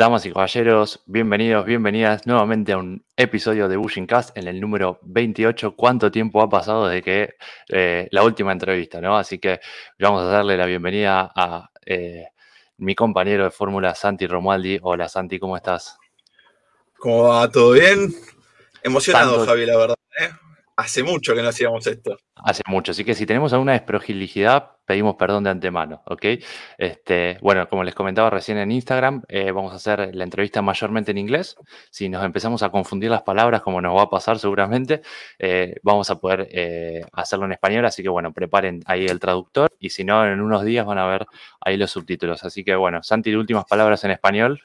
Damas y caballeros, bienvenidos, bienvenidas nuevamente a un episodio de Bushing Cast en el número 28. ¿Cuánto tiempo ha pasado desde que eh, la última entrevista, no? Así que vamos a darle la bienvenida a eh, mi compañero de fórmula, Santi Romualdi. Hola, Santi, ¿cómo estás? ¿Cómo va? ¿Todo bien? Emocionado, Javi, la verdad. ¿eh? Hace mucho que no hacíamos esto. Hace mucho, así que si tenemos alguna desprolijidad, pedimos perdón de antemano, ¿ok? Este, bueno, como les comentaba recién en Instagram, eh, vamos a hacer la entrevista mayormente en inglés. Si nos empezamos a confundir las palabras, como nos va a pasar seguramente, eh, vamos a poder eh, hacerlo en español, así que bueno, preparen ahí el traductor y si no, en unos días van a ver ahí los subtítulos. Así que bueno, Santi, últimas palabras en español.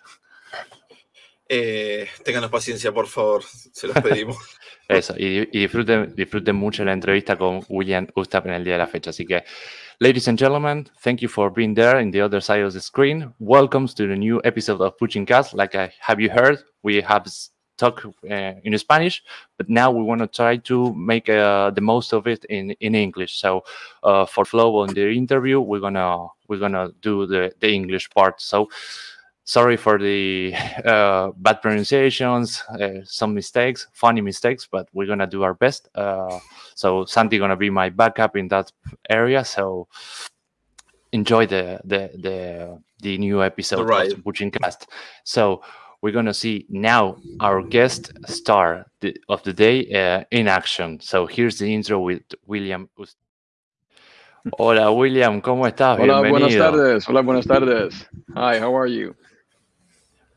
Eh, ténganos paciencia, por favor, se los pedimos. Eso, y, disfruten, disfruten mucho la entrevista con William Ustap en el día de la fecha. Así que, ladies and gentlemen, thank you for being there in the other side of the screen. Welcome to the new episode of Pushing Cast. Like I have you heard, we have talked uh, in Spanish, but now we want to try to make uh, the most of it in, in English. So uh, for flow on the interview, we're gonna we're gonna do the, the English part. So sorry for the uh, bad pronunciations, uh, some mistakes, funny mistakes, but we're gonna do our best. Uh, so Santi gonna be my backup in that area. So enjoy the the the, the new episode right. of Buchin Cast. So we're gonna see now our guest star of the day uh, in action. So here's the intro with William. Hola William, ¿cómo estás? Hola, Bienvenido. buenas tardes. Hola, buenas tardes. Hi, how are you?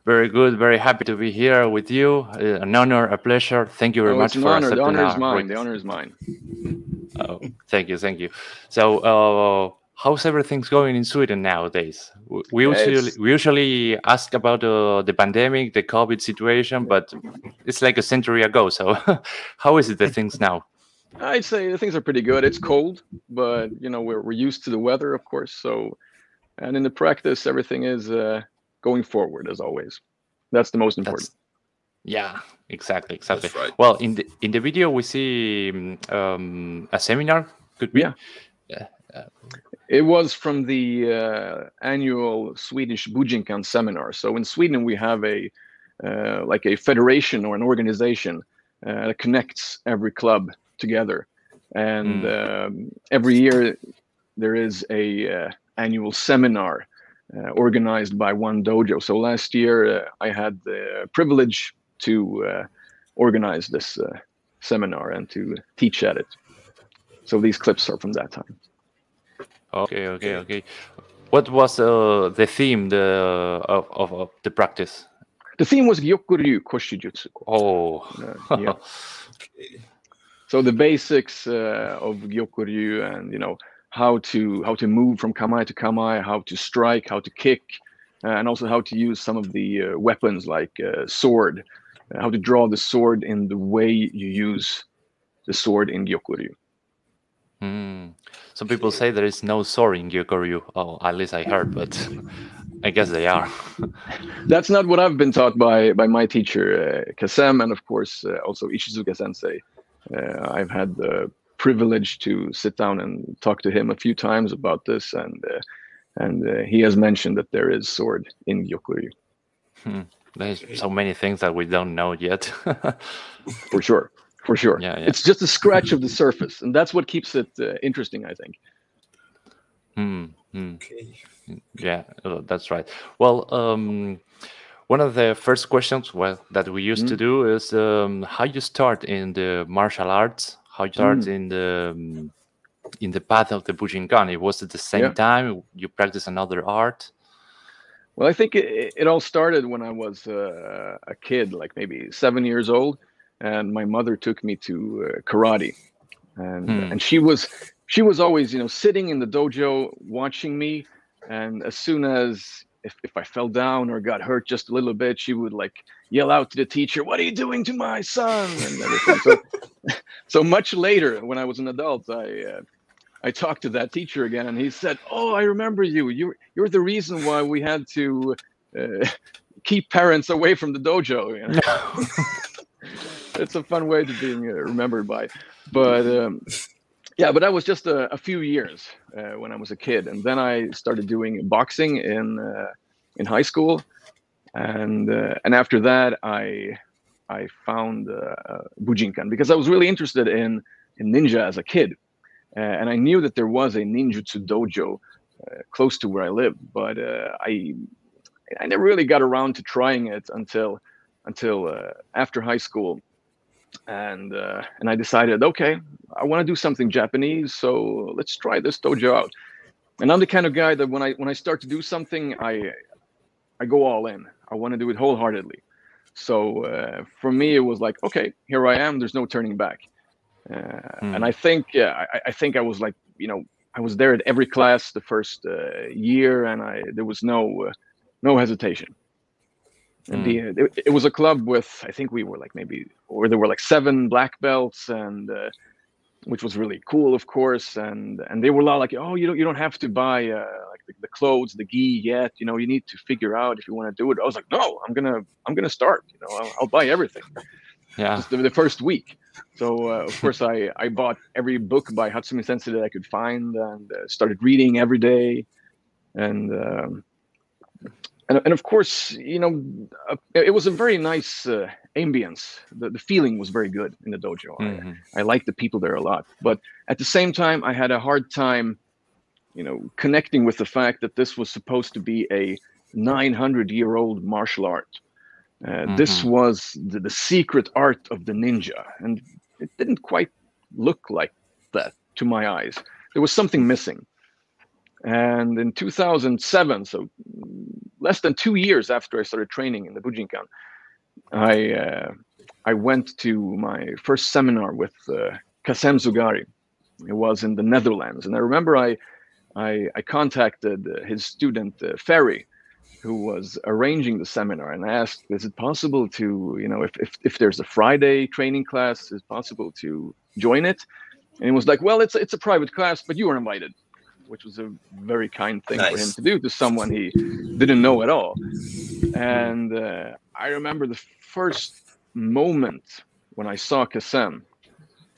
Very good. Very happy to be here with you. Uh, an honor, a pleasure. Thank you very oh, much for honor. accepting The honor is mine. The honor is mine. Oh, thank you, thank you. So, uh, how's everything going in Sweden nowadays? We usually we usually ask about uh, the pandemic, the COVID situation, but it's like a century ago. So, how is it the things now? I'd say the things are pretty good. It's cold, but you know we're we're used to the weather, of course. So, and in the practice, everything is uh, going forward as always. That's the most important. That's, yeah, exactly, exactly. Right. Well, in the in the video we see um, a seminar. Could be. Yeah. Uh, it was from the uh, annual Swedish Bujinkan seminar. So in Sweden we have a uh, like a federation or an organization uh, that connects every club together, and mm. um, every year there is a uh, annual seminar uh, organized by one dojo. So last year uh, I had the privilege to uh, organize this seminar and to teach at it. So these clips are from that time. Okay, okay, okay. What was uh, the theme the, of, of, of, the practice? The theme was Gyokko-ryu Kosshijutsu. Oh. Uh, yeah. so the basics uh, of Gyokko-ryu and, you know, how to how to move from kamae to kamae, how to strike, how to kick, uh, and also how to use some of the uh, weapons like uh, sword, uh, how to draw the sword in the way you use the sword in Gyokko-ryu. Mm. Some people say there is no sword in Gyokko-ryu. Oh, at least I heard, but I guess they are. That's not what I've been taught by by my teacher uh, Kacem, and of course uh, also Ishizuka Sensei. Uh, I've had the privilege to sit down and talk to him a few times about this, and uh, and uh, he has mentioned that there is sword in Gyokko-ryu. Hmm. There's so many things that we don't know yet. for sure, for sure. Yeah, yeah, It's just a scratch of the surface, and that's what keeps it uh, interesting, I think. Hmm. hmm. Yeah, uh, that's right. Well, um, one of the first questions well that we used mm. to do is um, how you start in the martial arts how you started mm. in the um, in the path of the Bujinkan? It was at the same yeah. time you practice another art. Well, I think it, it all started when I was uh, a kid, like maybe seven years old, and my mother took me to uh, karate, and hmm. and she was she was always you know sitting in the dojo watching me, and as soon as if, if I fell down or got hurt just a little bit, she would like yell out to the teacher, "What are you doing to my son?" and everything. so, so much later, when I was an adult, I uh, I talked to that teacher again, and he said, "Oh, I remember you. You you're the reason why we had to uh, keep parents away from the dojo." You know? it's a fun way to be uh, remembered by, but. Um, yeah, but that was just a, a few years uh, when I was a kid, and then I started doing boxing in uh, in high school, and uh, and after that I I found uh, Bujinkan because I was really interested in in ninja as a kid, uh, and I knew that there was a ninjutsu dojo uh, close to where I lived, but uh, I I never really got around to trying it until until uh, after high school, and and I decided okay I want to do something Japanese, so let's try this dojo out. And I'm the kind of guy that when I when I start to do something, I I go all in. I want to do it wholeheartedly. So uh, for me, it was like, okay, here I am. There's no turning back. Uh, mm. And I think, yeah, I, I, think I was like, you know, I was there at every class the first uh, year, and I there was no uh, no hesitation. And the, hmm. it, it, was a club with I think we were like maybe or there were like seven black belts and uh, which was really cool, of course. And and they were like, oh, you don't you don't have to buy uh, like the, the, clothes, the gi yet. You know, you need to figure out if you want to do it. I was like, no, I'm gonna I'm gonna start. You know, I'll, I'll buy everything. Yeah. Just the, the first week. So uh, of course I I bought every book by Hatsumi Sensei that I could find and uh, started reading every day. And um, and, and of course, you know, uh, it was a very nice uh, ambience. The, the feeling was very good in the dojo. Mm-hmm. I, I liked the people there a lot. But at the same time, I had a hard time, you know, connecting with the fact that this was supposed to be a 900 year old martial art. Uh, mm-hmm. This was the, the secret art of the ninja. And it didn't quite look like that to my eyes. There was something missing. And in 2007, so less than two years after I started training in the Bujinkan, I uh, I went to my first seminar with uh, Kacem Zoughari. It was in the Netherlands, and I remember I I, I contacted his student uh, Ferry, who was arranging the seminar, and I asked, "Is it possible to you know if if if there's a Friday training class, is it possible to join it?" And he was like, "Well, it's it's a private class, but you are invited." Which was a very kind thing nice. for him to do to someone he didn't know at all. And uh, I remember the first moment when I saw Kacem,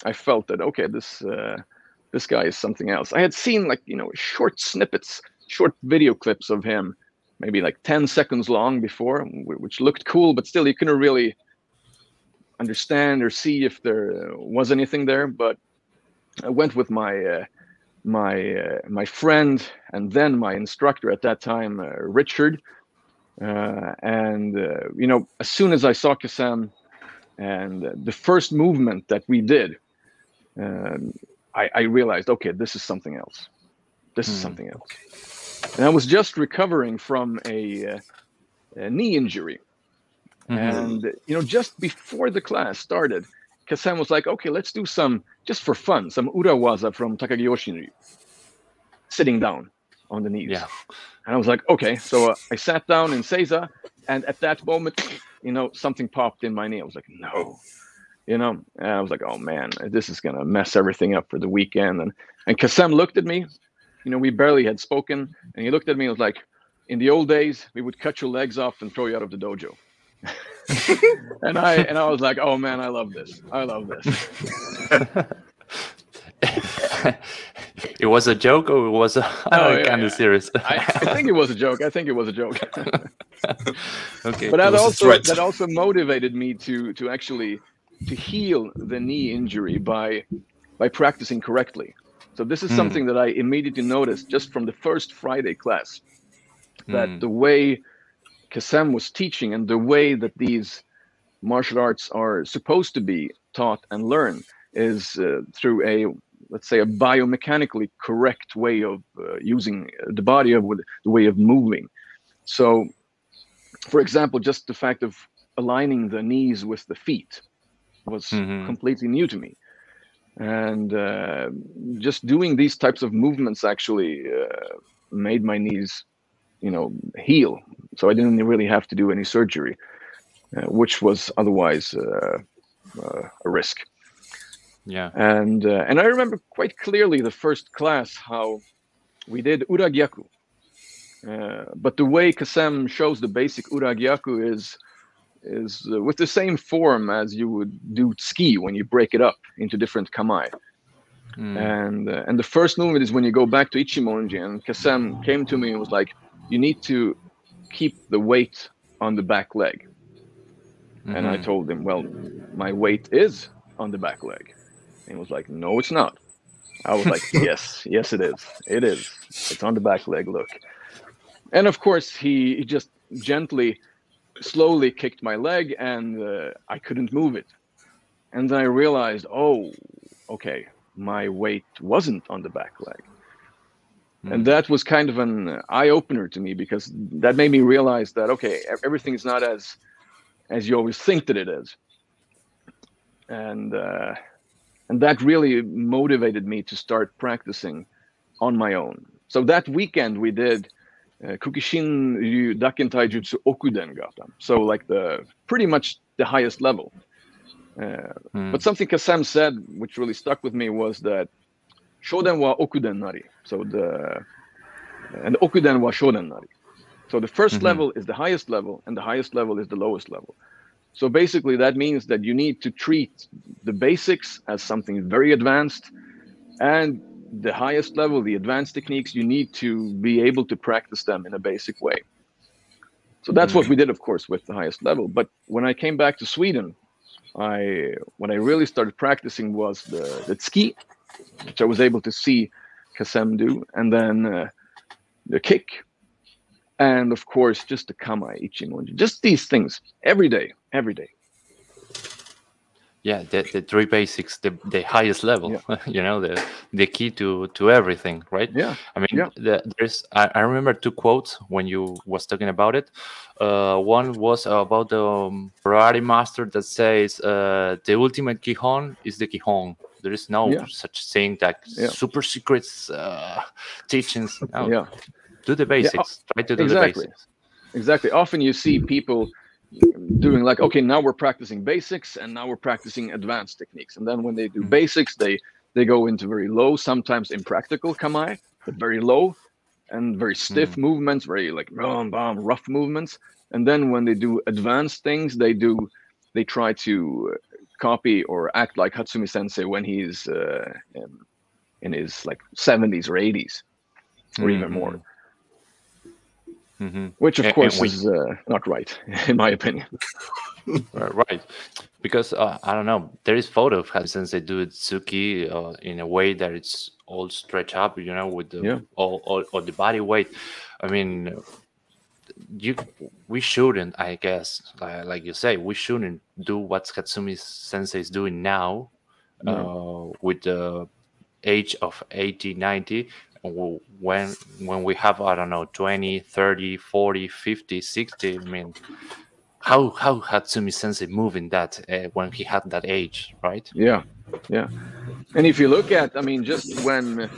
I felt that okay, this uh, this guy is something else. I had seen like you know short snippets, short video clips of him, maybe like ten seconds long before, which looked cool, but still you couldn't really understand or see if there was anything there. But I went with my uh, my uh, my friend and then my instructor at that time, uh, Richard. Uh, and uh, you know, as soon as I saw Kacem and the first movement that we did, um, I, I, realized, okay, this is something else. This hmm. is something else. And I was just recovering from a, uh, a knee injury. Mm-hmm. And you know, just before the class started, Kacem was like, okay, let's do some, just for fun, some urawaza from Takagi Yoshinryu. Sitting down on the knees. Yeah. And I was like, okay. So uh, I sat down in Seiza, and at that moment, you know, something popped in my knee. I was like, no. You know, and I was like, oh man, this is gonna mess everything up for the weekend. And and Kacem looked at me, you know, we barely had spoken, and he looked at me and was like, in the old days, we would cut your legs off and throw you out of the dojo. and I and I was like, oh man, I love this. I love this. it was a joke or it was a oh, yeah, kind yeah. of serious I, I, think it was a joke i think it was a joke okay but that also that also motivated me to to actually to heal the knee injury by by practicing correctly so this is mm. something that i immediately noticed just from the first friday class that mm. the way Kacem was teaching and the way that these martial arts are supposed to be taught and learned is uh, through a let's say a biomechanically correct way of uh, using the body of the way of moving so for example just the fact of aligning the knees with the feet was mm-hmm. completely new to me and uh, just doing these types of movements actually uh, made my knees you know heal. So i didn't really have to do any surgery uh, which was otherwise uh, uh, a risk. Yeah. And uh, and i remember quite clearly the first class how we did uragyaku uh, but the way kacem shows the basic uragyaku is is uh, with the same form as you would do tsuki when you break it up into different kamae. Mm. and and the first movement is when you go back to ichimonji and kacem came to me and was like you need to keep the weight on the back leg. Mm-hmm. And I mm-hmm. told him, well, my weight is on the back leg. And he was like, no, it's not. I was like, yes, yes, it is. It is. It's on the back leg. Look. And of course, he, he just gently, slowly kicked my leg and uh, I couldn't move it. And then I realized, oh, okay, my weight wasn't on the back leg. Mm. And that was kind of an eye opener to me because that made me realize that, okay, everything is not as, as you always think that it is. And, uh, and that really motivated me to start practicing on my own. So that weekend we did uh, Kukishin Ryu Daken Taijutsu Okuden Gata. So like the pretty much the highest level. Uh, mm. But something Kacem said, which really stuck with me, was that Shoden wa Okuden nari. So the and Okuden wa Shoden nari. So the 1st mm-hmm. level is the highest level, and the highest level is the lowest level. So basically, that means that you need to treat the basics as something very advanced, and the highest level, the advanced techniques, you need to be able to practice them in a basic way. So that's what we did, of course, with the highest level. But when I came back to Sweden, I when I really started practicing was the the tsuki, which I was able to see Kacem do, and then uh, the kick, and of course just the kamae ichimonji, just these things every day, every day. Yeah the, the three basics the, the highest level yeah. you know the the key to to everything right? Yeah i mean yeah. The, there's I, I, remember two quotes when you was talking about it. Uh, one was about the um, karate master that says uh, the ultimate kihon is the kihon there is no yeah. such thing that super secrets uh, teachings no. yeah do the basics try to do exactly. the basics exactly often you see people doing like okay now we're practicing basics and now we're practicing advanced techniques and then when they do mm-hmm. basics they they go into very low sometimes impractical kamae but very low and very stiff mm. movements very like bam, bam, rough movements and then when they do advanced things they do they try to copy or act like hatsumi sensei when he's uh, in, in his like 70s or 80s or mm. even more Mm-hmm. Which, of and, course, and we, is uh, not right, in my opinion. right, because uh, I don't know. There is photo of since they do it tsuki uh, in a way that it's all stretched up, you know, with the yeah. all, all, all the body weight. I mean, you we shouldn't, I guess, like you say, we shouldn't do what Hatsumi Sensei is doing now, uh, with the age of 80, 90 when when we have i don't know 20 30 40 50 60 i mean how how hatsumi sensei moving that uh, when he had that age right? Yeah yeah. And if you look at i mean just when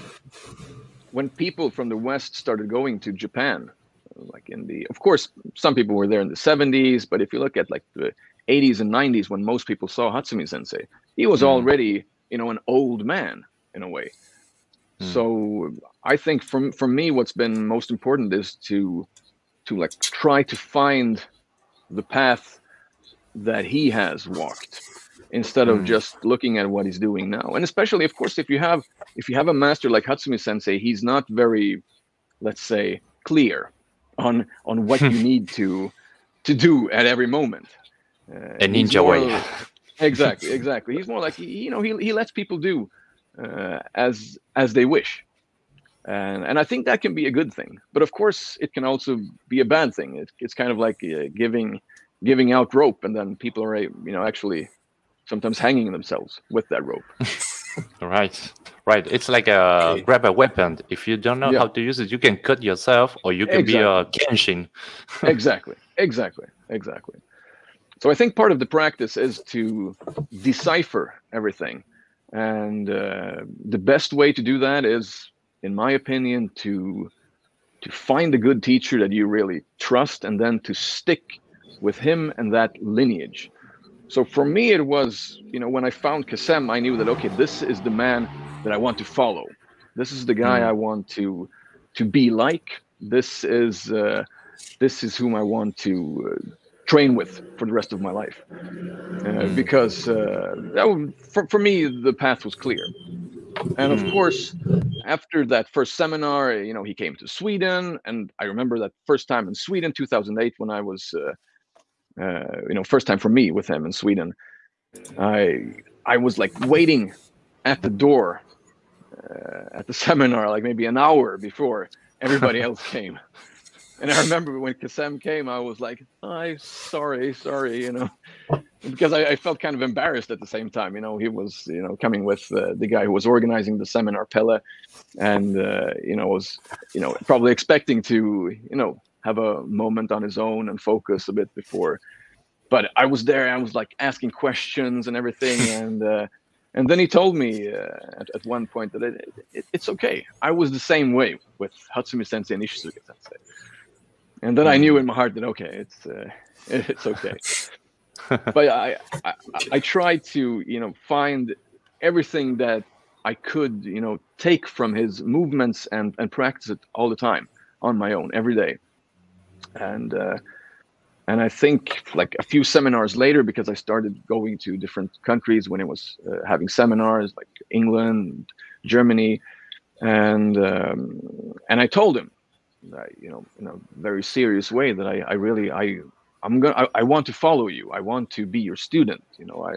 when people from the west started going to japan like in the of course some people were there in the 70s but if you look at like the 80s and 90s when most people saw hatsumi sensei he was mm. already you know an old man in a way Hmm. So I think from for me, what's been most important is to to like try to find the path that he has walked instead of mm. just looking at what he's doing now. And especially, of course, if you have if you have a master like Hatsumi Sensei, he's not very, let's say, clear on on what you need to to do at every moment. Uh, a ninja way. exactly, exactly. He's more like you know he he lets people do uh, as as they wish and and i think that can be a good thing but of course it can also be a bad thing it, it's kind of like uh, giving giving out rope and then people are you know actually sometimes hanging themselves with that rope right right it's like a grab a weapon if you don't know yeah. how to use it you can cut yourself or you can exactly. be a genshin exactly exactly exactly so i think part of the practice is to decipher everything and uh, the best way to do that is, in my opinion, to to find a good teacher that you really trust, and then to stick with him and that lineage. So for me, it was, you know, when I found Kacem, I knew that okay, this is the man that I want to follow. This is the guy mm. I want to to be like. This is uh, this is whom I want to uh, train with for the rest of my life uh, hmm. because uh, that, for, for me the path was clear and of hmm. course after that first seminar you know he came to sweden and i remember that first time in sweden 2008 when i was uh, you know, first time for me with him in Sweden, I I was like waiting at the door uh, at the seminar like maybe an hour before everybody else came. And I remember when Kacem came, I was like, "I sorry, sorry," you know, because I, I, felt kind of embarrassed at the same time. You know, he was, you know, coming with uh, the guy who was organizing the seminar, Pelle, and uh, you know was, you know, probably expecting to, you know, have a moment on his own and focus a bit before. But I was there. I was like asking questions and everything, and uh, and then he told me uh, at, at, one point that it, it, it's okay. I was the same way with Hatsumi Sensei and Ishizuka Sensei. And then I knew in my heart that okay, it's uh, it's okay. but I, I I tried to you know find everything that I could you know take from his movements and and practice it all the time on my own every day. And uh, and I think like a few seminars later, because I started going to different countries when it was uh, having seminars like England, Germany, and um, and I told him, that, you know, in a very serious way that I, I really I I'm gonna I, I want to follow you. I want to be your student. You know, I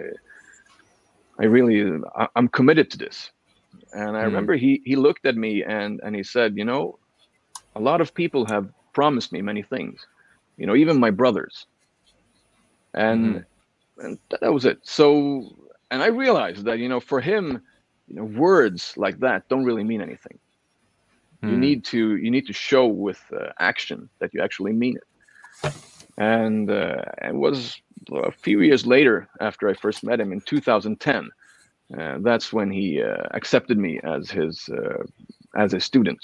I really I, am committed to this. And I mm. remember he he looked at me and and he said, you know, a lot of people have promised me many things you know, even my brothers. And, mm-hmm. and that was it. So, and I realized that, you know, for him, you know, words like that don't really mean anything. Mm. You need to, you need to show with uh, action that you actually mean it. And uh, it was a few years later after I first met him in 2010. Uh, that's when he uh, accepted me as his uh, as a student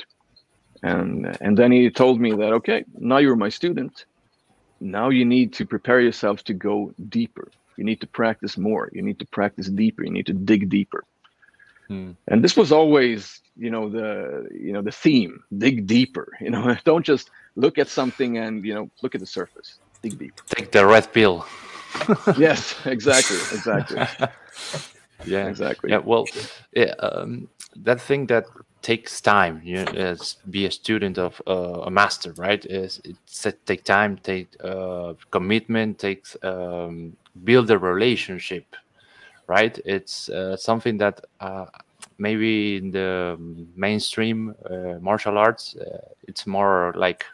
and and then he told me that okay now you're my student now you need to prepare yourself to go deeper. You need to practice more. You need to practice deeper. You need to dig deeper. Hmm. And this was always, you know, the you know the theme: dig deeper. You know, don't just look at something and you know look at the surface. Dig deeper. Take the red pill. yes, exactly, exactly. yeah, exactly. Yeah, well, yeah, um, that thing that takes time you as be a student of uh, a master right? Is it take time take uh, commitment takes um, build a relationship right? It's uh, something that uh, maybe in the mainstream uh, martial arts uh, it's more like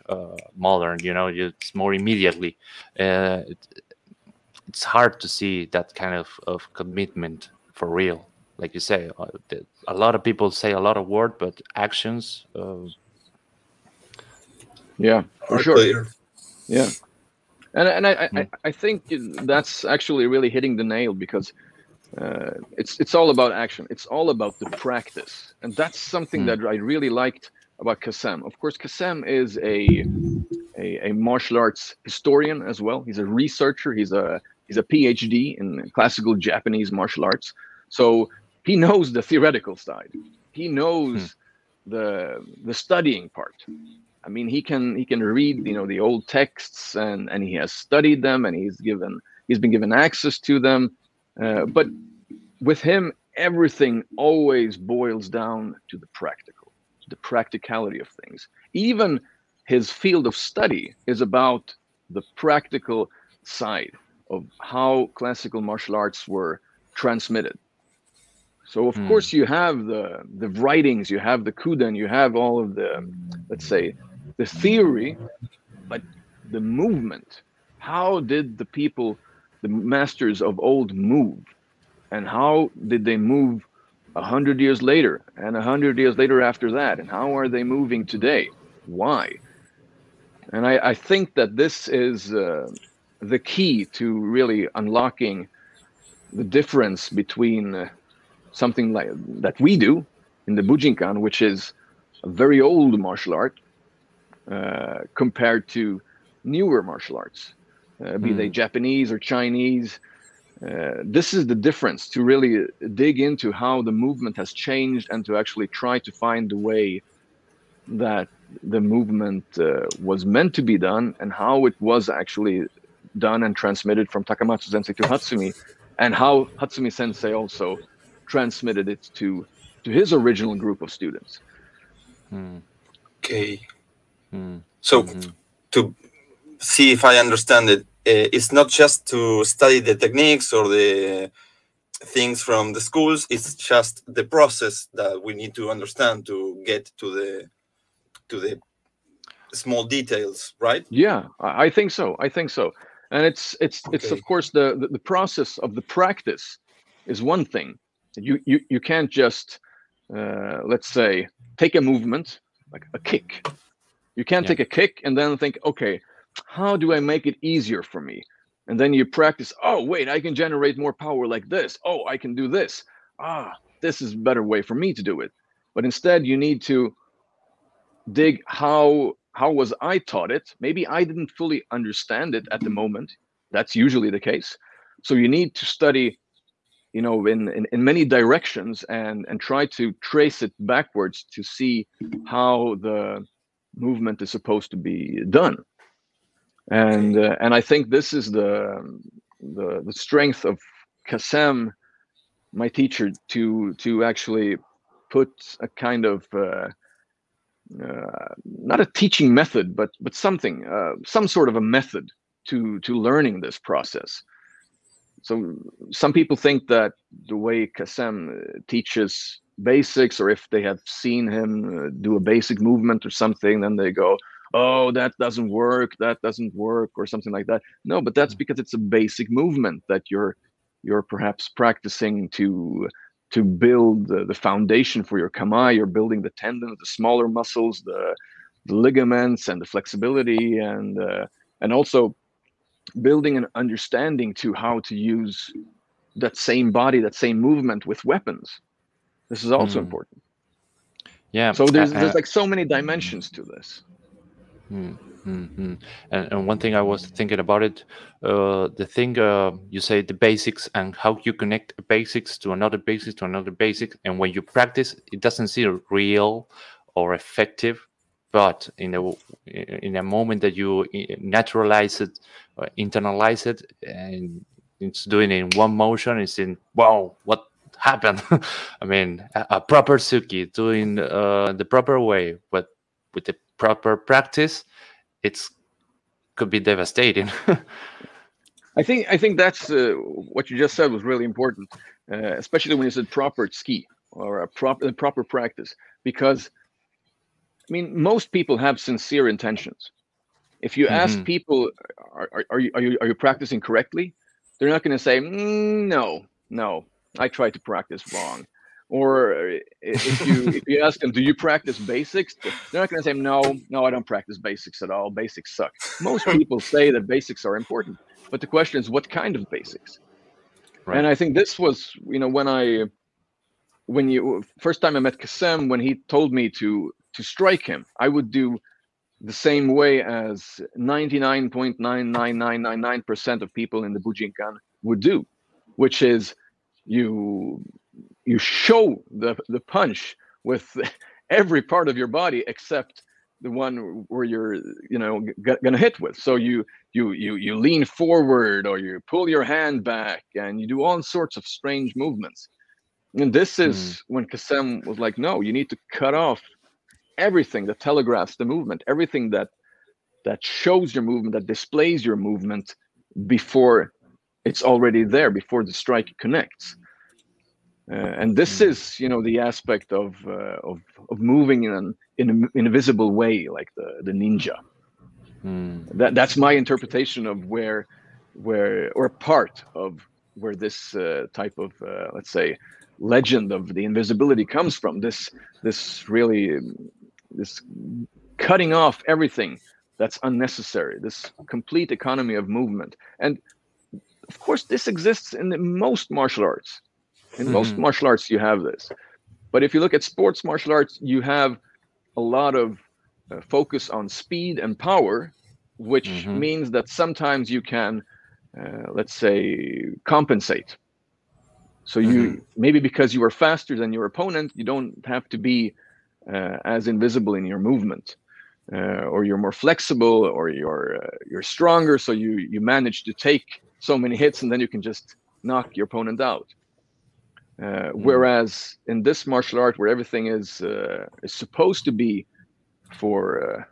modern you know it's more immediately it, it's hard to see that kind of, of commitment for real like you say, uh, a lot of people say a lot of word, but actions. Uh, yeah, for sure. Clear. Yeah, and and I, I hmm. I think that's actually really hitting the nail because uh, it's it's all about action. It's all about the practice, and that's something mm. that I really liked about Kacem. Of course, Kacem is a, a, a martial arts historian as well. He's a researcher. He's a he's a PhD in classical Japanese martial arts. So he knows the theoretical side. He knows hmm. the the studying part. I mean, he can he can read you know the old texts and and he has studied them and he's given he's been given access to them. Uh, but with him, everything always boils down to the practical, the practicality of things. Even his field of study is about the practical side of how classical martial arts were transmitted so of mm. course you have the the writings, you have the Kuden, you have all of the let's say the theory, but the movement. How did the people, the masters of old move? And how did they move a hundred years later and a hundred years later after that? And how are they moving today? Why? And I, I think that this is uh, the key to really unlocking the difference between uh, something like that we do in the Bujinkan, which is a very old martial art uh, compared to newer martial arts, uh, be mm. they hmm. Japanese or Chinese. Uh, this is the difference to really dig into how the movement has changed and to actually try to find the way that the movement uh, was meant to be done and how it was actually done and transmitted from Takamatsu Sensei to Hatsumi and how Hatsumi Sensei also transmitted it to to his original group of students. Hmm. Okay. Hmm. So mm -hmm. to see if I understand it, it's not just to study the techniques or the things from the schools. It's just the process that we need to understand to get to the to the small details, right? Yeah, I think so. I think so. And it's it's okay. it's of course the, the the process of the practice is one thing. You you you can't just uh, let's say take a movement like a kick. You can't yeah. take a kick and then think, okay, how do I make it easier for me? And then you practice, oh, wait, I can generate more power like this. Oh, I can do this. Ah, this is a better way for me to do it. But instead, you need to dig how how was I taught it? Maybe I didn't fully understand it at the moment. That's usually the case. So you need to study, you know, in, in, in many directions and and try to trace it backwards to see how the movement is supposed to be done and uh, and I think this is the the the strength of Kacem, my teacher, to to actually put a kind of uh, uh, not a teaching method, but but something, uh, some sort of a method to to learning this process. So some people think that the way Kacem uh, teaches basics, or if they have seen him uh, do a basic movement or something, then they go, oh that doesn't work that doesn't work or something like that no but that's mm. because it's a basic movement that you're you're perhaps practicing to to build the, the foundation for your kamae you're building the tendons the smaller muscles the, the ligaments and the flexibility and uh, and also building an understanding to how to use that same body that same movement with weapons this is also mm. important yeah so there's uh, there's like so many dimensions to this Mm and, and, one thing I was thinking about it, uh, the thing uh, you say the basics and how you connect basics to another basics to another basic, and when you practice, it doesn't seem real or effective. But in a in a moment that you naturalize it, or internalize it, and it's doing it in one motion, it's in wow, what happened? I mean, a, a, proper tsuki doing uh, the proper way, but with the proper practice, it's could be devastating. I think I think that's uh, what you just said was really important, uh, especially when you said proper tsuki or a proper proper practice, because I mean most people have sincere intentions. If you mm -hmm. ask mm-hmm. people, are, are, are, you are you are you practicing correctly? They're not going to say mm, no, no. I tried to practice wrong or if you if you ask them do you practice basics they're not going to say no no i don't practice basics at all basics suck most people say that basics are important but the question is what kind of basics right. and i think this was you know when i when you first time i met Kacem when he told me to to strike him. I would do the same way as 99.99999% of people in the bujinkan would do which is you you show the the punch with every part of your body except the one where you're you know gonna hit with. So you you you you lean forward or you pull your hand back and you do all sorts of strange movements. And this is mm. when Kacem was like no you need to cut off everything that telegraphs the movement everything that that shows your movement that displays your movement before it's already there before the strike connects uh, and this mm. is, you know, the aspect of uh, of of moving in an in a, in a visible way, like the the ninja. Mm. That that's my interpretation of where where or part of where this uh, type of uh, let's say legend of the invisibility comes from. This this really this cutting off everything that's unnecessary. This complete economy of movement, and of course, this exists in the most martial arts in mm most martial arts, you have this. But if you look at sports martial arts, you have a lot of uh, focus on speed and power, which mm -hmm. means that sometimes you can, uh, let's say, compensate. So you mm -hmm. maybe because you are faster than your opponent, you don't have to be as invisible in your movement, uh, or you're more flexible, or you're uh, you're stronger, so you you manage to take so many hits, and then you can just knock your opponent out. Uh, hmm. whereas in this martial art, where everything is uh, is supposed to be for uh,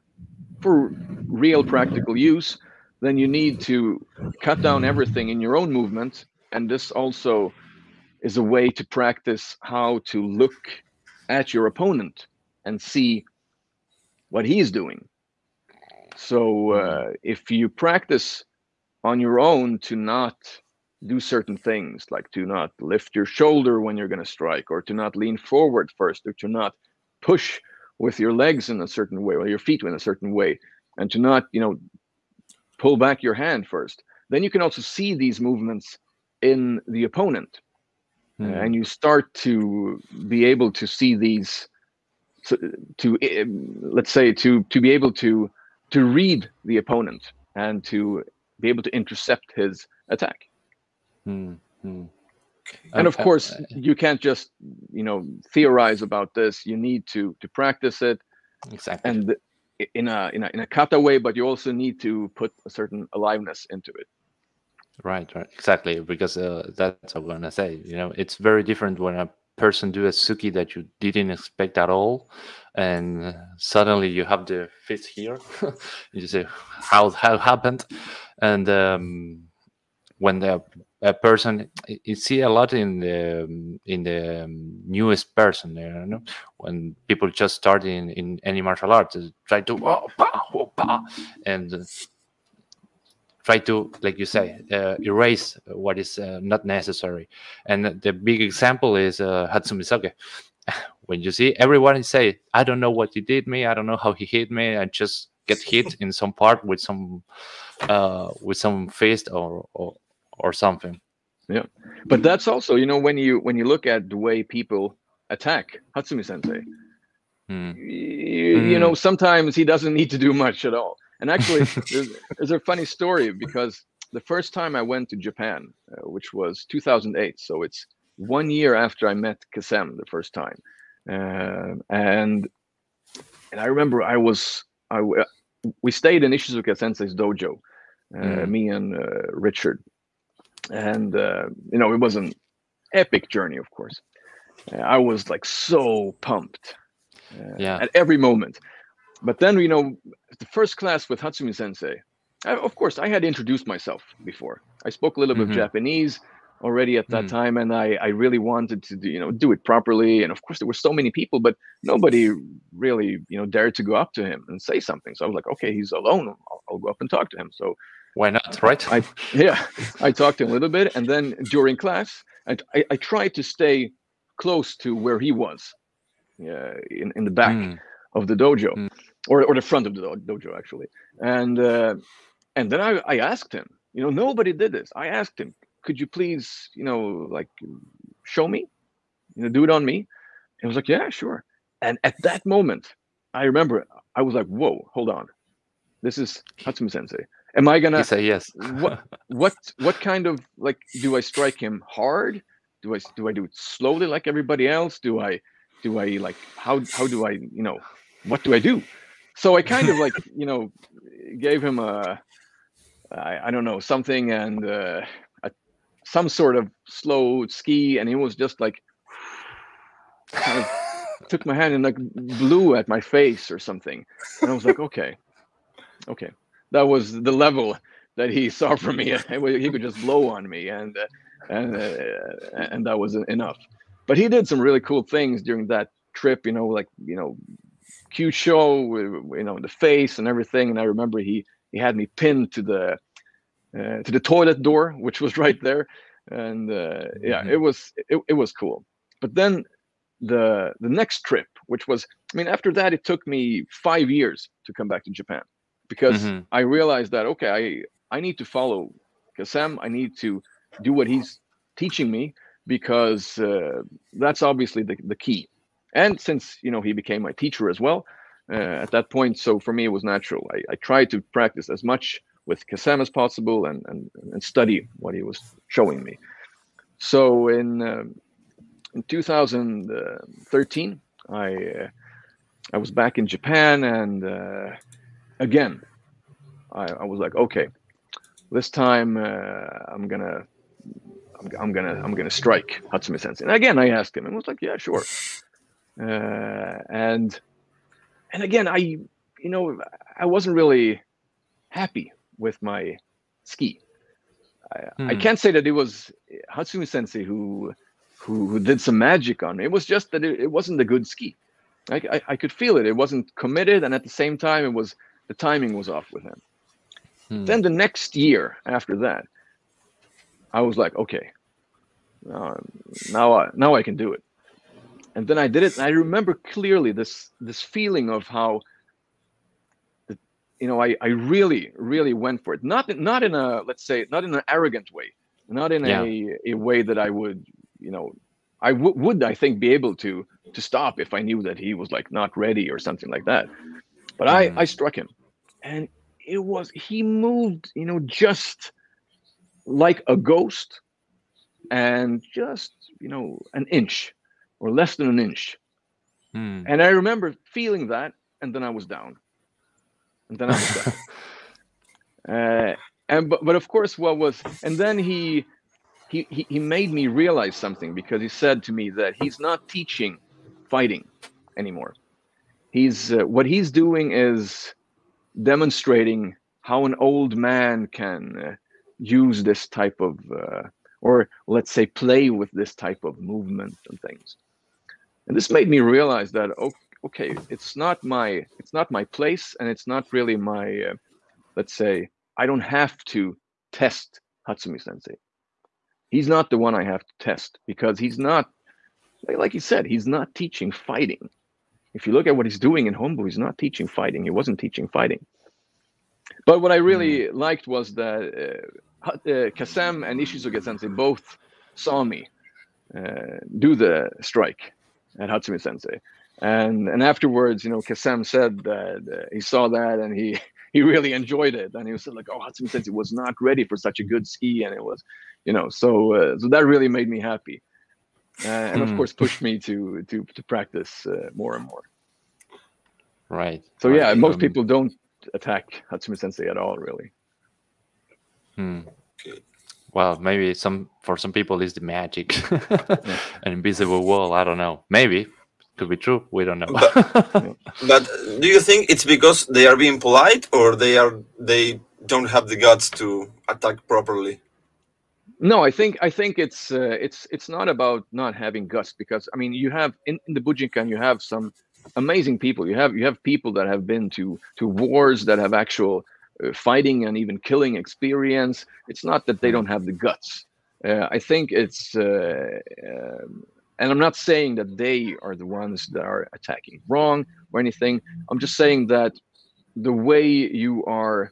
for real practical use, then you need to cut down everything in your own movement. And this also is a way to practice how to look at your opponent and see what he's doing. So uh, if you practice on your own to not do certain things, like to not lift your shoulder when you're going to strike, or to not lean forward first, or to not push with your legs in a certain way, or your feet in a certain way, and to not, you know, pull back your hand first, then you can also see these movements in the opponent. Mm. Uh, and you start to be able to see these to, to uh, let's say to to be able to to read the opponent and to be able to intercept his attack. Mm. Mm. And of course, uh, you can't just you know theorize about this. You need to to practice it. Exactly. And in a in a in a kata way, but you also need to put a certain aliveness into it. Right, right, exactly. Because uh, that's what I'm gonna say. You know, it's very different when a person do a tsuki that you didn't expect at all, and suddenly you have the fist here. you say, "How how happened?" And um, when the a person you see a lot in the in the newest person you know when people just start in in any martial arts try to oh, bah, oh, and uh, try to like you say uh, erase what is uh, not necessary and the big example is uh, hatsumi sake when you see everyone say i don't know what he did me i don't know how he hit me i just get hit in some part with some uh with some fist or, or or something. Yeah, but that's also you know when you when you look at the way people attack Hatsumi Sensei, mm. you, mm. you, know sometimes he doesn't need to do much at all. And actually, there's, there's, a funny story because the first time I went to Japan, uh, which was 2008, so it's one year after I met Kacem the first time, uh, and and I remember I was I we stayed in Ishizuka Sensei's dojo, uh, mm. me and uh, Richard, and uh, you know it was an epic journey of course. Uh, i was like so pumped uh, yeah. at every moment but then you know the first class with hatsumi sensei I, of course i had introduced myself before i spoke a little mm-hmm. bit of japanese already at that mm. time and I, I really wanted to do, you know do it properly and of course there were so many people but nobody really you know dared to go up to him and say something so i was like okay he's alone i'll, I'll go up and talk to him so why not, right? I, yeah, I talked to him a little bit, and then during class, I, I, I tried to stay close to where he was, yeah, in, in the back mm. Of the dojo, mm. or, or the front of the dojo actually. And uh, and then I, I asked him, you know, nobody did this. I asked him, could you please, you know, like show me, you know, do it on me. And he was like, yeah, sure. And at that moment, I remember I was like, whoa, hold on, this is Hatsumi Sensei. Am I gonna say yes? what what what kind of like do I strike him hard? Do I do I do it slowly like everybody else? Do I do I like how how do I you know what do I do? So I kind of like you know gave him a I, I don't know something and uh, a, some sort of slow tsuki, and he was just like kind of took my hand and like blew at my face or something, and I was like okay, okay that was the level that he saw from me. he could just blow on me, and uh, and uh, and that was enough. But he did some really cool things during that trip. You know, like you know, Kyusho, you know, in the face and everything. And I remember he he had me pinned to the uh, to the toilet door, which was right there. And uh, yeah, mm-hmm. it was it, it was cool. But then the the next trip, which was I mean, after that, it took me five years to come back to Japan because mm-hmm. I realized that okay, I I need to follow Kacem. I need to do what he's teaching me because uh, that's obviously the, the key. And since you know he became my teacher as well uh, at that point, so for me it was natural. I, I tried to practice as much with Kacem as possible and, and and study what he was showing me. So in uh, in 2013, I uh, I was back in Japan and uh, again, I, I was like, okay, this time uh, I'm gonna, I'm, I'm, gonna, I'm gonna strike Hatsumi Sensei. And again, I asked him, and was like, yeah, sure. Uh, and, and again, I, you know, I wasn't really happy with my tsuki. I, I Hmm. can't say that it was Hatsumi Sensei who, who who did some magic on me. It was just that it, it wasn't a good tsuki. I, I I could feel it. It wasn't committed, and at the same time, it was the timing was off with him. Hmm. Then the next year after that, I was like, okay, now, now I now I can do it. And then I did it, and I remember clearly this this feeling of how, the, you know, I I really really went for it. Not in- not in a let's say not in an arrogant way, not in Yeah. a a way that I would you know. I would, I think, be able to to stop if I knew that he was like not ready or something like that. But I Mhm. I struck him, and it was he moved, you know, just like a ghost, and just you know an inch or less than an inch. Hmm. And I remember feeling that, and then I was down, and then I was down. Uh, and but but of course, what was and then he. He, he, he made me realize something because he said to me that he's not teaching fighting anymore. He's uh, what he's doing is demonstrating how an old man can uh, use this type of uh, or let's say play with this type of movement and things and this made me realize that okay it's not my it's not my place and it's not really my uh, let's say i don't have to test hatsumi sensei he's not the one i have to test because he's not like- he said he's not teaching fighting if you look at what he's doing in Hombu, he's not teaching fighting. He wasn't teaching fighting. But what I really liked was that uh, uh, Kacem and Ishizuka Sensei both saw me uh, do the strike at Hatsumi Sensei, and and afterwards, you know, Kacem said that uh, he saw that and he he really enjoyed it, and he was like, "Oh, Hatsumi Sensei was not ready for such a good tsuki," and it was, you know, so uh, so that really made me happy, uh, and of Hmm. course pushed me to to to practice uh, more and more. Right. So right. yeah, most Um, people don't attack Hatsumi Sensei at all, really. hmm. Okay. Well, maybe some for some people it's the magic, an invisible wall. I don't know. Maybe could be true. We don't know. But do you think it's because they are being polite, or they are they don't have the guts to attack properly? No, I think I think it's uh, it's it's not about not having guts because I mean you have in, in the Bujinkan you have some amazing people. You have you have people that have been to to wars that have actual fighting and even killing experience. It's not that they don't have the guts. Uh, I think it's uh, um, and I'm not saying that they are the ones that are attacking wrong or anything. I'm just saying that the way you are,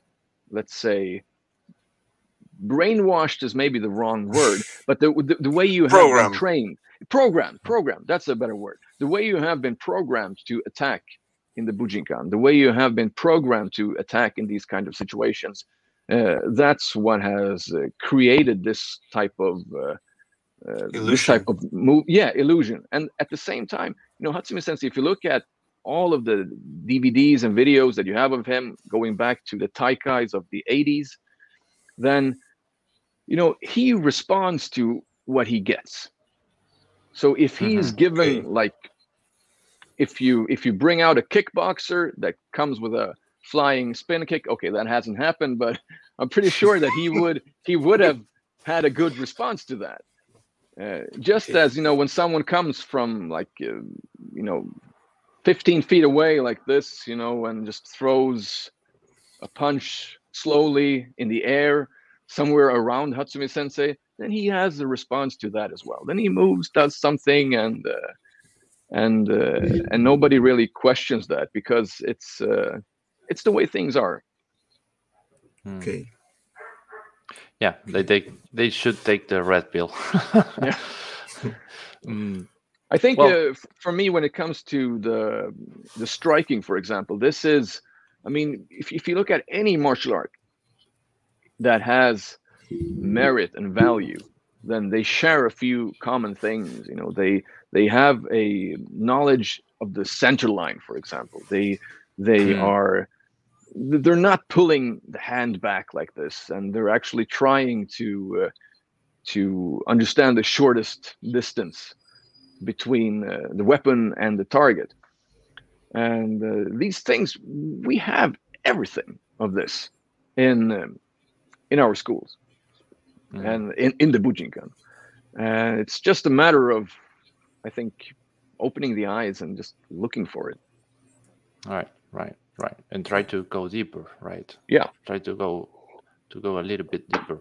let's say, brainwashed is maybe the wrong word, but the the, the way you have Programmed. been trained, programmed, programmed. That's a better word. The way you have been programmed to attack in the Bujinkan, the way you have been programmed to attack in these kind of situations, uh, that's what has uh, created this type of uh, uh, this type of move. Yeah, illusion. And at the same time, you know, Hatsumi Sensei, if you look at all of the DVDs and videos that you have of him going back to the Taikais of the 80s, then you know he responds to what he gets so if he's Mhm. given Okay. like if you if you bring out a kickboxer that comes with a flying spin kick okay that hasn't happened but i'm pretty sure that he would he would have had a good response to that uh, just as you know when someone comes from like uh, you know 15 feet away like this you know and just throws a punch slowly in the air somewhere around Hatsumi Sensei, then he has a response to that as well. Then he moves, does something, and uh, and uh, and nobody really questions that because it's uh, it's the way things are. Hmm. Okay. Yeah, they take they should take the red pill. Yeah. Mm, I think Well- uh, for me, when it comes to the the striking, for example, this is, I mean, if if you look at any martial art that has merit and value, then they share a few common things. You know, they they have a knowledge of the center line, for example. They they Hmm. are they're not pulling the hand back like this, and they're actually trying to uh, to understand the shortest distance between uh, the weapon and the target. And uh, these things, we have everything of this. in um, in our schools Mm. and in, in the Bujinkan. And it's just a matter of, I think, opening the eyes and just looking for it. All right, right, right, and try to go deeper, right? Yeah. Try to go to go a little bit deeper.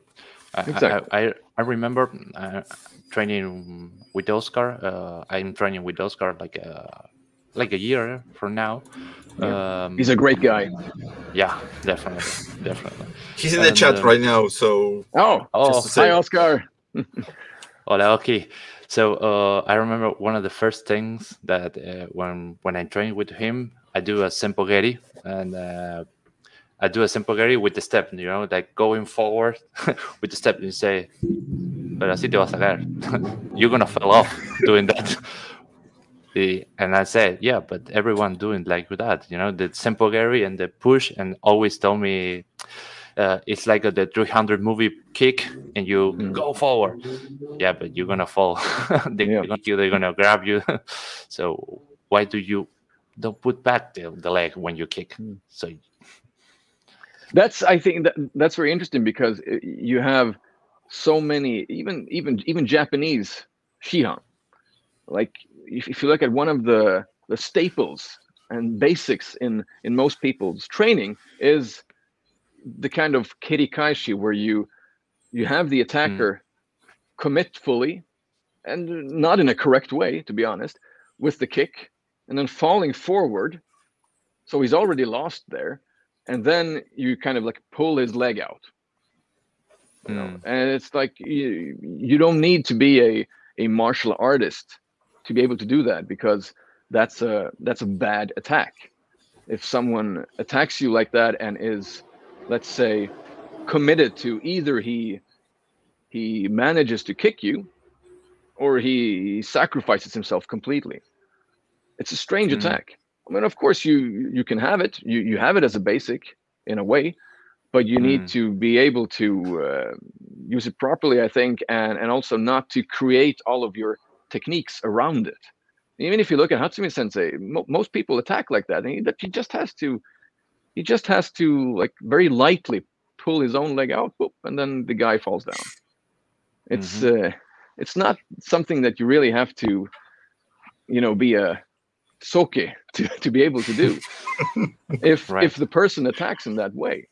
I- I- Exactly. I, I, I remember uh, training with Oscar. Uh, I'm training with Oscar like a like a year from now. Um, He's a great guy. yeah, definitely, definitely. He's in the chat um, right now, so Oh, Oh, Just hi, Oscar. Hola, okay. So uh, I remember one of the first things that uh, when when I train with him, I do a sempogeri and uh, I do a sempogeri with the step, you know, like going forward with the step. You say, "Pero así te vas a caer. You're gonna fall off doing that." The- and I said, "Yeah, but everyone doing like that, you know, the sempogeri and the push, and always tell me." Uh, it's like a, the 300 movie kick and you Mm. go forward yeah but you're gonna fall they, Yeah. they're gonna grab you so why do you don't put back the, the leg when you kick Mm. so That's I think that that's very interesting because uh, you have so many even even even Japanese shihan. Like if, if you look at one of the the staples and basics in in most people's training is the kind of kirikaishi where you you have the attacker commit fully and not in a correct way to be honest with the kick and then falling forward. So he's already lost there. And then you kind of like pull his leg out. You know Mm. and it's like you, you don't need to be a a martial artist to be able to do that because that's a that's a bad attack if someone attacks you like that and is let's say committed to either he he manages to kick you or he sacrifices himself completely it's a strange Mm. attack i mean of course you you can have it you you have it as a basic in a way but you need Mm. to be able to uh, use it properly i think and and also not to create all of your techniques around it. Even if you look at hatsumi sensei mo- most people attack like that and he, that he just has to he just has to like very lightly pull his own leg out whoop, and then the guy falls down. It's uh it's not something that you really have to you know be a soke to, to be able to do if Right. if the person attacks in that way.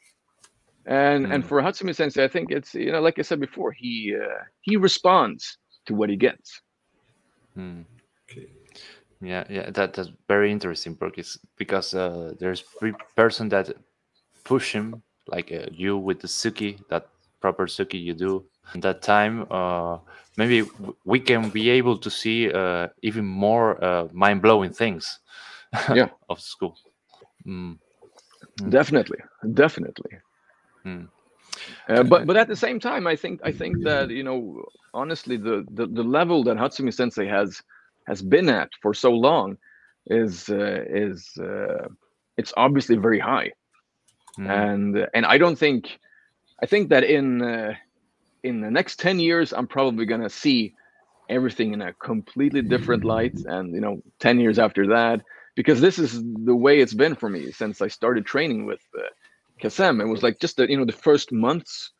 And and Mm. for hatsumi sensei i think it's you know like i said before he uh, he responds to what he gets Mm. Okay. yeah yeah that, that's very interesting because because uh, there's three person that push him like uh, you with the tsuki that proper tsuki you do at that time uh, maybe we can be able to see uh, even more uh, mind-blowing things Yeah. of school mm. Mm. definitely definitely Mm. Uh, but but at the same time, I think I think that you know honestly the the, the level that Hatsumi Sensei has has been at for so long is uh, is uh, it's obviously very high, Mm. and and I don't think I think that in uh, in the next ten years I'm probably gonna see everything in a completely different light, and you know ten years after that because this is the way it's been for me since I started training with. Uh, Kacem. It was like just the you know the first months.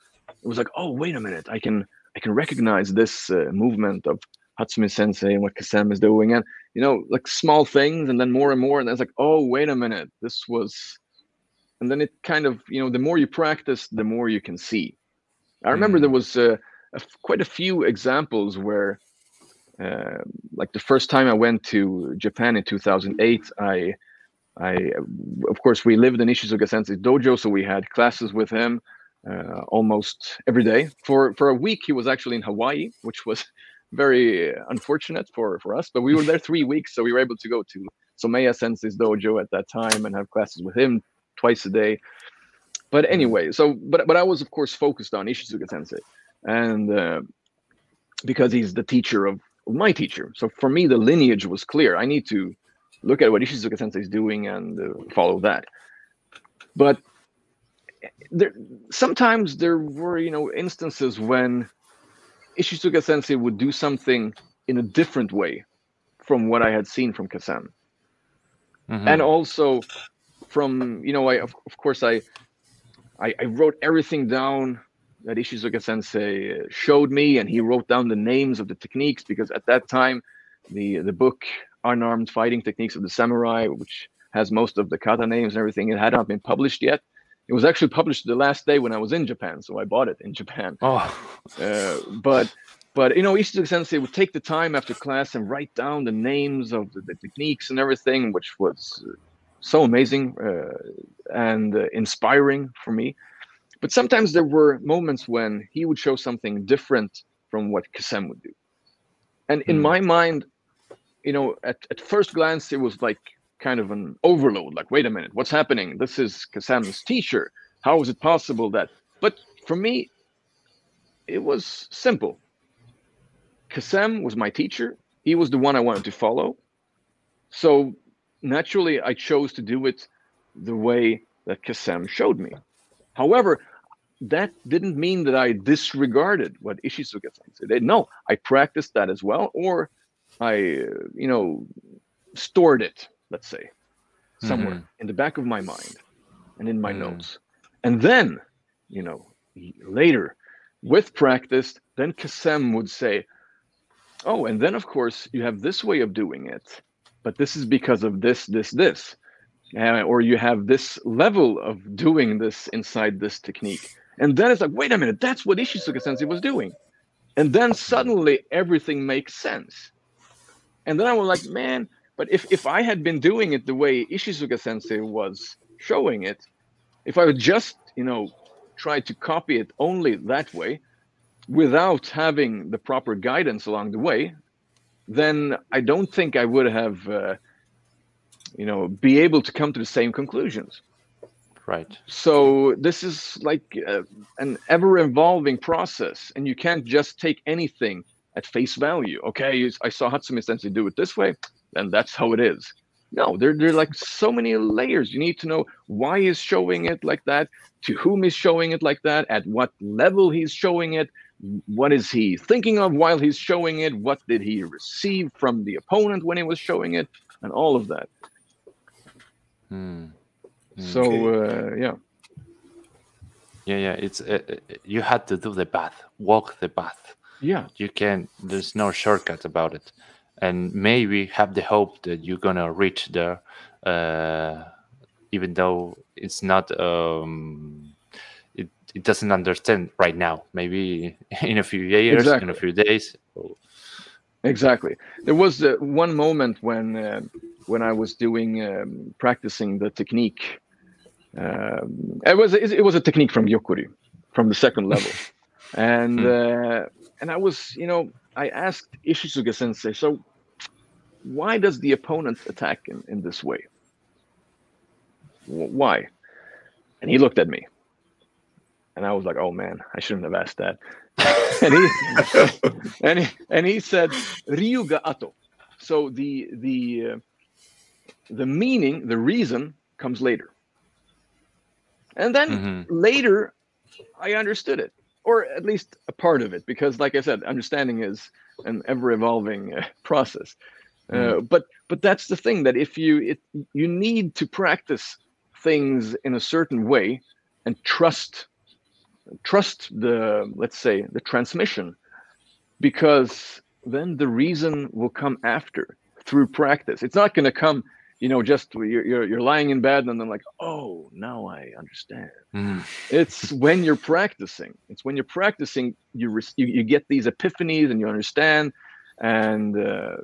It was like, oh wait a minute, I can I can recognize this uh, movement of Hatsumi Sensei and what Kacem is doing, and you know like small things, and then more and more, and then it's like, oh wait a minute, this was, and then it kind of you know the more you practice, the more you can see. I remember Mm. there was uh, a quite a few examples where. Uh, like the first time I went to Japan in 2008, I I, of course, we lived in Ishizuka Sensei's dojo, so we had classes with him uh, almost every day. For for a week, he was actually in Hawaii, which was very unfortunate for for us. But we were there three weeks, so we were able to go to Someya Sensei's dojo at that time and have classes with him twice a day. But anyway, so but but I was of course focused on Ishizuka Sensei, and uh, because he's the teacher of my teacher, so for me the lineage was clear. I need to look at what Ishizuka Sensei is doing and uh, follow that. But there, sometimes there were, you know, instances when Ishizuka Sensei would do something in a different way from what I had seen from Kacem, Mhm. and also from, you know, I of, of course I, I, I wrote everything down that Ishizuka Sensei showed me, and he wrote down the names of the techniques because at that time, the the book Unarmed Fighting Techniques of the Samurai, which has most of the kata names and everything, it had not been published yet. It was actually published the last day when I was in Japan, so I bought it in Japan. Oh, Uh, but but you know, Ishizuka Sensei would take the time after class and write down the names of the, the techniques and everything, which was so amazing uh, and uh, inspiring for me. But sometimes there were moments when he would show something different from what Kacem would do. And in Hmm. my mind, you know, at, at first glance, it was like kind of an overload. Like, wait a minute, what's happening? This is Kacem's teacher. How is it possible that? But for me, it was simple. Kacem was my teacher. He was the one I wanted to follow. So naturally, I chose to do it the way that Kacem showed me. However, that didn't mean that I disregarded what Ishizuka sensei did. No, I practiced that as well, or I, you know, stored it, let's say, somewhere Mhm. in the back of my mind and in my Mm. notes. And then, you know, later with practice, then Kacem would say, Oh, and then of course you have this way of doing it, but this is because of this, this, this. Uh, or you have this level of doing this inside this technique. And then it's like, wait a minute, that's what Ishizuka sensei was doing. And then suddenly everything makes sense. And then I was like, man, but if, if I had been doing it the way Ishizuka sensei was showing it, if I would just, you know, try to copy it only that way, without having the proper guidance along the way, then I don't think I would have, uh, you know, be able to come to the same conclusions. right. So this is like uh, an ever-evolving process, and you can't just take anything at face value. Okay, I saw Hatsumi Sensei do it this way, and that's how it is. No, there, there are like so many layers. You need to know why he's showing it like that, to whom he's showing it like that, at what level he's showing it, what is he thinking of while he's showing it, what did he receive from the opponent when he was showing it, and all of that. Hmm. So uh, yeah, Yeah, yeah. It's uh, uh, you had to do the path, walk the path. Yeah, You can. There's no shortcut about it, and maybe have the hope that you're gonna reach there, uh, even though it's not. Um, it it doesn't understand right now. Maybe in a few years, in a few days. Exactly. There was uh, one moment when uh, when I was doing um, practicing the technique. Um, it was it was a technique from Gyokko-ryu, from the second level, and Hmm. uh, and I was you know I asked Ishizuka Sensei, so why does the opponent attack in, in this way? Why? And he looked at me, and I was like, oh man, I shouldn't have asked that. and he and he, and he said Ryuga Ato. So the the uh, the meaning, the reason comes later. And then Mhm. later I understood it, or at least a part of it, because like I said, understanding is an ever evolving uh, process. Uh, but but that's the thing that if you it you need to practice things in a certain way and trust trust the let's say the transmission because then the reason will come after through practice it's not going to come you know just you're, you're, you're lying in bed and then like oh now i understand Hmm. it's when you're practicing it's when you're practicing you re- you, you get these epiphanies and you understand and uh,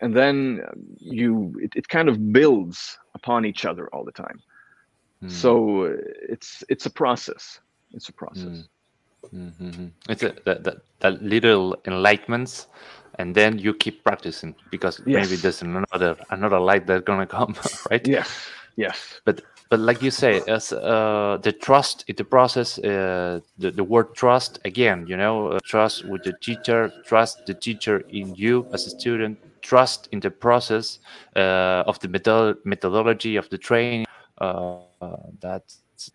and then you it, it kind of builds upon each other all the time Hmm. so uh, it's it's a process it's a process Mhm. It's a, that, that, that little enlightenments, and then you keep practicing because maybe there's another another light that's gonna come, right? yes yes But but like you say, as uh, the trust in the process, uh, the the word trust again, you know, uh, trust with the teacher, trust the teacher in you as a student, trust in the process uh, of the method methodology of the training. Uh, that's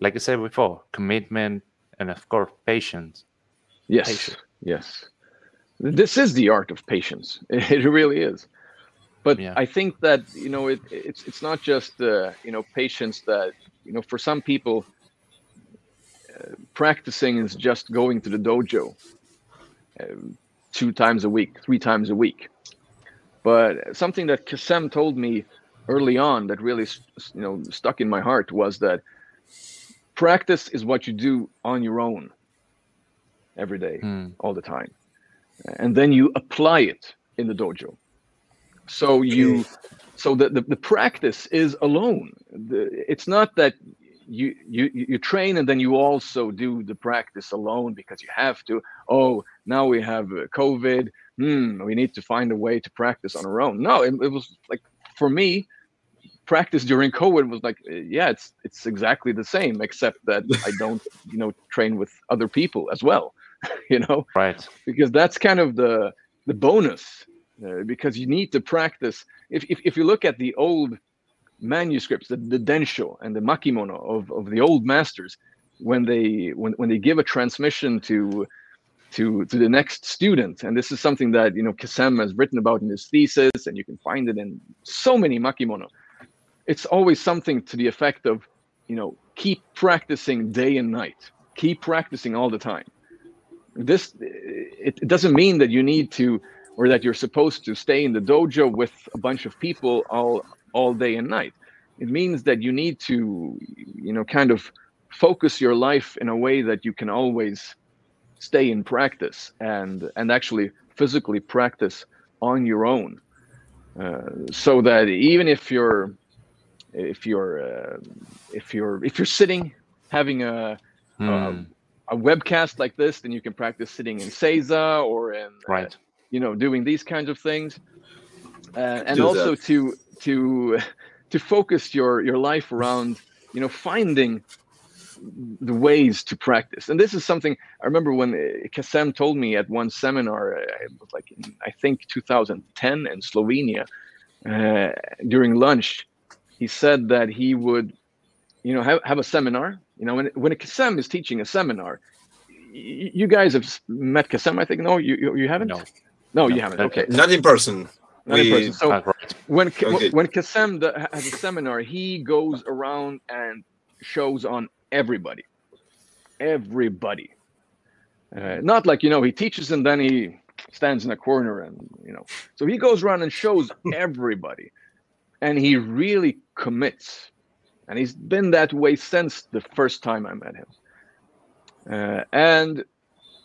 like I said before, commitment and of course patience. yes Patience. yes this is the art of patience it really is but Yeah. i think that you know it, it's it's not just uh, you know patience that you know for some people practicing is just going to the dojo uh, two times a week, three times a week. But something that Kacem told me early on that really you know stuck in my heart was that practice is what you do on your own every day, Mm. all the time and then you apply it in the dojo. So you so the, the, the practice is alone. The, it's not that you, you you train and then you also do the practice alone because you have to. Oh now we have uh, covid. Hmm we need to find a way to practice on our own. No it, it was like for me practice during covid was like uh, yeah it's it's exactly the same except that i don't you know train with other people as well you know? Right. because that's kind of the the bonus uh, because you need to practice. If, if if you look at the old manuscripts the, the densho and the makimono of, of the old masters when they when, when they give a transmission to to to the next student and this is something that you know Kacem has written about in his thesis and you can find it in so many makimono it's always something to the effect of you know keep practicing day and night. Keep practicing all the time this it, it doesn't mean that you need to or that you're supposed to stay in the dojo with a bunch of people all all day and night it means that you need to you know kind of focus your life in a way that you can always stay in practice and and actually physically practice on your own uh, so that even if you're if you're uh, if you're if you're sitting having a Hmm. um, a webcast like this, then you can practice sitting in Seiza or in, uh, right. you know, doing these kinds of things, uh, and Do also that. to to to focus your your life around, you know, finding the ways to practice. And this is something I remember when uh, Kacem told me at one seminar, uh, it was like in, I think 2010 in Slovenia, uh, during lunch, he said that he would, you know, have, have a seminar. You know, when when a Kacem is teaching a seminar, y- you guys have met Kacem, I think. No, you you, you haven't. No. No, No. you haven't. Okay, Not in person. not in person. So right. when K- Okay. when Kacem has a seminar, he goes around and shows on everybody, everybody. Uh, not like you know he teaches and then he stands in a corner and you know. So he goes around and shows everybody, and he really commits, and he's been that way since the first time I met him. Uh, and,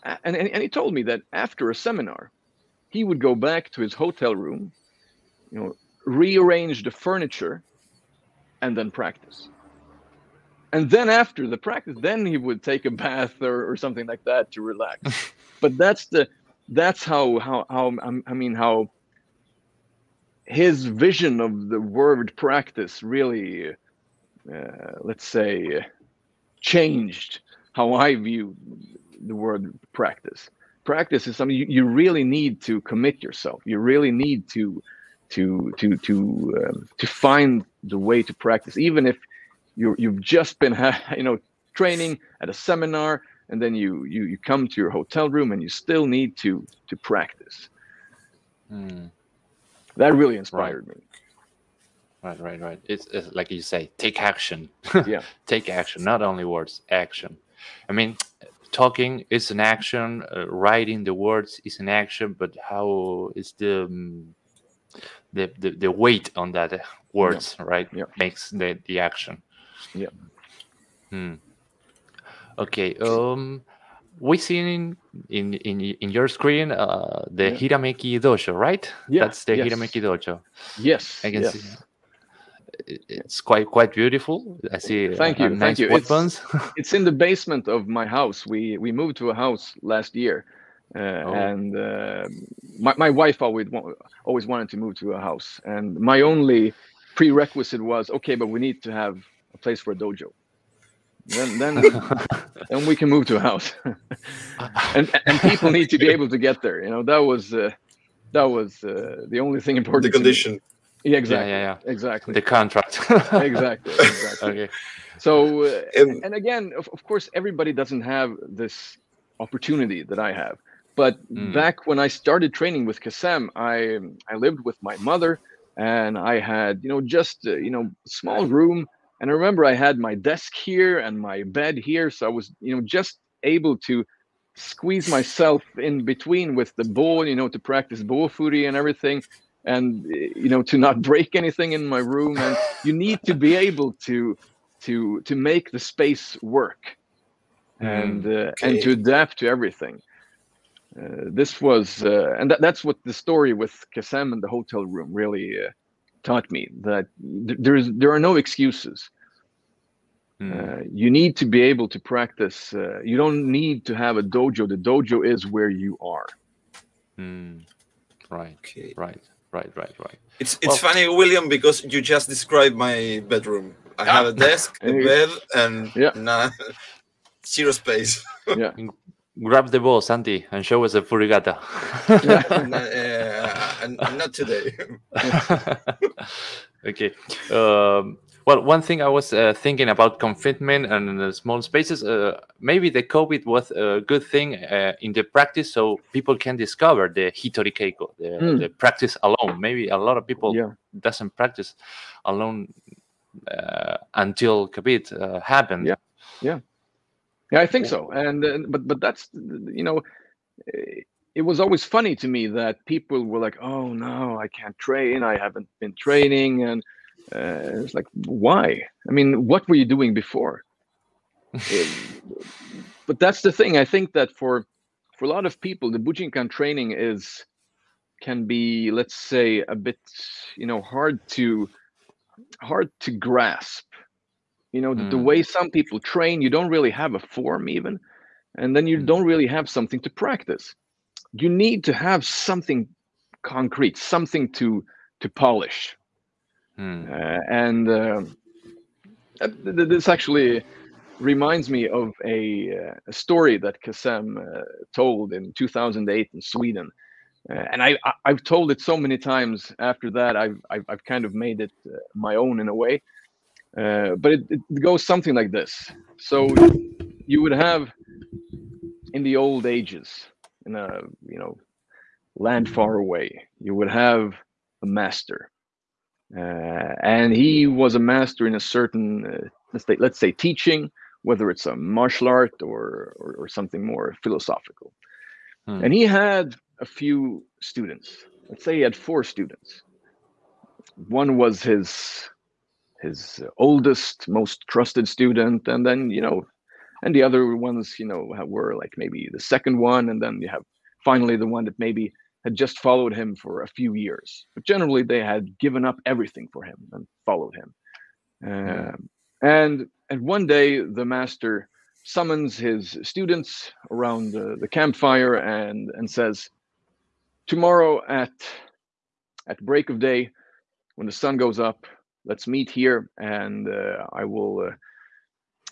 and and he told me that after a seminar, he would go back to his hotel room you know, rearrange the furniture and then practice. And then after the practice, then he would take a bath or, or something like that to relax. but that's the that's how how how I mean how his vision of the word practice really, uh, let's say, changed how I view the word practice. Practice is something you, you really need to commit yourself. You really need to to to to um, to find the way to practice, even if you you've just been you know training at a seminar, and then you you you come to your hotel room and you still need to to practice. Hmm. That really inspired me. Right, right, right. It's, it's like you say, take action. Yeah. take action, not only words, action. I mean, talking is an action, uh, writing the words is an action, but how is the um, the, the the weight on that uh, words, right? Yeah. Makes the the action. Yeah. Hmm. Okay. Um, we seen in in in, in your screen uh, the Yeah. Hirameki Dojo, right? Yeah, That's the yes. Hirameki Dojo. Yes. I can yes. see. It- It's quite quite beautiful. I see. uh, Thank you, nice thank you. It's- it's in the basement of my house. We we moved to a house last year, uh, Oh. and uh, my my wife always always wanted to move to a house, and my only prerequisite was okay, but we need to have a place for a dojo. Then then then we can move to a house, and and people need to be able to get there. You know that was uh, that was uh, the only thing important. The to me. condition. Yeah, exactly. yeah, yeah. Exactly. the contract. exactly. Exactly. okay. So, uh, And- and again, of, of course, everybody doesn't have this opportunity that I have. But Mm. back when I started training with Kacem, I I lived with my mother, and I had you know just uh, you know small room, and I remember I had my desk here and my bed here, so I was you know just able to squeeze myself in between with the ball, you know, to practice bofuri and everything, and you know to not break anything in my room. And you need to be able to to to make the space work and uh, okay. and to adapt to everything. Uh, this was uh, and that, that's what the story with Kacem and the hotel room really uh, taught me that th- there's there are no excuses. Uh, you need to be able to practice. Uh, you don't need to have a dojo. The dojo is where you are. Mm. Right. Okay. Right. Right. Right. Right. It's it's funny, William, because you just described my bedroom. I have a desk, a bed, and Yeah. nah, zero space. Yeah. Grab the ball, Santi, and show us a furigata. Nah, uh, not today. okay. Um, well, one thing I was uh, thinking about confinement and the small spaces, uh, maybe the COVID was a good thing uh, in the practice so people can discover the Hitori Keiko, the, Mm. the practice alone. Maybe a lot of people Yeah. doesn't practice alone uh, until COVID uh, happened. Yeah. Yeah, yeah. I think so. And uh, but but that's you know, eh, it was always funny to me that people were like, "Oh no, I can't train. I haven't been training," and uh, it's like, why? I mean, what were you doing before? Eh, but that's the thing. I think that for for a lot of people, the Bujinkan training is can be, let's say, a bit, you know, hard to hard to grasp you know the, the Mm. way some people train you don't really have a form even and then you Mm. don't really have something to practice you need to have something concrete something to to polish Hmm. uh, and uh, uh, th- th- this actually reminds me of a, a story that Kacem told in 2008 in Sweden. Uh, and I, I, I've told it so many times after that, I've, I've, I've kind of made it uh, my own in a way. Uh, but it, it goes something like this. So you would have in the old ages, in a, you know, land far away, you would have a master uh, and he was a master in a certain uh, let's say let's say teaching whether it's a martial art or or, or something more philosophical. Hmm. and he had a few students. Let's say he had four students. One was his his oldest most trusted student and then you know and the other ones you know were like maybe the second one and then you have finally the one that maybe had just followed him for a few years but generally they had given up everything for him and followed him. Um, and and one day the master summons his students around the, the campfire and and says tomorrow at at break of day when the sun goes up let's meet here and uh, i will uh,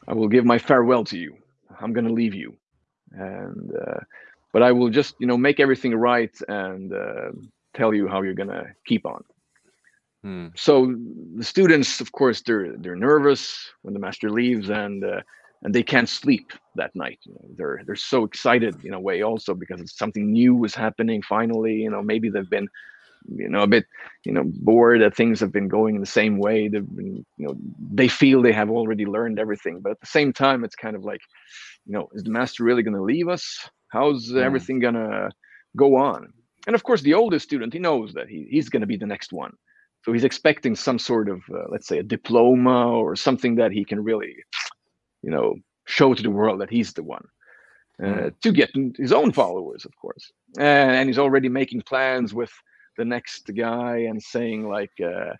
i will give my farewell to you. I'm going to leave you. And uh, but i will just you know make everything right and uh, tell you how you're going to keep on. Hmm. so the students of course they're they're nervous when the master leaves and uh, and they can't sleep that night you know, they're they're so excited in a way also because it's something new is happening finally you know. Maybe they've been you know a bit you know bored that things have been going in the same way. They've been you know they feel they have already learned everything but at the same time it's kind of like you know is the master really going to leave us how's everything going to go on? And of course the oldest student he knows that he, he's going to be the next one. So he's expecting some sort of uh, let's say a diploma or something that he can really you know show to the world that he's the one uh, Mm. to get his own followers of course. And, and he's already making plans with the next guy and saying like uh,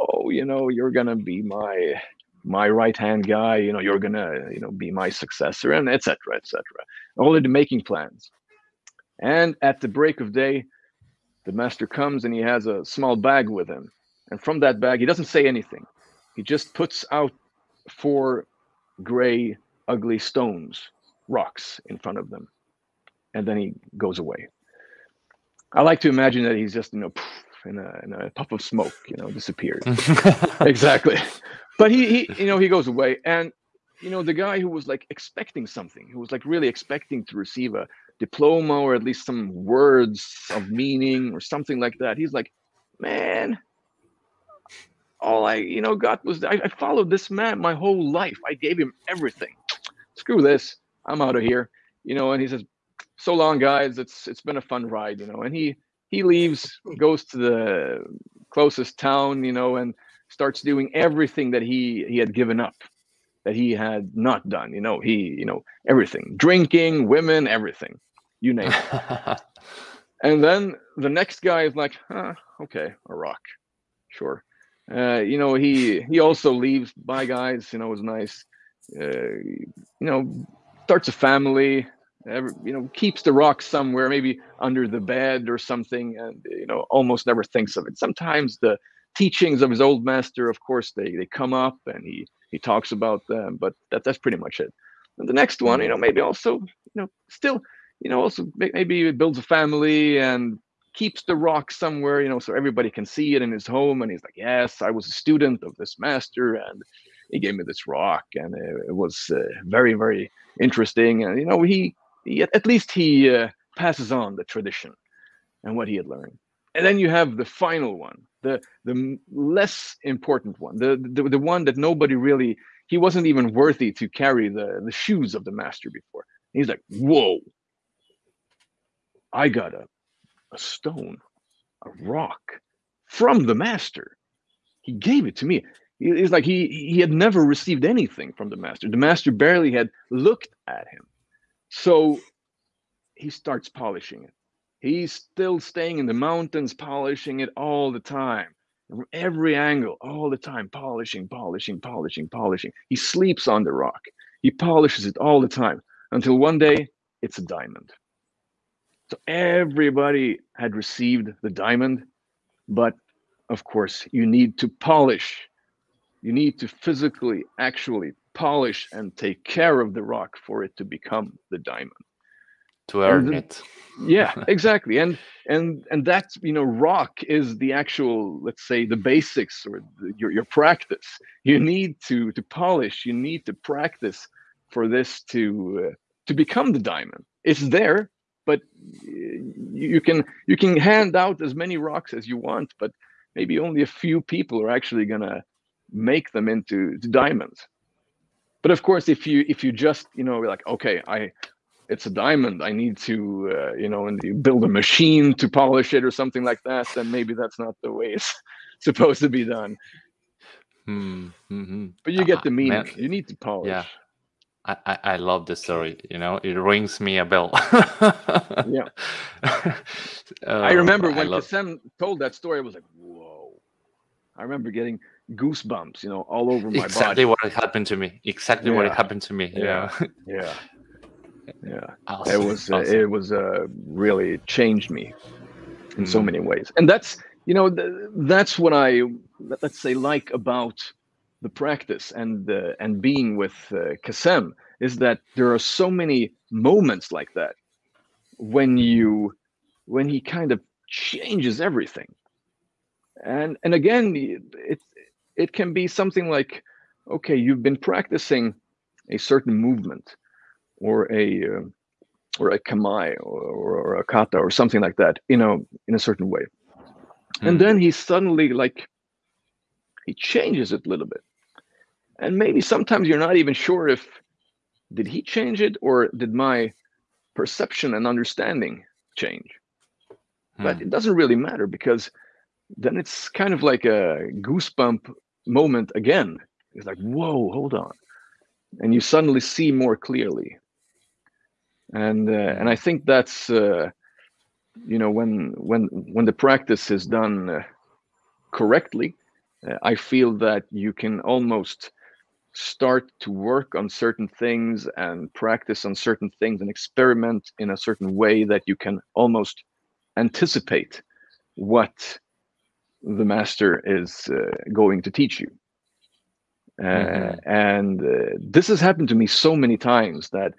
oh you know you're gonna be my my right hand guy you know you're gonna you know be my successor and etc etc All already making plans. And at the break of day the master comes and he has a small bag with him. And from that bag he doesn't say anything. He just puts out four gray ugly stones rocks in front of them. And then he goes away. I like to imagine that he's just you know in a, in a puff of smoke you know disappears. Exactly but he, he you know he goes away and you know the guy who was like expecting something who was like really expecting to receive a diploma or at least some words of meaning or something like that he's like man all I, you know, got was I, I followed this man my whole life. I gave him everything. Screw this. I'm out of here. You know, and he says, so long, guys. It's it's been a fun ride, you know. And he he leaves, goes to the closest town, you know, and starts doing everything that he he had given up, that he had not done. You know, he you know everything, drinking, women, everything, you name it. and then the next guy is like, huh, okay, a rock, sure. Uh, you know, he he also leaves. Bye, guys. You know, it was nice. Uh, you know, starts a family. Every, you know, keeps the rock somewhere, maybe under the bed or something, and you know, almost never thinks of it. Sometimes the teachings of his old master, of course, they they come up, and he he talks about them, but that that's pretty much it. And the next one, you know, maybe also, you know, still, you know, also maybe builds a family and keeps the rock somewhere, you know, so everybody can see it in his home. And he's like, yes, I was a student of this master, and he gave me this rock, and it, it was uh, very, very interesting. And you know, he, he at least he uh, passes on the tradition and what he had learned. And then you have the final one, the the less important one, the the, the one that nobody really he wasn't even worthy to carry the the shoes of the master before. he's like, whoa, I got a a stone, a rock from the master. He gave it to me. It's like he he had never received anything from the master. The master barely had looked at him. So he starts polishing it. He's still staying in the mountains, polishing it all the time, from every angle, all the time, polishing, polishing, polishing, polishing. He sleeps on the rock. He polishes it all the time until one day it's a diamond. So everybody had received the diamond, but of course, you need to polish. You need to physically, actually polish and take care of the rock for it to become the diamond. To earn it. Yeah, exactly. And and and that you know, rock is the actual, let's say, the basics or the, your your practice. You need to to polish. You need to practice for this to uh, to become the diamond. It's there, but you can you can hand out as many rocks as you want but maybe only a few people are actually gonna make them into diamonds but of course if you if you just you know like okay i it's a diamond i need to uh, you know and you build a machine to polish it or something like that then maybe that's not the way it's supposed to be done hmm, mm-hmm. but you get the meaning you need to polish yeah I, I love the story. You know, it rings me a bell. yeah. uh, I remember when love... Kacem told that story. I was like, whoa. I remember getting goosebumps, you know, all over my exactly body. Exactly what happened to me. Exactly yeah. what happened to me. Yeah. Yeah. Yeah. Awesome. It was, uh, awesome. it was, uh, really changed me in mm. so many ways. And that's, you know, th- that's what I, let's say, like about the practice and uh, and being with uh, Kacem is that there are so many moments like that when you when he kind of changes everything and and again it it can be something like okay you've been practicing a certain movement or a uh, or a kamae or, or, a kata or something like that you know in a certain way mm. and hmm. then he suddenly like he changes it a little bit and maybe sometimes you're not even sure if did he change it or did my perception and understanding change hmm. but it doesn't really matter because then it's kind of like a goosebump moment again it's like whoa hold on and you suddenly see more clearly and uh, and i think that's uh, you know when when when the practice is done uh, correctly uh, i feel that you can almost start to work on certain things and practice on certain things and experiment in a certain way that you can almost anticipate what the master is uh, going to teach you. Uh, mm-hmm. And uh, this has happened to me so many times that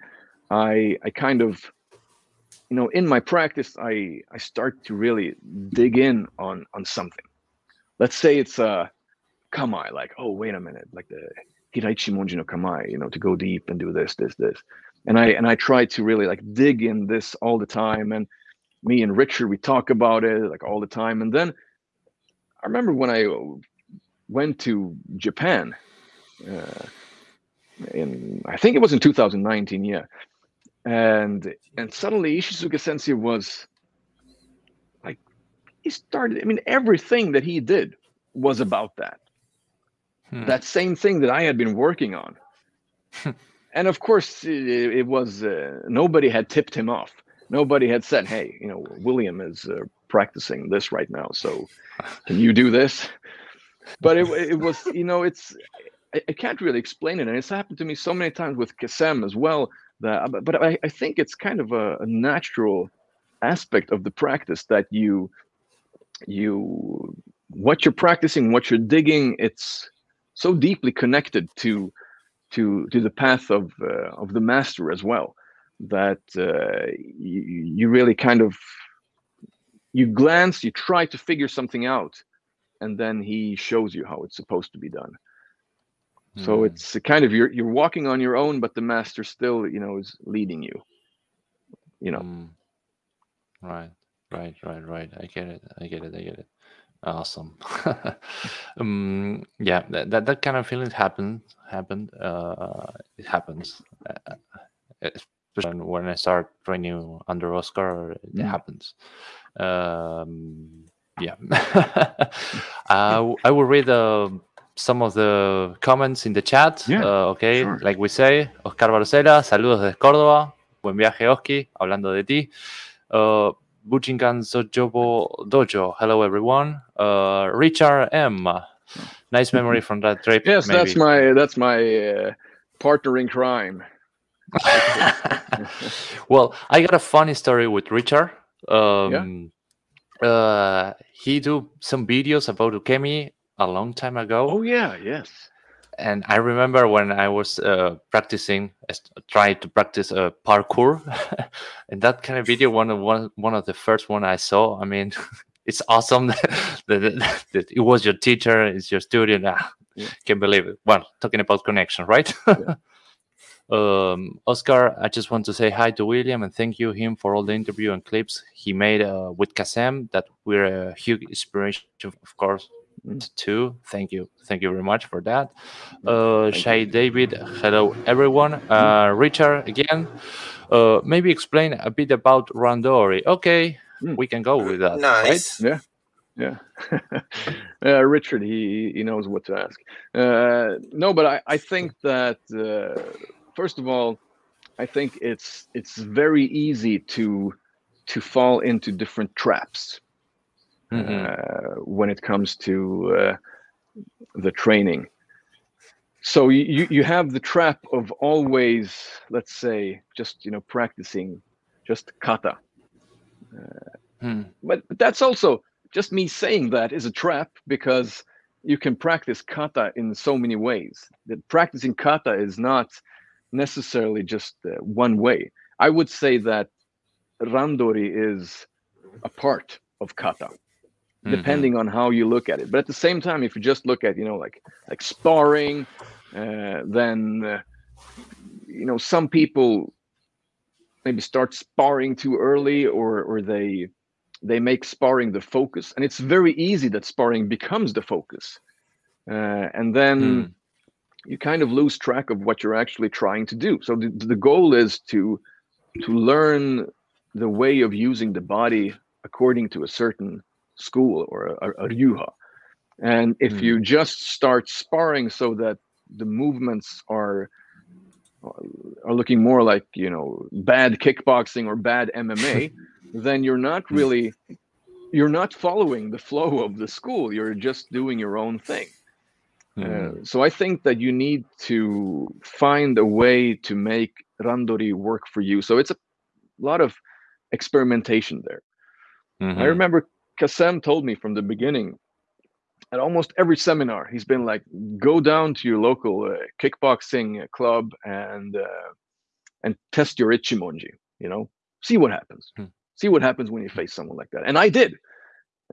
I I kind of you know in my practice I I start to really dig in on on something. Let's say it's a kamae like oh wait a minute like the Hira Ichimonji no Kamae, you know, to go deep and do this, this, this. And I and I try to really like dig in this all the time. And me and Richard, we talk about it like all the time. And then I remember when I went to Japan. Uh, in I think it was in 2019, yeah, and and suddenly Ishizuka Sensei was like he started. I mean, everything that he did was about that. Hmm. That same thing that I had been working on. and of course, it, it was uh, nobody had tipped him off. Nobody had said, "Hey, you know, William is uh, practicing this right now, so can you do this?" But it, it was, you know, it's I, I, can't really explain it, and it's happened to me so many times with Kacem as well. That, but I, I think it's kind of a, a natural aspect of the practice that you you what you're practicing, what you're digging, it's so deeply connected to to to the path of uh, of the master as well that uh, you, you really kind of you glance you try to figure something out and then he shows you how it's supposed to be done. So hmm. it's kind of you're you're walking on your own but the master still you know is leading you you know mm. right right right right i get it i get it i get it Awesome. um, yeah, that, that, that kind of feeling happened. Happened. Uh, it happens, uh, especially when I start training under Oscar. It mm. happens. Um, yeah. uh, I will read uh, some of the comments in the chat. Yeah, uh, okay, sure. like we say, Oscar Barcela, saludos desde Córdoba. Buen viaje, Oski. Hablando de ti. Uh, Bujinkan Sojobo Dojo. Hello, everyone. Uh, Richard M. Nice memory from that trip. yes, maybe. that's my that's my uh, partner in crime. well, I got a funny story with Richard. Um, yeah. uh, he do some videos about ukemi a long time ago. Oh yeah, yes and I remember when I was uh, practicing, trying to practice uh, parkour, in that kind of video, one of one one of the first one I saw. I mean, it's awesome that, that, that, it was your teacher, it's your student. Ah, yeah. Can't believe it. Well, talking about connection, right? Yeah. um, Oscar, I just want to say hi to William and thank you him for all the interview and clips he made uh, with Kacem. That we're a huge inspiration, of course, Mm. too. Thank you. Thank you very much for that. Uh, Shay David, hello everyone. Uh, Richard again. Uh, maybe explain a bit about Randori. Okay, mm. we can go with that. Nice. Right? Yeah. Yeah. uh, Richard, he, he knows what to ask. Uh, no, but I, I think that, uh, first of all, I think it's it's very easy to to fall into different traps mm-hmm. uh, when it comes to uh, the training. So you you have the trap of always, let's say, just you know practicing just kata. Uh, hmm. But that's also just me saying that is a trap because you can practice kata in so many ways. That practicing kata is not necessarily just uh, one way. I would say that randori is a part of kata. Mm-hmm. depending mm-hmm. on how you look at it. But at the same time, if you just look at you know like like sparring, uh, then uh, you know some people maybe start sparring too early, or or they they make sparring the focus, and it's very easy that sparring becomes the focus, uh, and then. Mm. You kind of lose track of what you're actually trying to do. So the, the goal is to to learn the way of using the body according to a certain school or a, a ryuha. And if mm. you just start sparring so that the movements are are looking more like you know bad kickboxing or bad MMA, then you're not hmm. really you're not following the flow of the school. You're just doing your own thing. Mm. Uh, so I think that you need to find a way to make randori work for you. So it's a lot of experimentation there. Mm-hmm. I remember Kacem told me from the beginning, at almost every seminar, he's been like, go down to your local uh, kickboxing club and uh, and test your ichimonji. You know, see what happens. Hmm. See what happens when you face someone like that. And I did,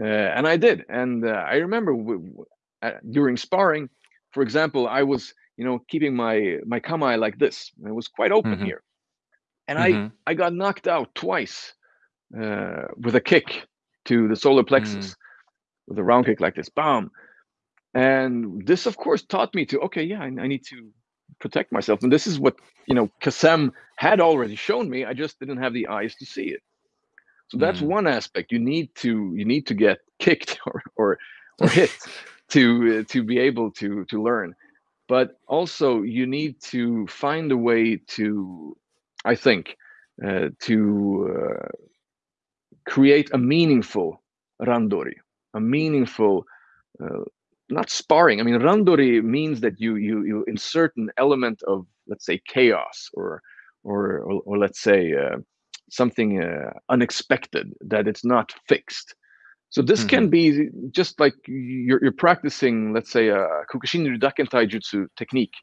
uh, and I did. And uh, I remember uh, during sparring, for example, I was you know keeping my my kamae like this. And it was quite open mm-hmm. here, and mm-hmm. I I got knocked out twice uh, with a kick to the solar plexus mm. with a round kick like this, bam. and this of course taught me to okay yeah I, I need to protect myself and this is what you know Kacem had already shown me i just didn't have the eyes to see it so that's Mm. one aspect you need to you need to get kicked or or, or hit to uh, to be able to to learn but also you need to find a way to i think uh, to uh, create a meaningful randori a meaningful uh, not sparring. I mean randori means that you you you insert an element of let's say chaos or or or, or let's say uh, something uh, unexpected that it's not fixed. So this can be just like you're, you're practicing let's say a Kukishinryu dakentaijutsu technique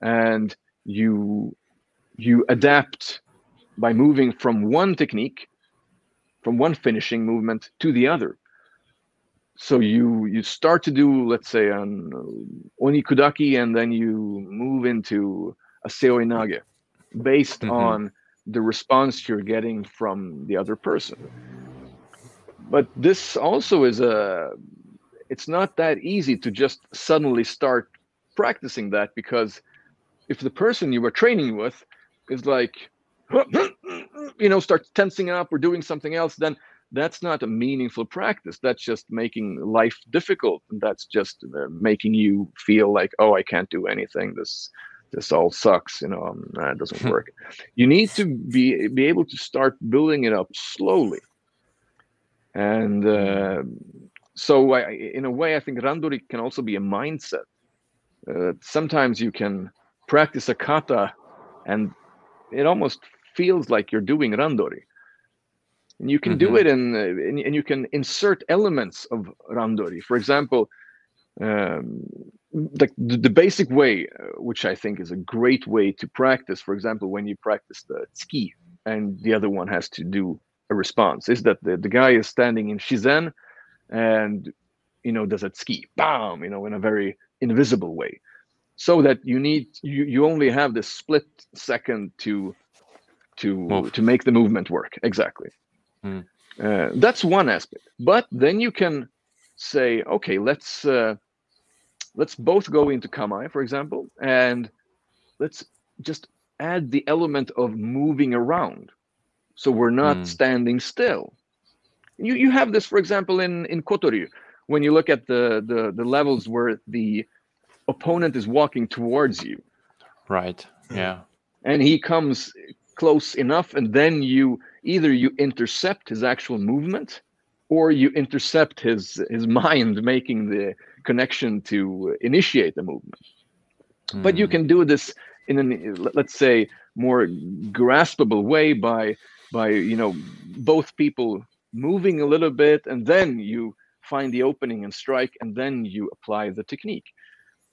and you you adapt by moving from one technique from one finishing movement to the other so you you start to do let's say an onikudaki and then you move into a seoi nage based Mhm. on the response you're getting from the other person but this also is a it's not that easy to just suddenly start practicing that because if the person you were training with is like you know starts tensing up or doing something else then that's not a meaningful practice. That's just making life difficult. And that's just uh, making you feel like oh i can't do anything. This this all sucks. You know um, nah, it doesn't work. You need to be be able to start building it up slowly. And uh, so I, in a way i think randori can also be a mindset. Uh, sometimes you can practice a kata and it almost feels like you're doing randori. And you can do Mhm. it in uh, and, and you can insert elements of randori. For example um, like the, the basic way uh, which i think is a great way to practice for example when you practice the tsuki and the other one has to do a response is that the, the guy is standing in shizen and you know does a tsuki bam you know in a very invisible way. So that you need you, you only have this split second to to Move. to make the movement work exactly Hmm. uh, that's one aspect but then you can say okay let's uh, let's both go into kamae for example and let's just add the element of moving around so we're not Hmm. standing still you you have this for example in in kotoryu when you look at the the the levels where the opponent is walking towards you Right. Yeah. and he comes close enough and then you either you intercept his actual movement or you intercept his his mind making the connection to initiate the movement but you Mm. can do this in an let's say more graspable way by by you know both people moving a little bit and then you find the opening and strike and then you apply the technique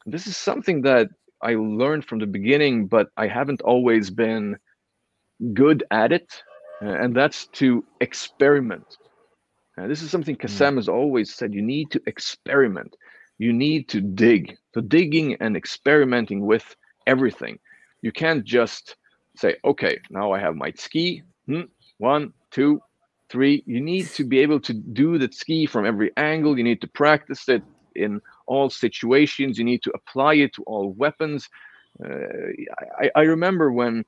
this is something that i learned from the beginning but i haven't always been good at it uh, and that's to experiment. Uh, this is something Kacem has always said you need to experiment. You need to dig. So digging and experimenting with everything. You can't just say okay now i have my tsuki. Hmm, one two three. You need to be able to do the tsuki from every angle. You need to practice it in all situations. You need to apply it to all weapons. Uh, I, I remember when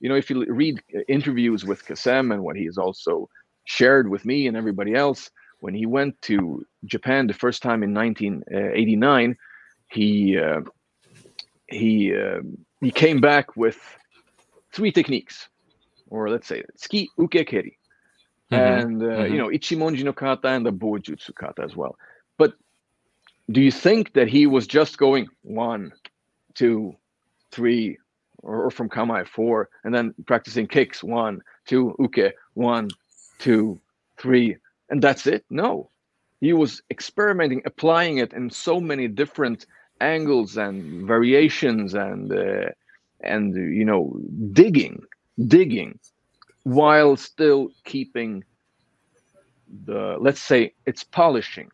you know if you read interviews with Kacem and what he has also shared with me and everybody else when he went to Japan the first time in 1989 he uh, he uh, he came back with three techniques or let's say tsuki uke keri Mhm. and uh, Mhm. you know ichimonji no kata and the bojutsu kata as well but do you think that he was just going one two three or, or from kamae four and then practicing kicks one two uke one two three and that's it? No. He was experimenting applying it in so many different angles and variations and uh, and you know digging digging while still keeping the let's say it's polishing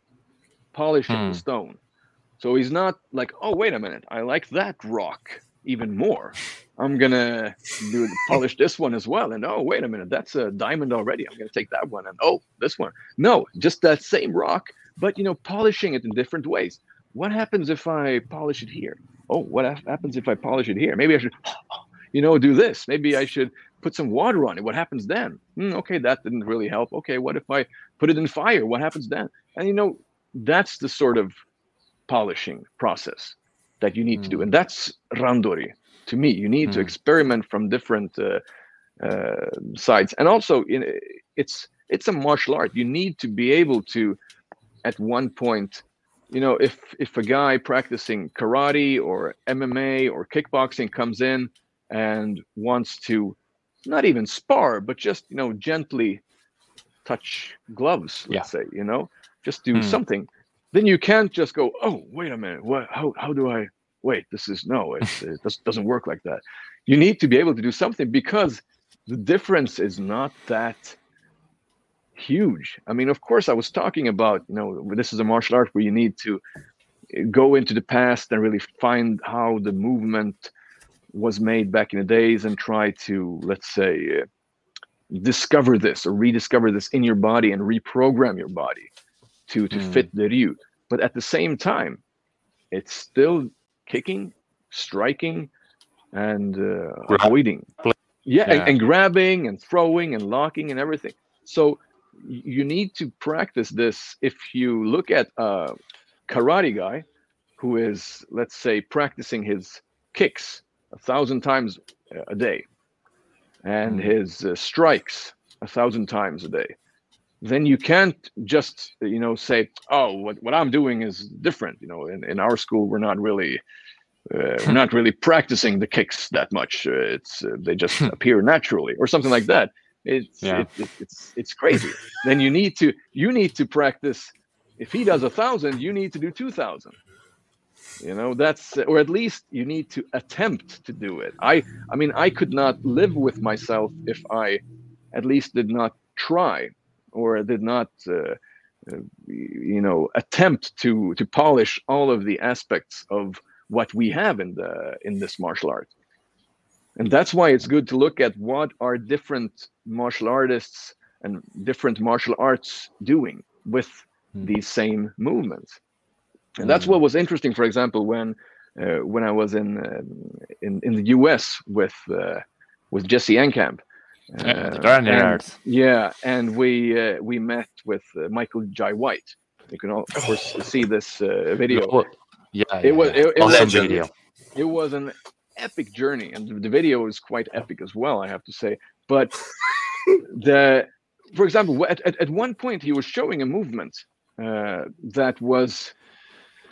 polishing Hmm. the stone. So he's not like oh wait a minute i like that rock even more i'm gonna do polish this one as well and oh wait a minute that's a diamond already i'm gonna take that one and oh this one no just that same rock but you know polishing it in different ways what happens if I polish it here? Oh, what happens if I polish it here? Maybe I should, you know, do this. Maybe I should put some water on it. What happens then? Mm, okay, that didn't really help. Okay, what if I put it in fire? What happens then? And you know, that's the sort of polishing process that you need mm. to do, and that's randori to me. You need mm. to experiment from different uh, uh, sides, and also in, it's it's a martial art. You need to be able to, at one point, you know, if if a guy practicing karate or MMA or kickboxing comes in and wants to not even spar, but just you know gently touch gloves, let's yeah. say, you know, just do mm. something, then you can't just go, oh, wait a minute, what? How how do I? Wait, this is no, it, it doesn't work like that. You need to be able to do something because the difference is not that huge. I mean, of course, I was talking about, you know, this is a martial art where you need to go into the past and really find how the movement was made back in the days and try to, let's say, uh, discover this or rediscover this in your body and reprogram your body to to mm. fit the ryu. But at the same time, it's still kicking, striking, and uh, avoiding. Yeah, yeah. And, and grabbing and throwing and locking and everything. So you need to practice this if you look at a karate guy who is let's say practicing his kicks a thousand times a day and mm. his uh, strikes a thousand times a day then you can't just you know say oh what, what i'm doing is different you know in, in our school we're not really uh, we're not really practicing the kicks that much uh, it's uh, they just appear naturally or something like that it's yeah. it, it, it's it's crazy. then you need to you need to practice. If he does a thousand, you need to do two thousand. You know that's or at least you need to attempt to do it. I I mean I could not live with myself if I at least did not try or did not uh, uh, you know attempt to to polish all of the aspects of what we have in the in this martial art and that's why it's good to look at what are different martial artists and different martial arts doing with mm. these same movements and that's what hmm. was interesting for example when uh, when i was in, uh, in in the us with uh, with jesse enkamp uh, and, yeah and we uh, we met with uh, michael jai white. You can all, of course see this uh, video. Yeah, it was it, it awesome was, video. it was an epic journey, and the video is quite epic as well, I have to say. But the, for example, at, at, at one point he was showing a movement uh, that was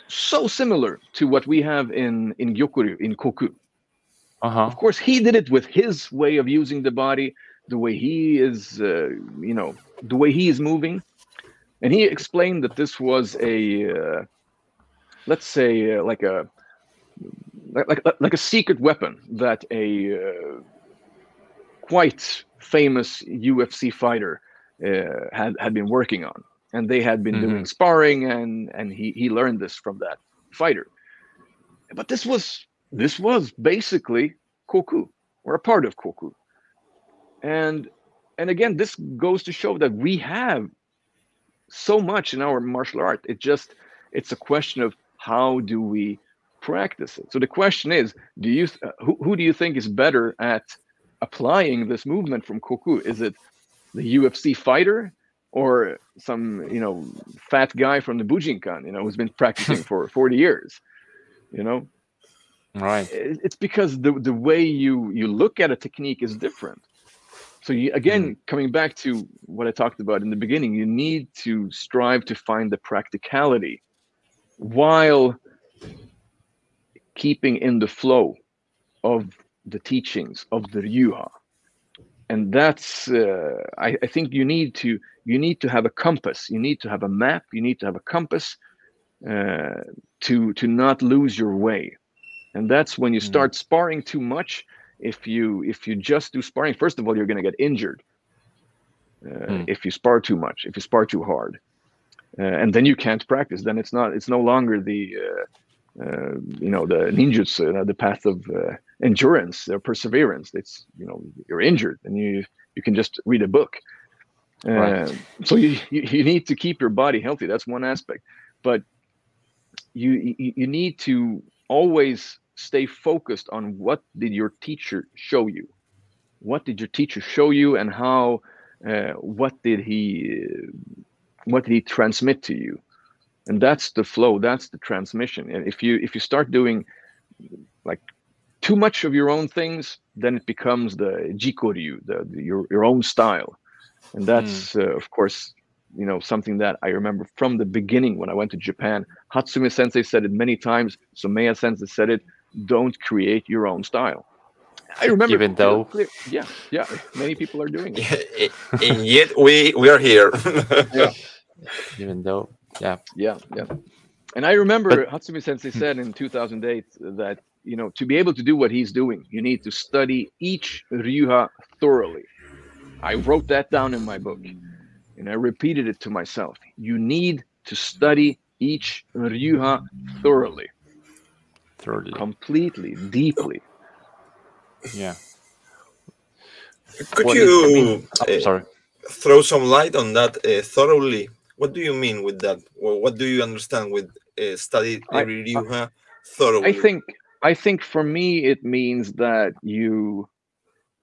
so similar to what we have in in Gyokko-ryu in Koku. Uh-huh. Of course, he did it with his way of using the body, the way he is, uh, you know, the way he is moving, and he explained that this was a, uh, let's say, uh, like a like, like, a secret weapon that a uh, quite famous UFC fighter uh, had had been working on, and they had been mm-hmm. doing sparring, and and he he learned this from that fighter. But this was this was basically koku or a part of koku, and and again this goes to show that we have so much in our martial art. It just it's a question of how do we practice it. So the question is, do you uh, who, who do you think is better at applying this movement from Koku? Is it the UFC fighter or some you know fat guy from the Bujinkan, you know, who's been practicing for 40 years? You know, right? It's because the the way you you look at a technique is different. So you, again, mm. coming back to what I talked about in the beginning, you need to strive to find the practicality while keeping in the flow of the teachings of the Ryuha. And that's, uh, I, I, think you need to, you need to have a compass. You need to have a map. You need to have a compass uh, to, to not lose your way. And that's when you mm. start sparring too much. If you, if you just do sparring, first of all, you're going to get injured. Uh, mm. If you spar too much, if you spar too hard, uh, and then you can't practice. Then it's not, it's no longer the, uh, uh, you know the ninjutsu, uh, the path of uh, endurance or perseverance. It's you know you're injured and you you can just read a book. Right. so you, you you need to keep your body healthy. That's one aspect, but you, you you need to always stay focused on what did your teacher show you? What did your teacher show you and how uh, what did he what did he transmit to you? And that's the flow that's the transmission. And if you if you start doing like too much of your own things then it becomes the jikoryu the, the your, your own style. And that's mm. uh, of course you know something that i remember from the beginning when i went to japan. Hatsumi sensei said it many times Someya sensei said it don't create your own style I remember. Even though, clear. yeah, yeah, many people are doing it, and yet we we are here. yeah. Even though, yeah, yeah, yeah. And I remember but, Hatsumi Sensei hmm. said in 2008 that you know to be able to do what he's doing, you need to study each ryuha thoroughly. I wrote that down in my book, and I repeated it to myself. You need to study each ryuha thoroughly, thoroughly, completely, deeply yeah. Could what you I mean, oh, sorry. throw some light on that uh, thoroughly? What do you mean with that? Well, what do you understand with uh, study review Ryuha thoroughly? I think I think for me it means that you,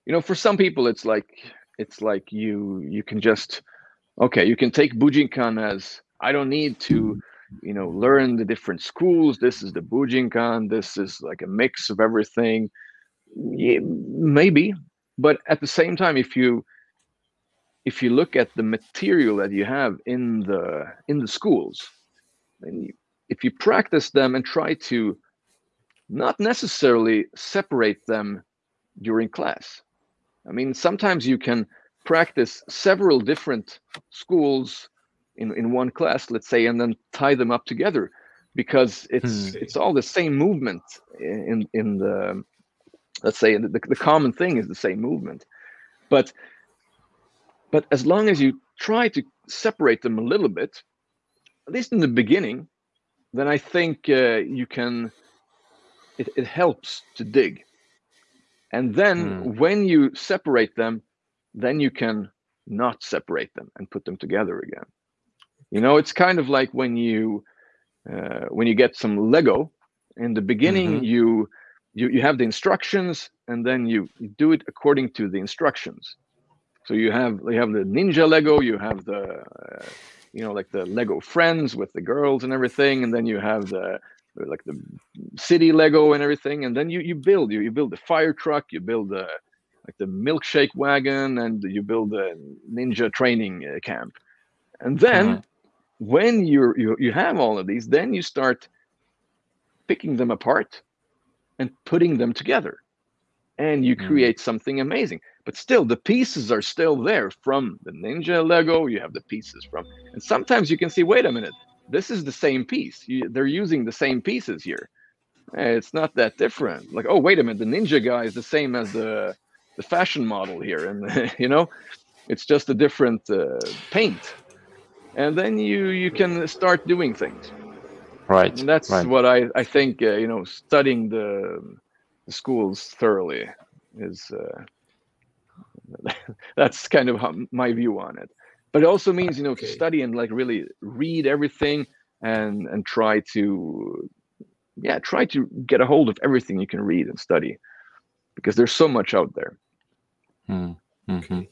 you know, for some people it's like it's like you you can just okay you can take Bujinkan as I don't need to you know learn the different schools. This is the Bujinkan. This is like a mix of everything yeah, maybe but at the same time if you if you look at the material that you have in the in the schools and you, if you practice them and try to not necessarily separate them during class i mean sometimes you can practice several different schools in in one class let's say and then tie them up together because it's hmm. it's all the same movement in in the let's say the, the common thing is the same movement but but as long as you try to separate them a little bit at least in the beginning then i think uh, you can it, it helps to dig and then mm. when you separate them then you can not separate them and put them together again you know it's kind of like when you uh, when you get some lego in the beginning mm -hmm. you you, you have the instructions and then you, you do it according to the instructions. So you have you have the ninja Lego, you have the uh, you know like the Lego friends with the girls and everything, and then you have the like the city Lego and everything, and then you you build you you build the fire truck, you build the like the milkshake wagon, and you build the ninja training uh, camp, and then mm -hmm. When you're you you have all of these, then you start picking them apart and putting them together. And you mm. create something amazing. But still the pieces are still there from the ninja lego. You have the pieces from and sometimes you can see wait a minute this is the same piece. You, they're using the same pieces here. Eh, it's not that different. Like oh wait a minute the ninja guy is the same as the the fashion model here. And you know it's just a different uh, paint and then you you can start doing things right and that's right. what i i think uh, you know studying the, the schools thoroughly is uh, that's kind of how, my view on it but it also means you know okay. to study and like really read everything and and try to yeah try to get a hold of everything you can read and study because there's so much out there mm -hmm.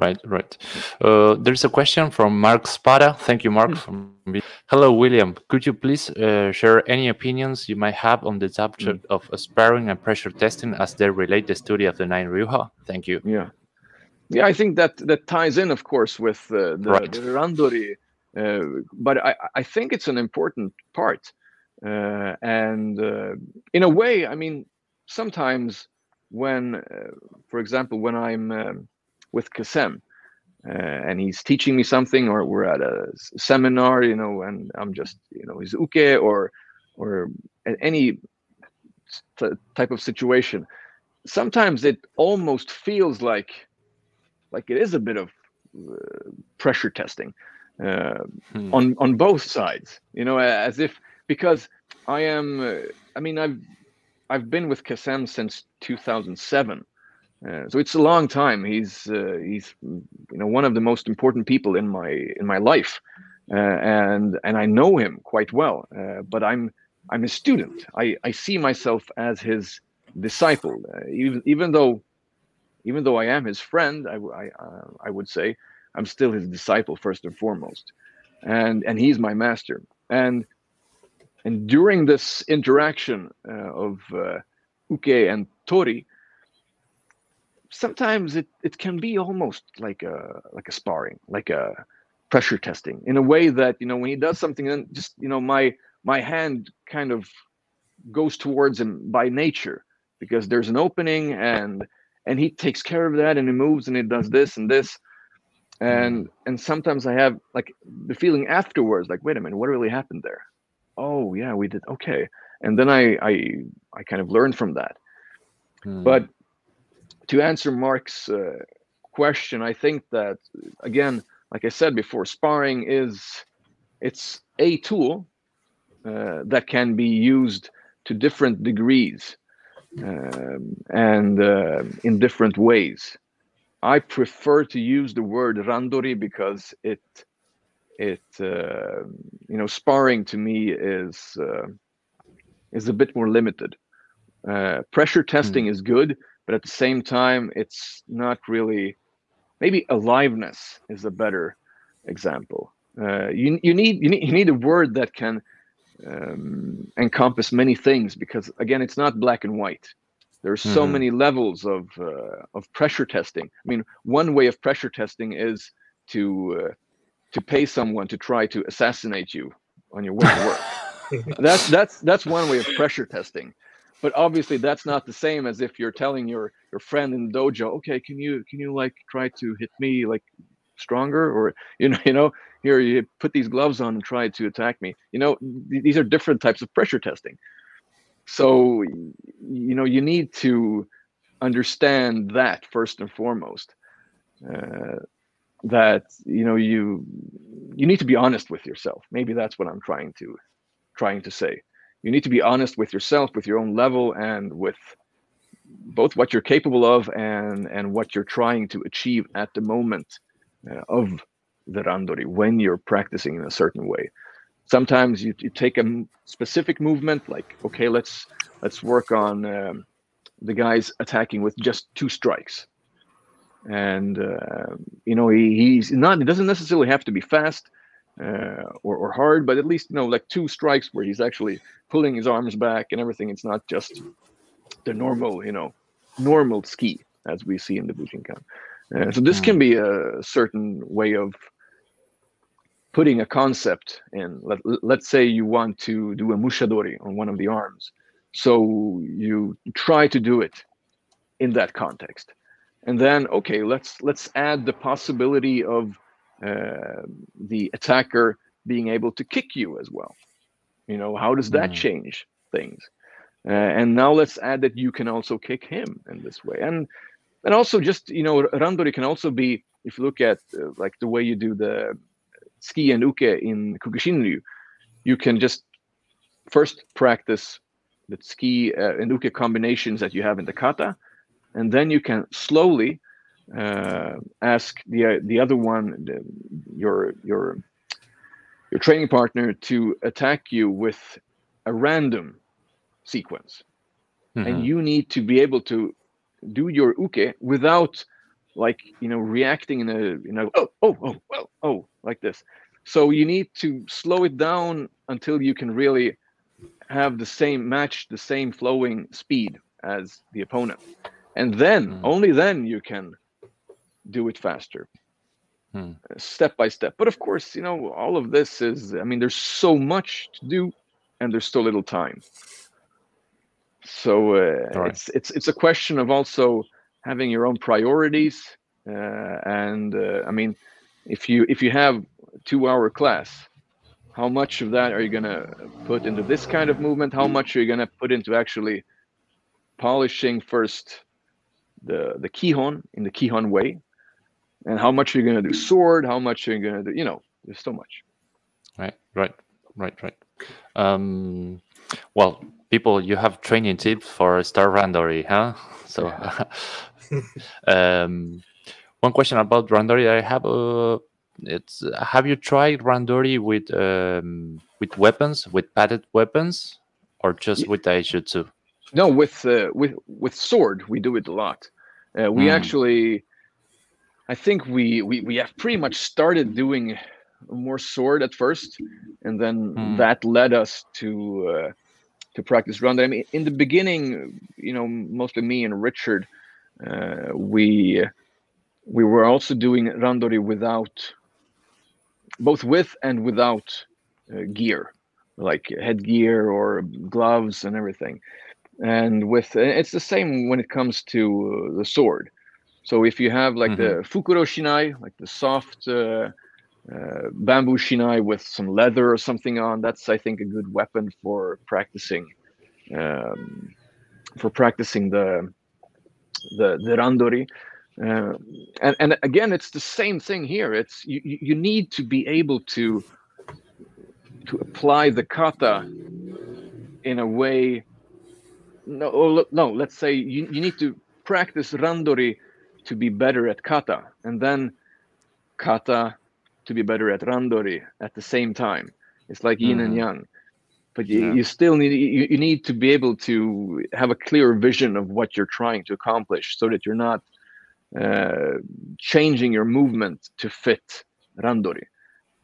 Right, right. Uh, there's a question from Mark Spada. Thank you, Mark. Hmm. Hello, William. Could you please uh, share any opinions you might have on the subject mm. of sparring and pressure testing as they relate the study of the nine Ryuha? Thank you. Yeah, yeah. I think that that ties in, of course, with uh, the, right. the Randori, uh, but I I think it's an important part, uh, and uh, in a way, I mean, sometimes when, for example, when I'm um, with Kacem. Uh, and he's teaching me something, or we're at a seminar, you know, and I'm just, you know, he's uke or or any type of situation. Sometimes it almost feels like like it is a bit of uh, pressure testing uh, hmm. on on both sides, you know, as if because I am, uh, I mean, I've I've been with Kacem since 2007 uh, so it's a long time. He's uh, he's you know one of the most important people in my in my life, uh, and and I know him quite well. Uh, but I'm I'm a student. I I see myself as his disciple, uh, even even though even though I am his friend. I I I would say I'm still his disciple first and foremost, and and he's my master. And and during this interaction of Uke and Tori, sometimes it, it can be almost like a like a sparring, like a pressure testing, in a way that you know when he does something, then just you know my my hand kind of goes towards him by nature because there's an opening and and he takes care of that and he moves and he does this and this and mm. and sometimes i have like the feeling afterwards like wait a minute what really happened there oh yeah we did okay and then i i i kind of learned from that hmm. but to answer mark's uh, question i think that again like i said before sparring is it's a tool uh, that can be used to different degrees um, and uh, in different ways i prefer to use the word randori because it it uh, you know sparring to me is uh, is a bit more limited uh, pressure testing mm. is good but at the same time it's not really maybe aliveness is a better example uh, you, you need you need you need a word that can um, encompass many things because again it's not black and white There are so mm-hmm. many levels of uh, of pressure testing i mean one way of pressure testing is to uh, to pay someone to try to assassinate you on your way to work. that's that's that's one way of pressure testing. But obviously that's not the same as if you're telling your your friend in the dojo, okay, can you can you like try to hit me like stronger or you know you know here you put these gloves on and try to attack me. You know th- these are different types of pressure testing. So you know you need to understand that first and foremost. Uh, that you know you you need to be honest with yourself maybe that's what i'm trying to trying to say you need to be honest with yourself with your own level and with both what you're capable of and and what you're trying to achieve at the moment uh, of the randori when you're practicing in a certain way sometimes you, you take a specific movement like okay let's let's work on um, the guys attacking with just two strikes and uh, you know he, he's not. It doesn't necessarily have to be fast uh, or, or hard, but at least you know like two strikes where he's actually pulling his arms back and everything. It's not just the normal, you know, normal tsuki as we see in the Bujinkan. Uh, so this can hmm. be a certain way of putting a concept in. Let, let's say you want to do a mushadori on one of the arms. So you try to do it in that context and then okay let's let's add the possibility of uh, the attacker being able to kick you as well you know how does that mm. change things uh, and now let's add that you can also kick him in this way and and also just you know randori can also be if you look at uh, like the way you do the tsuki and uke in Kukishinryu, you can just first practice the tsuki uh, and uke combinations that you have in the kata and then you can slowly uh, ask the the other one, the, your your your training partner, to attack you with a random sequence, mm-hmm. and you need to be able to do your uke without like you know reacting in a you know oh oh oh well oh like this so you need to slow it down until you can really have the same match the same flowing speed as the opponent and then mm. only then you can do it faster mm. step by step but of course you know all of this is i mean there's so much to do and there's so little time so uh, right. it's it's it's a question of also having your own priorities uh, and uh, i mean if you if you have two hour class how much of that are you going to put into this kind of movement how much are you going to put into actually polishing first the the kihon in the kihon way and how much are you're going to do sword how much are you're going to do you know there's so much. Right right right right. Um well people you have training tips for star randori huh? So um one question about randori i have uh, it's have you tried randori with um, with weapons with padded weapons or just Ye- with taijutsu No, with uh, with with sword we do it a lot. Uh, we Mm. actually, I think we, we we have pretty much started doing more sword at first, and then Mm. that led us to uh, to practice randori. I mean, in the beginning, you know, mostly me and Richard, uh, we we were also doing randori without, both with and without uh, gear, like headgear or gloves and everything and with it's the same when it comes to uh, the sword so if you have like the fukuro shinai like the soft uh, uh, bamboo shinai with some leather or something on that's i think a good weapon for practicing um, for practicing the the, the randori. Uh, and and again it's the same thing here. It's you, you need to be able to to apply the kata in a way no no let's say you, you need to practice randori to be better at kata and then kata to be better at randori at the same time it's like yin and Mhm. yang but you, Yeah. you still need you, you need to be able to have a clear vision of what you're trying to accomplish so that you're not uh, changing your movement to fit randori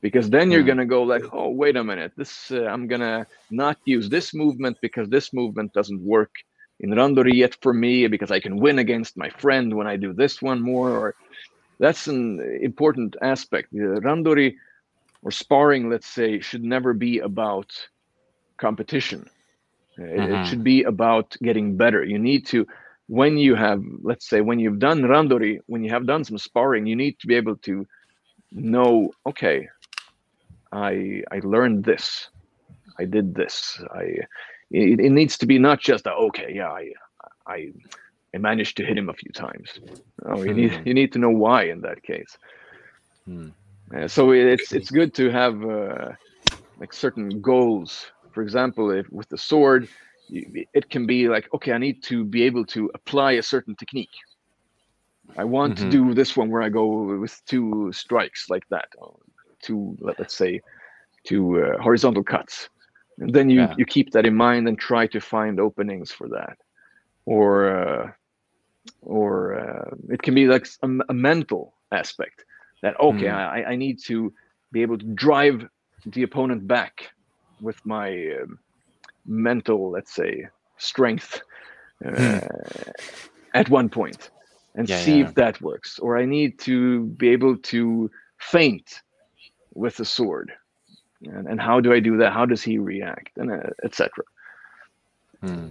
because then you're Mm. gonna go like oh wait a minute this uh, i'm gonna not use this movement because this movement doesn't work in randori yet for me because i can win against my friend when i do this one more or that's an important aspect. The randori or sparring let's say should never be about competition. Uh, it, should be about getting better. You need to when you have let's say when you've done randori when you have done some sparring you need to be able to know okay i i learned this. I did this. I it, it needs to be not just a, okay yeah i i i managed to hit him a few times oh you need Mhm. you need to know why in that case Hmm. uh, so it's it's good to have uh, like certain goals. For example, if with the sword, you, it can be like, okay, I need to be able to apply a certain technique. I want Mhm. to do this one where I go with two strikes like that, two let, us say two uh, horizontal cuts. Then you Yeah. you keep that in mind and try to find openings for that, or uh, or uh, it can be like a mental aspect that okay Hmm. I, I need to be able to drive the opponent back with my um, mental let's say strength uh, at one point and Yeah, see yeah. if that works or i need to be able to feint with the sword and, and how do i do that how does he react and uh, etc Hmm.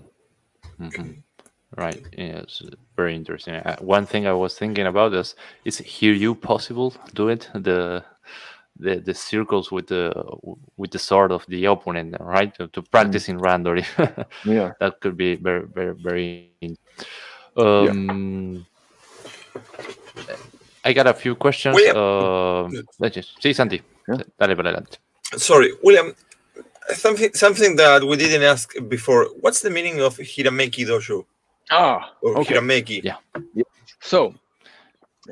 Mhm. Right. Yes. Very interesting. Uh, one thing I was thinking about is is here you possible do it the the the circles with the with the sword of the opponent, right? To, to practice in randori. yeah that could be very very very. in- Um, I got a few questions. William- Uh, let's just sí, Santi. Yeah. Dale para adelante. Sorry, William. Something something that we didn't ask before. What's the meaning of Hirameki Dojo ah or okay Hirameki? Yeah. yeah. So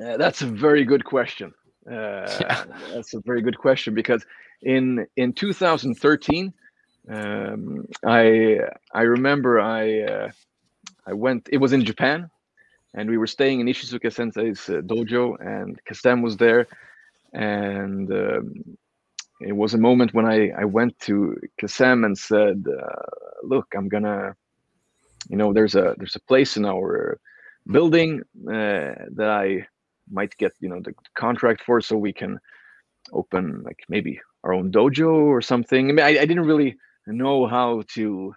uh, that's a very good question. Uh, Yeah. That's a very good question because in in 2013, um, I I remember I uh, I went. It was in Japan, and we were staying in Ishizuka Sensei's uh, dojo, and Kacem was there, and um, it was a moment when I I went to Kacem and said, uh, "Look, I'm gonna." You know, there's a there's a place in our building uh, that I might get you know the contract for so we can open like maybe our own dojo or something. I mean i, I didn't really know how to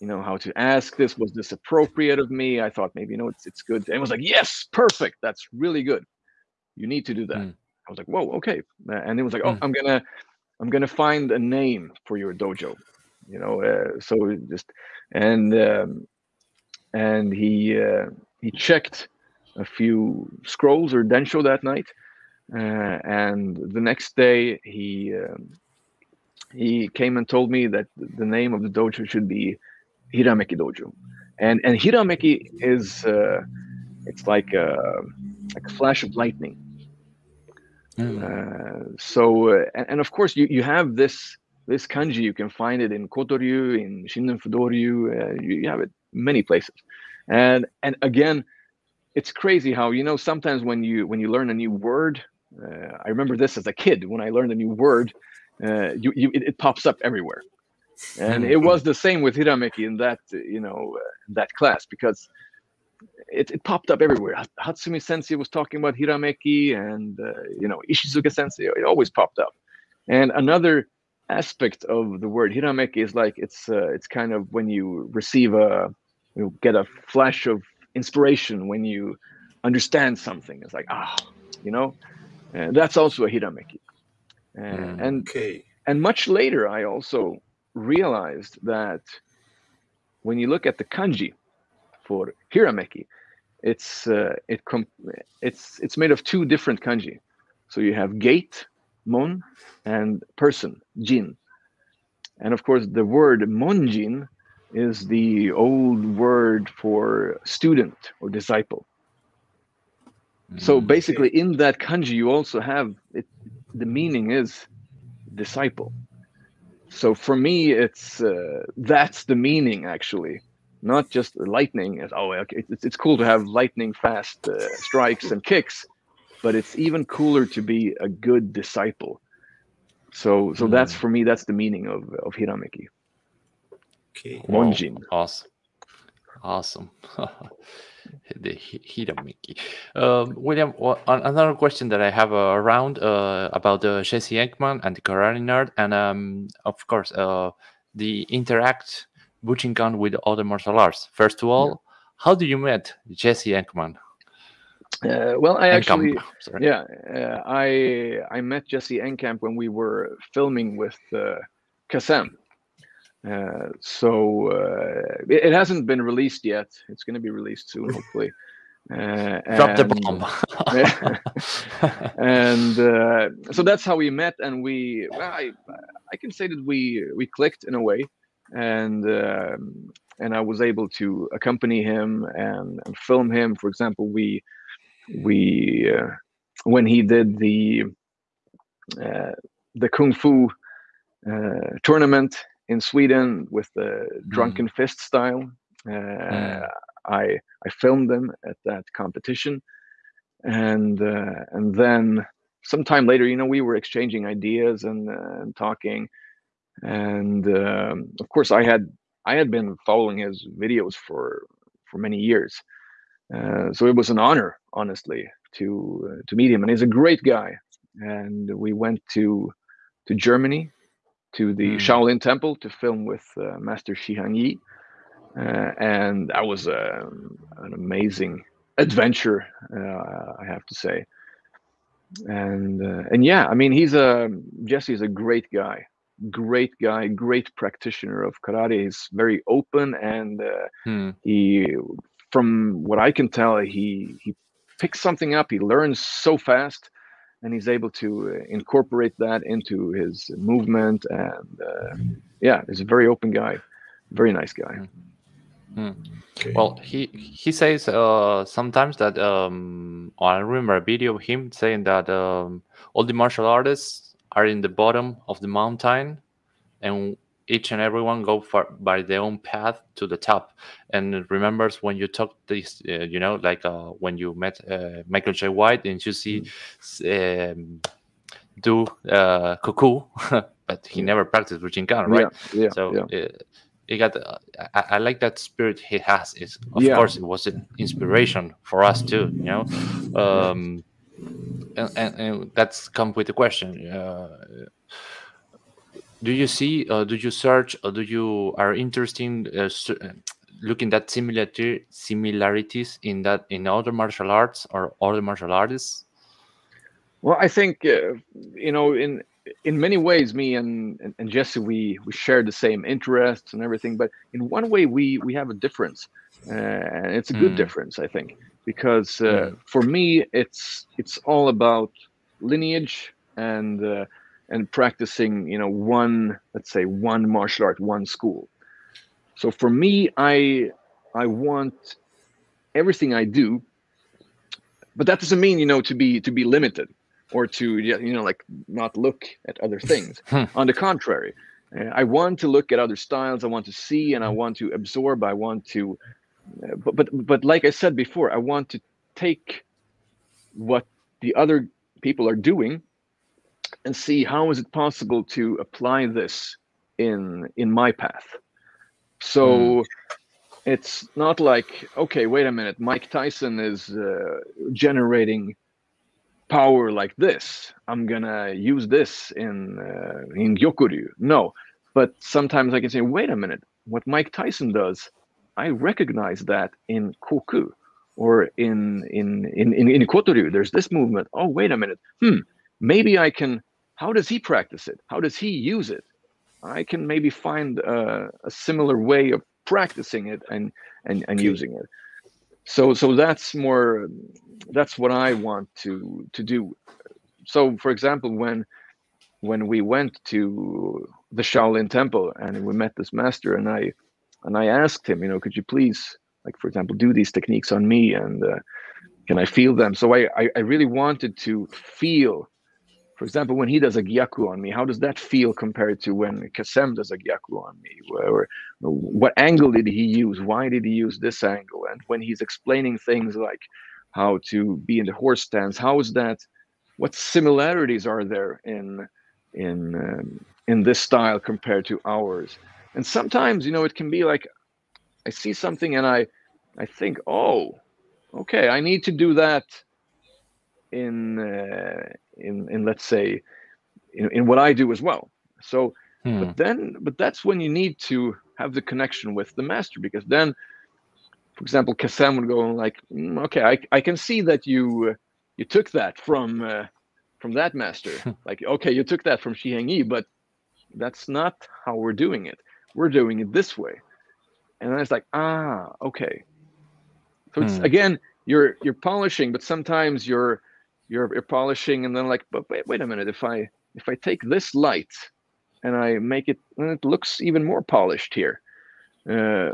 you know how to ask this. Was this appropriate of me? I thought maybe you know it's, it's good. And it was like yes perfect. That's really good. You need to do that. Mm. I was like whoa okay and it was like oh Mm. i'm gonna i'm gonna find a name for your dojo you know uh, so just and um, and he uh, he checked a few scrolls or densho that night uh, and the next day he um, he came and told me that the name of the dojo should be Hirameki Dojo, and and Hirameki is uh, it's like a like a flash of lightning. Uh, so uh, and, and, of course you, you have this this kanji. You can find it in Kotoryu, in Shinden Fudoryu, uh, you, you have it many places, and and again, it's crazy how you know sometimes when you when you learn a new word, uh, I remember this as a kid. When I learned a new word, uh, you, you it, it, pops up everywhere, and it was the same with Hirameki in that you know uh, that class because it, it popped up everywhere. Hatsumi Sensei was talking about Hirameki, and uh, you know Ishizuka Sensei. It always popped up. And another aspect of the word Hirameki is like it's uh, it's kind of when you receive a you get a flash of inspiration when you understand something. It's like ah, you know, and that's also a Hirameki. Uh, and okay. and much later, I also realized that when you look at the kanji for Hirameki, it's uh, it it's it's made of two different kanji. So you have gate, mon, and person, jin. And of course, the word monjin is the old word for student or disciple. So mm, basically, in that kanji, you also have it. The meaning is disciple. So for me, it's uh, that's the meaning actually not just lightning as oh okay, it's, it's cool to have lightning fast uh, strikes and kicks but it's even cooler to be a good disciple. So so mm. that's for me that's the meaning of of hirameki okay. Monjin. Awesome. Awesome. The hirameki um, william well, another question that i have uh, around uh, about uh, jesse Enkamp and the karate nerd and um, of course uh, the interact Bujinkan with other martial arts. First of all, yeah. how do you met Jesse Enkamp? Uh, well, I actually, yeah, uh, I I met Jesse Enkamp when we were filming with uh, Kacem. Uh, so uh, it, it, hasn't been released yet. It's going to be released soon, hopefully. Uh, Drop the bomb. and uh, so that's how we met, and we well, I I can say that we we clicked in a way and um, and I was able to accompany him and, and film him. For example, we we uh, when he did the uh, the kung fu uh, tournament in Sweden with the drunken mm. fist style. Mm. I I filmed them at that competition, and uh, and then sometime later, you know, we were exchanging ideas and, uh, and talking, and um, of course i had i had been following his videos for for many years. Uh, so it was an honor honestly to uh, to meet him. And he's a great guy. And we went to to germany to the mm. shaolin temple to film with uh, master Shi Heng Yi. Uh, and that was uh, an amazing adventure uh, i have to say. And and yeah i mean he's a jesse is a great guy great guy, great practitioner of karate. He's very open, and uh, hmm. he, from what I can tell, he he picks something up. He learns so fast, and he's able to uh, incorporate that into his movement. And uh, yeah, he's a very open guy, very nice guy. Hmm. Hmm. Okay. Well, he he says uh, sometimes that um, I remember a video of him saying that um, all the martial artists are in the bottom of the mountain and each and everyone go for, by their own path to the top. And remembers when you talk this uh, you know like uh, when you met uh, Michael Jai White and you see um, do uh, kuku but he never practiced Bujinkan, right? Yeah, yeah so yeah. Uh, he got uh, I, I, like that spirit he has. Is of yeah. course it was an inspiration for us too you know? Um, and, and, and that's come with the question uh, do you see uh, do you search or do you are interested uh, uh looking at similarity similarities in that in other martial arts or other martial artists well i think uh, you know in in many ways me and and jesse we we share the same interests and everything but in one way we we have a difference uh, and it's a good mm. difference i think because uh, mm. for me it's it's all about lineage and uh, and practicing you know one let's say one martial art one school so for me i i want everything i do but that doesn't mean you know to be to be limited or to you know like not look at other things. Hmm. On the contrary, I want to look at other styles. I want to see and I want to absorb. I want to, but but but like I said before, I want to take what the other people are doing and see how is it possible to apply this in in my path. So it's not like okay, wait a minute, Mike Tyson is uh, generating power like this. I'm gonna use this in uh, in Gyokko-ryu. No, but sometimes I can say, wait a minute, what Mike Tyson does, I recognize that in Koku or in in in in, in Ikotoryu. There's this movement. Oh, wait a minute. Hmm, maybe I can. How does he practice it? How does he use it? I can maybe find a, a similar way of practicing it and and and using it. So so that's more that's what I want to to do. So for example, when when we went to the Shaolin Temple and we met this master, and I and I asked him, you know, could you please, like for example, do these techniques on me, and uh, can I feel them? So I, I I really wanted to feel, for example, when he does a gyaku on me, how does that feel compared to when Kacem does a gyaku on me? Or, what angle did he use? Why did he use this angle? And when he's explaining things like how to be in the horse stance, how is that? What similarities are there in in um, in this style compared to ours? And sometimes, you know, it can be like I see something and I I think, oh, okay, I need to do that in uh, in in let's say in, in what I do as well. So Hmm. but then but that's when you need to have the connection with the master because then for example Kacem would go like "Mm, okay I, I can see that you uh, you took that from uh, from that master like okay you took that from Shi Heng Yi but that's not how we're doing it we're doing it this way. And then it's like ah okay. So it's Hmm. again you're you're polishing but sometimes you're you're you're polishing and then like but wait, wait a minute. If i if i take this light and i make it and it looks even more polished here. Uh,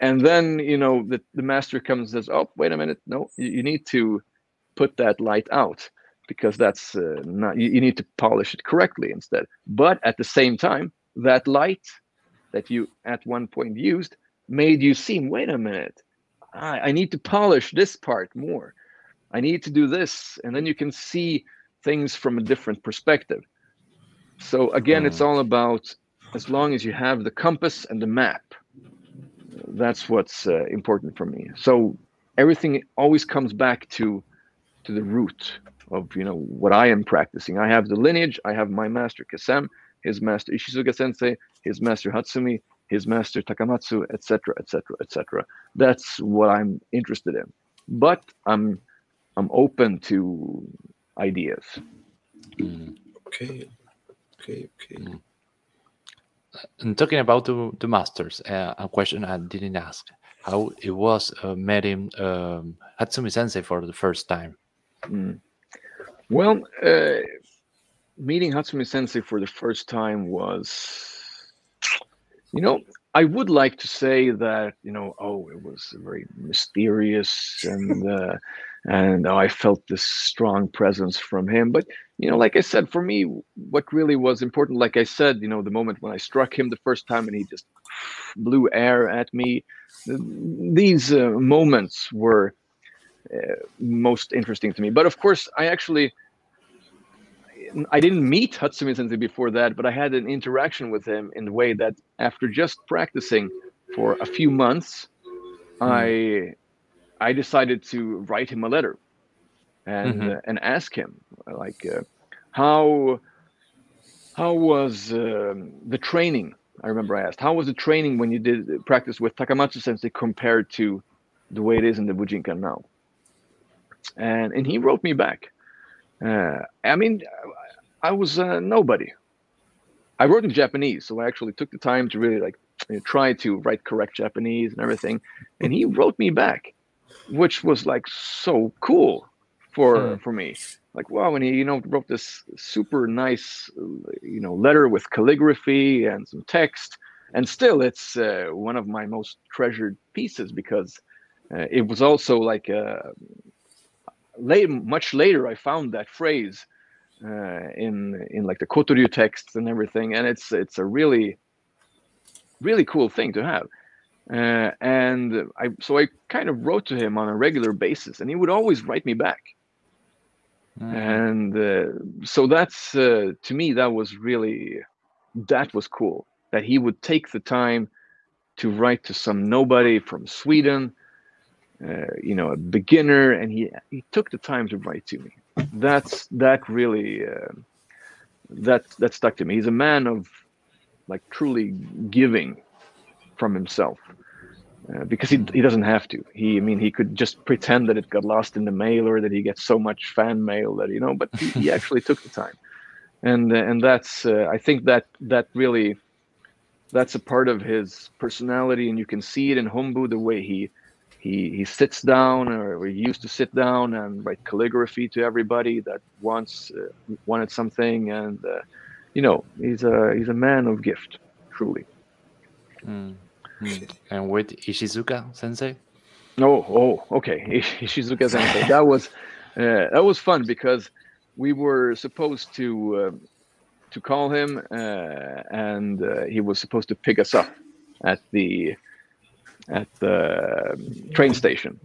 and then you know the, the master comes and says oh wait a minute. No you, you need to put that light out because that's uh, not you, you need to polish it correctly instead. But at the same time that light that you at one point used made you seem wait a minute. I, I need to polish this part more. I need to do this. And then you can see things from a different perspective. So again it's all about as long as you have the compass and the map that's what's uh, important for me. So everything always comes back to to the root of you know what i am practicing. I have the lineage i have my master kacem his master ishizuka sensei his master hatsumi his master takamatsu etc etc etc that's what i'm interested in but i'm i'm open to ideas Hmm. Okay. Okay. Okay. And talking about the, the masters, uh, a question I didn't ask: How it was uh, meeting um, Hatsumi Sensei for the first time? Mm. Well, uh, meeting Hatsumi Sensei for the first time was, you know, I would like to say that you know, oh, it was very mysterious and uh, and oh, I felt this strong presence from him. But you know, like I said, for me, what really was important, like I said, you know, the moment when I struck him the first time and he just blew air at me, th- these uh, moments were uh, most interesting to me. But of course, I actually I didn't meet Hatsumi Sensei before that, but I had an interaction with him in the way that after just practicing for a few months, I I decided to write him a letter and Mhm. uh, and ask him like uh, how how was um, the training? I remember I asked how was the training when you did practice with Takamatsu Sensei compared to the way it is in the Bujinkan now? And and he wrote me back. Uh, I mean, I was uh, nobody. I wrote in Japanese, so I actually took the time to really like you know, try to write correct Japanese and everything. And he wrote me back, which was like so cool for Hmm. for me. Like wow, and he you know wrote this super nice you know letter with calligraphy and some text, and still it's uh, one of my most treasured pieces because uh, it was also like uh, late much later I found that phrase in in like the Kotoryu texts and everything, and it's it's a really really cool thing to have. Uh, and I so I kind of wrote to him on a regular basis, and he would always write me back. Mm. And uh, so that's uh, to me that was really that was cool that he would take the time to write to some nobody from Sweden, uh, you know, a beginner, and he he took the time to write to me. That's that really uh, that that stuck to me. He's a man of like truly giving from himself uh, because he, he doesn't have to he i mean he could just pretend that it got lost in the mail or that he gets so much fan mail that you know but he, he actually took the time and uh, and that's uh, i think that that really that's a part of his personality and you can see it in hombu the way he he he sits down or he used to sit down and write calligraphy to everybody that wants uh, wanted something. And uh, you know he's a he's a man of gift truly. Mm. Mm. and with ishizuka sensei? Oh oh okay. Ishizuka sensei. That was uh, that was fun because we were supposed to uh, to call him uh, and uh, he was supposed to pick us up at the at the um, train station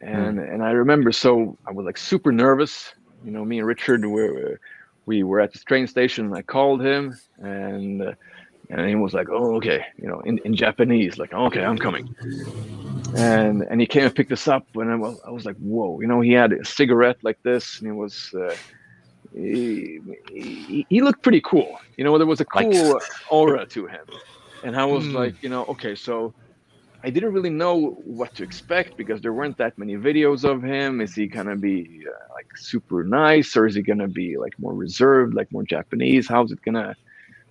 and mm. and i remember so i was like super nervous you know me and richard were we were at the train station. I called him, and uh, and he was like, "Oh, okay," you know, in, in Japanese, like, "Okay, I'm coming." And and he came and picked us up, and I was, I was like, "Whoa!" You know, he had a cigarette like this, and he was. Uh, he, he, he, looked pretty cool. You know, there was a cool like... aura to him. And I was mm. like, you know, okay, so I didn't really know what to expect because there weren't that many videos of him. Is he gonna be uh, like super nice, or is he gonna be like more reserved, like more Japanese? How's it gonna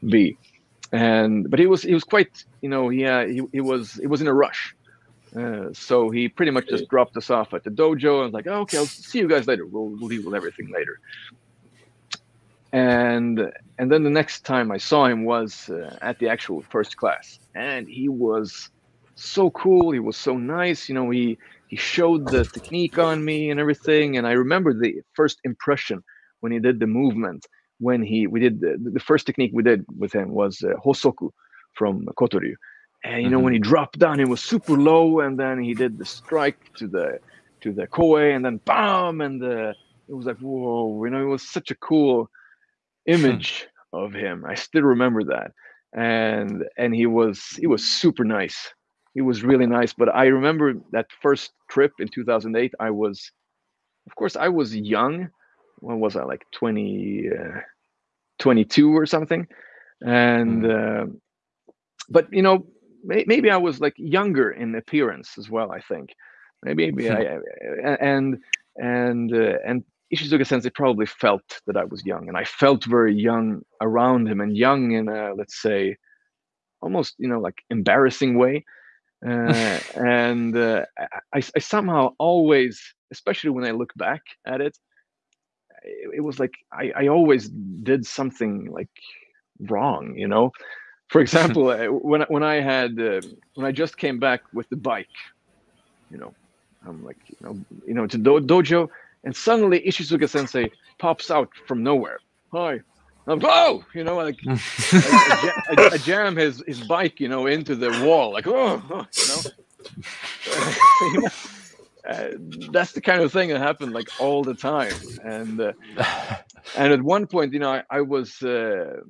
be? And but he was he was quite you know yeah he, he was he was in a rush, uh, so he pretty much just dropped us off at the dojo and was like oh, okay I'll see you guys later. We'll we'll deal with everything later. And and then the next time I saw him was uh, at the actual first class, and he was so cool. He was so nice. You know, he he showed the technique on me and everything. And I remember the first impression when he did the movement. When he we did the, the first technique we did with him was uh, hosoku from Kotoryu. And you know, mm-hmm. when he dropped down, it was super low, and then he did the strike to the to the koe, and then bam, and the, it was like whoa, you know, it was such a cool image of him. I still remember that, and and he was he was super nice he was really nice. But I remember that first trip in 2008. I was, of course, I was young. When was I? Like 20, uh, 22 or something. And mm. uh, but you know, may, maybe I was like younger in appearance as well. I think maybe, maybe I and and uh, and Ishizuka Sensei probably felt that I was young, and I felt very young around him, and young in a let's say almost you know like embarrassing way uh, and uh, I, I, somehow always, especially when I look back at it, it, it was like I, I, always did something like wrong, you know. For example, when when I had uh, when I just came back with the bike, you know, I'm like you know you know to do dojo, and suddenly Ishizuka Sensei pops out from nowhere. Hi, I'm oh, you know, like I, I, I, jam his his bike, you know, into the wall, like oh, oh you know. uh, that's the kind of thing that happened like all the time, and uh, and at one point, you know, I, I was uh,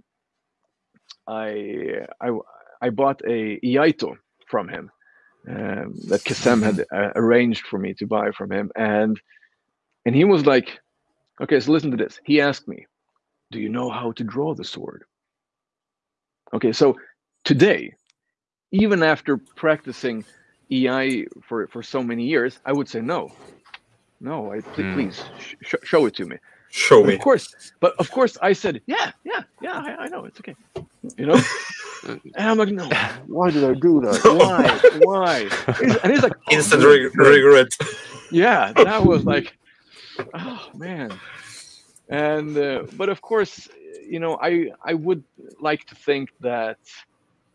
I I I bought a Iaito from him um, that Kacem had uh, arranged for me to buy from him, and and he was like, okay, so listen to this. He asked me, do you know how to draw the sword? Okay, so today, even after practicing iai for, for so many years, I would say no. No, I please, mm. please sh show it to me. Show but me. Of course, but of course I said, yeah, yeah, yeah, I, I know, it's okay. You know? and I'm like, no, why did I do that? Why? Why? And he's like, oh, instant re regret. Yeah, that was like, oh man and uh, but of course you know i i would like to think that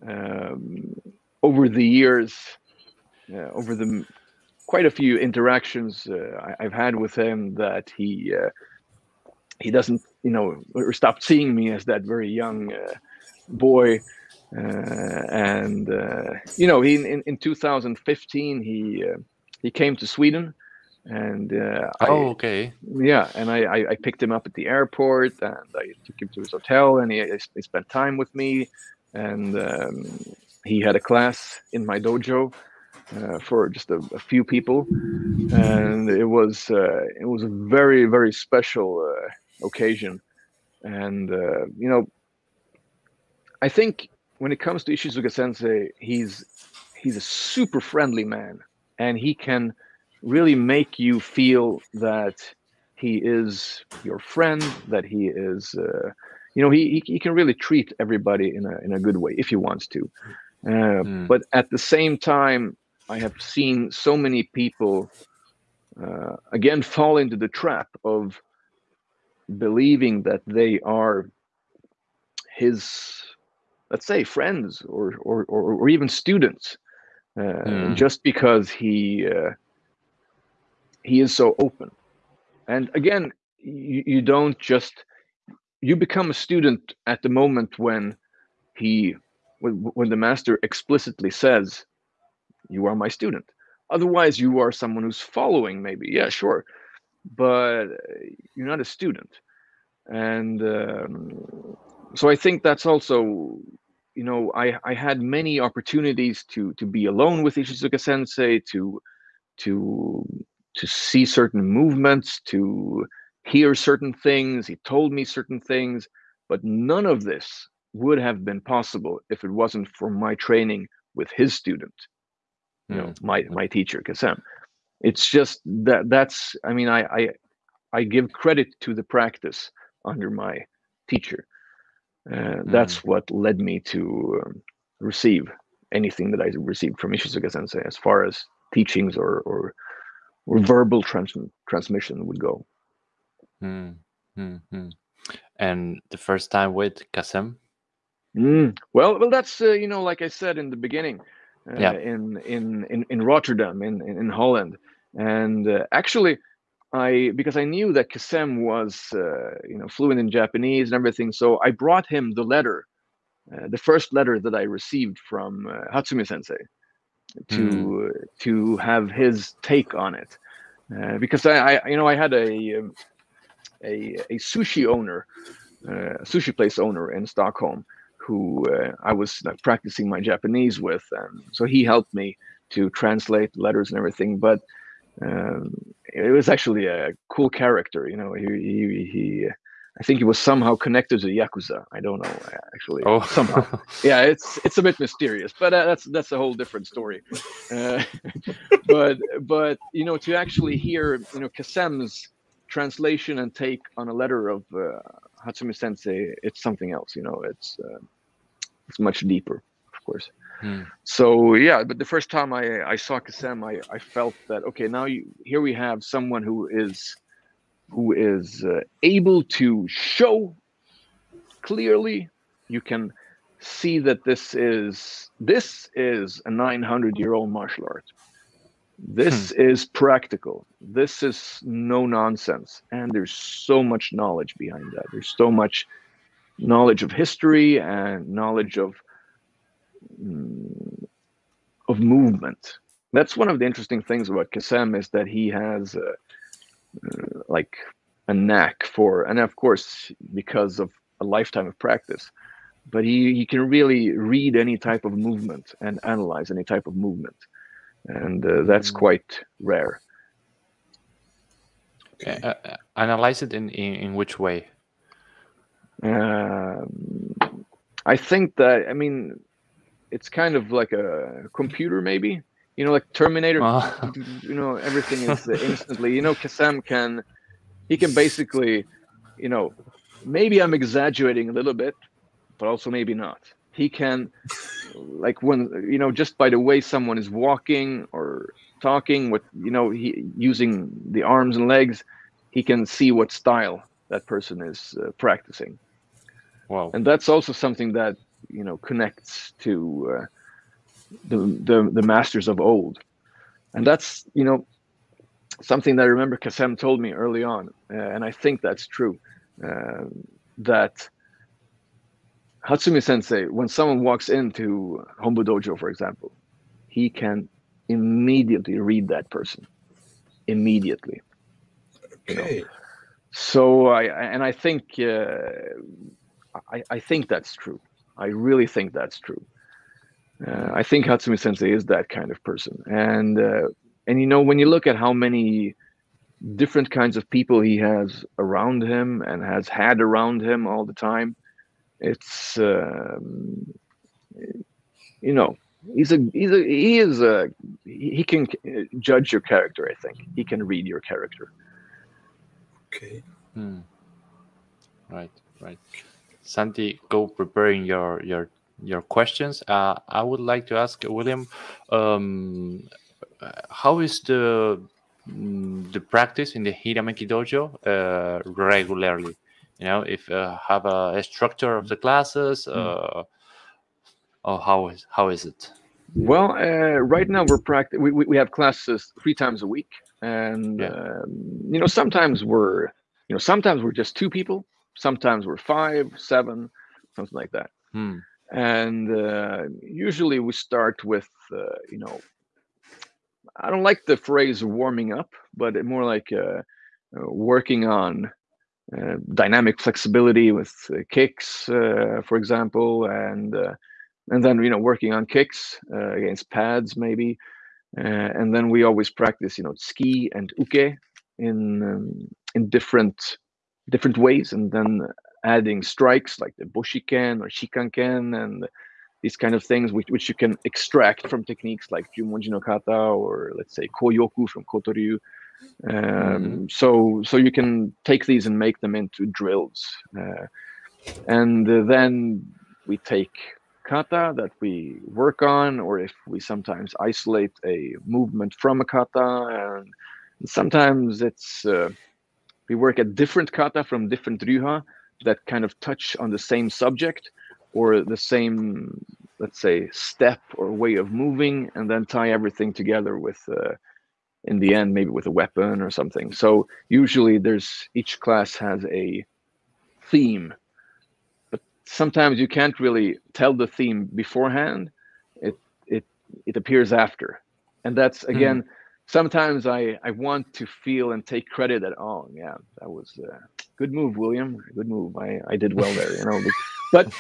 um, over the years uh, over the quite a few interactions uh, I, have had with him that he uh, he doesn't you know, or stopped seeing me as that very young uh, boy. Uh, and you know, he in, in 2015 he he came to Sweden, and oh, I, okay. yeah, and I, I, I picked him up at the airport, and I took him to his hotel, and he, he spent time with me, and um, he had a class in my dojo uh, for just a, a, few people, and it was uh, it was a very very special uh, occasion, and uh, you know, I think when it comes to Ishizuka Sensei, he's he's a super friendly man, and he can really make you feel that he is your friend, that he is, uh, you know, he, he can really treat everybody in a in a good way if he wants to. Uh, mm. But at the same time, I have seen so many people uh, again fall into the trap of believing that they are his, let's say, friends or or or, or even students, mm. just because he uh, he is so open. And again, you, you don't just you become a student at the moment when he when, when the master explicitly says you are my student. Otherwise you are someone who's following maybe. Yeah sure. But you're not a student. And um, so i think that's also you know i i had many opportunities to to be alone with ishizuka sensei to to to see certain movements to hear certain things he told me certain things but none of this would have been possible if it wasn't for my training with his student you know my mm. my teacher Kacem. It's just that that's I mean I I I give credit to the practice under my teacher. Uh, that's mm. what led me to um, receive anything that I received from Ishizuka Sensei as far as teachings or or, or verbal trans transmission would go. Mm. -hmm. And the first time with Kacem? Mm. Well, well, that's uh, you know, like I said in the beginning, uh, yeah. in, in in in Rotterdam in in Holland, and uh, actually, I because I knew that Kacem was uh, you know fluent in Japanese and everything, so I brought him the letter, uh, the first letter that I received from uh, Hatsumi Sensei, to mm. to have his take on it, uh, because I, I, you know I had a um, a, a sushi owner, sushi place owner in Stockholm who uh, I was like, practicing my Japanese with, and so he helped me to translate letters and everything. But um, it was actually a cool character, you know. He, he, he I think he was somehow connected to the Yakuza. I don't know actually. Oh, somehow. yeah, it's it's a bit mysterious, but uh, that's that's a whole different story. Uh, but but you know to actually hear you know Kacem's translation and take on a letter of uh, Hatsumi Sensei, it's something else. You know, it's uh, it's much deeper, of course. Hmm. So yeah, but the first time I I saw Kacem, I I felt that okay, now you, here we have someone who is who is uh, able to show clearly. You can see that this is this is a 900 year old martial art. This hmm. is practical. This is no nonsense, and there's so much knowledge behind that. There's so much knowledge of history and knowledge of mm, of movement. That's one of the interesting things about Kacem is that he has uh, uh, like a knack for, and of course because of a lifetime of practice, but he he can really read any type of movement and analyze any type of movement, and uh, that's mm. quite rare. Okay. Uh, uh, analyze it in, in in which way? Um, I think that I mean, it's kind of like a computer, maybe. You know, like Terminator. Uh. You know, everything is instantly. You know, Kacem can, he can basically, you know, maybe I'm exaggerating a little bit, but also maybe not. He can, like when you know, just by the way someone is walking or talking, with you know, he using the arms and legs, he can see what style that person is uh, practicing. Wow. And that's also something that, you know, connects to uh, the, the, the masters of old. And that's, you know, something that I remember Kacem told me early on, uh, and I think that's true. uh, that Hatsumi Sensei, when someone walks into Hombu Dojo, for example, he can immediately read that person. Immediately. Okay. You know? So I and I think uh, I, I think that's true. I really think that's true. Uh, I think Hatsumi Sensei is that kind of person, and uh, and you know when you look at how many different kinds of people he has around him and has had around him all the time, it's um, you know he's a he's a he is a he can judge your character. I think he can read your character. Okay. Hmm. Right, right. Santi, go preparing your your your questions. Uh, I would like to ask William, um, how is the mm, the practice in the Hirameki Dojo uh, regularly? You know, if uh, have a, a, structure of the classes, uh, mm. or how is how is it? Well, uh, right now we're practice. We, we have classes three times a week, and yeah. um, you know sometimes we're you know sometimes we're just two people, sometimes we're five, seven, something like that. Hmm. And uh, usually we start with uh, you know I don't like the phrase warming up, but more like uh, uh working on uh, dynamic flexibility with uh, kicks, for example, and and then you know working on kicks against pads maybe, and then we always practice you know tsuki and uke in um, in different different ways, and then adding strikes like the boshiken or shikanken and these kind of things which, which you can extract from techniques like Jumonji no Kata or let's say Koyoku from Kotoryu. Um, mm-hmm. So so you can take these and make them into drills, uh, and uh, then we take kata that we work on, or if we sometimes isolate a movement from a kata, and sometimes it's uh, we work at different kata from different ryuha that kind of touch on the same subject or the same, let's say, step or way of moving, and then tie everything together with, uh, in the end, maybe with a weapon or something. So usually there's each class has a theme, but sometimes you can't really tell the theme beforehand. It it it appears after, and that's hmm. again. Mm. Sometimes I, I want to feel and take credit that oh yeah that was a good move William good move I, I did well there you know but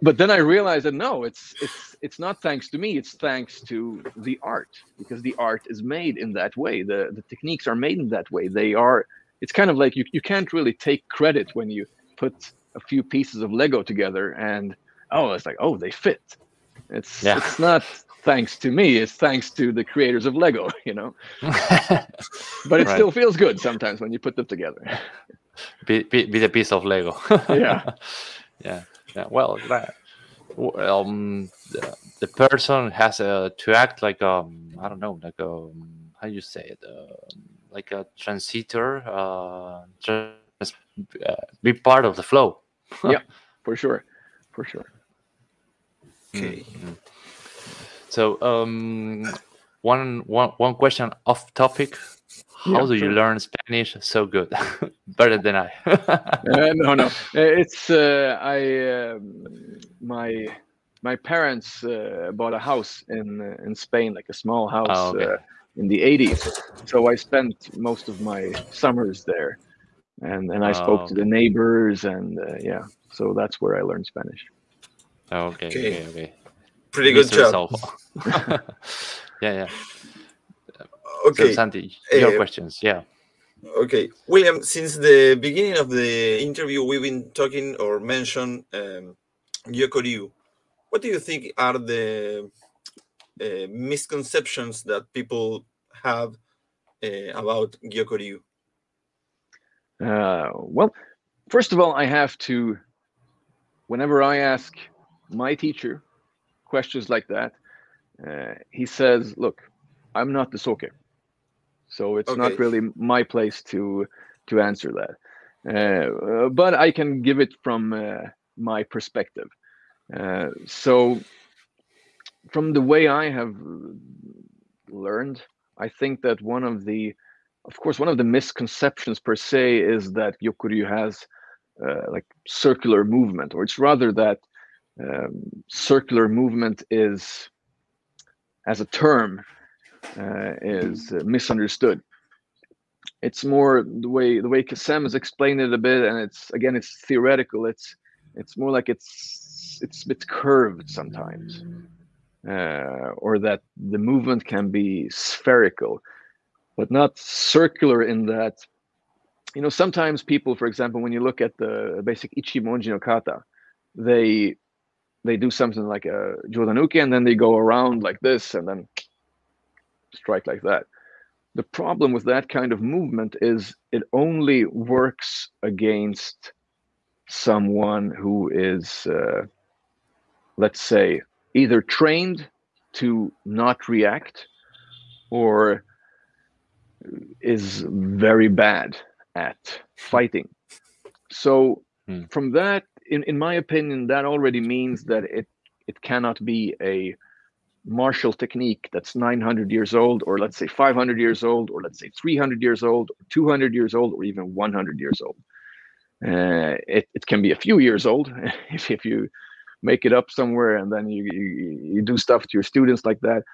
but then I realized that no, it's it's it's not thanks to me. It's thanks to the art because the art is made in that way. The the techniques are made in that way. They are. It's kind of like you you can't really take credit when you put a few pieces of Lego together and oh, it's like oh they fit. It's yeah. it's not thanks to me. It's thanks to the creators of Lego. You know. but it right. still feels good sometimes when you put them together. Be, be, be the piece of Lego. yeah. Yeah. Yeah, well, that, um, the, the, person has uh, to act like um, I don't know, like a um, how you say it, uh, like a transitor, uh, just uh, be part of the flow. yeah, for sure, for sure. Okay. Mm -hmm. So, um, one one one question off topic how yeah, do you learn Spanish so good? Better than I. uh, no, no. It's uh, I um, my my parents uh, bought a house in uh, in Spain, like a small house oh, okay. Uh, in the 80s. So I spent most of my summers there, and and I spoke oh, to the neighbors, and uh, yeah. So that's where I learned Spanish. okay, okay, okay. Pretty good job. yeah, yeah okay. So, Santi, your uh, questions, yeah. Okay, William. Since the beginning of the interview, we've been talking or mentioned um, Ryu. What do you think are the uh, misconceptions that people have uh, about Ryu? Uh, well, first of all, I have to, whenever I ask my teacher questions like that, uh, he says, look, I'm not the soke. So it's okay. not really my place to to answer that. Uh, but I can give it from uh, my perspective. Uh, so from the way I have learned, I think that one of the, of course, one of the misconceptions per se is that Gyokko-ryu has uh, like circular movement, or it's rather that um, circular movement is, as a term, uh, is misunderstood. It's more the way the way Kacem has explained it a bit, and it's again it's theoretical. It's it's more like it's it's a bit curved sometimes, uh, or that the movement can be spherical, but not circular in that. You know, sometimes people, for example, when you look at the basic Ichimonji no kata, they they do something like a Jodanuki and then they go around like this and then strike like that. The problem with that kind of movement is it only works against someone who is, uh, let's say, either trained to not react or is very bad at fighting. So hmm. from that, in, in my opinion, that already means that it it cannot be a martial technique that's 900 years old, or let's say 500 years old, or let's say 300 years old, or 200 years old, or even 100 years old. Uh, it, it can be a few years old if, if you make it up somewhere and then you, you, you do stuff to your students like that,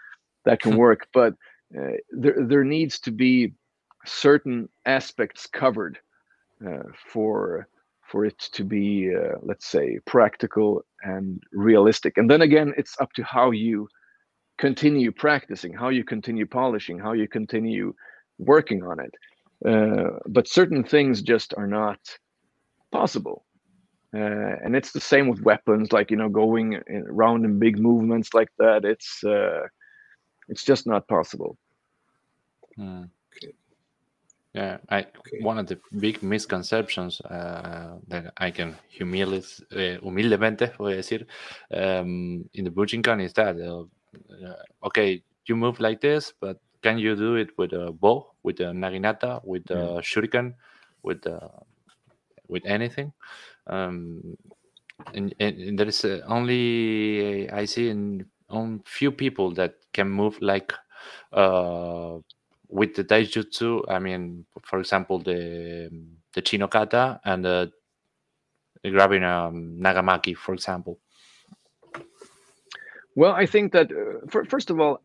that can work. But uh, there, there needs to be certain aspects covered uh, for for it to be, uh, let's say, practical and realistic. And then again, it's up to how you continue practicing, how you continue polishing, how you continue working on it. Uh, but certain things just are not possible. Uh, and it's the same with weapons, like you know, going in, around in big movements like that. It's uh, it's just not possible. Hmm. Yeah, I okay. one of the big misconceptions uh, that I can humiliate, uh, humildemente voy a decir, um, in the Bujinkan is that uh, uh, okay, you move like this, but can you do it with a bow, with a naginata, with a yeah. shuriken, with uh, with anything? Um, and, and there is uh, only I see in on few people that can move like uh with the taijutsu, I mean, for example, the the chinokata and the, the grabbing a um, nagamaki, for example. Well, I think that uh, for, first of all,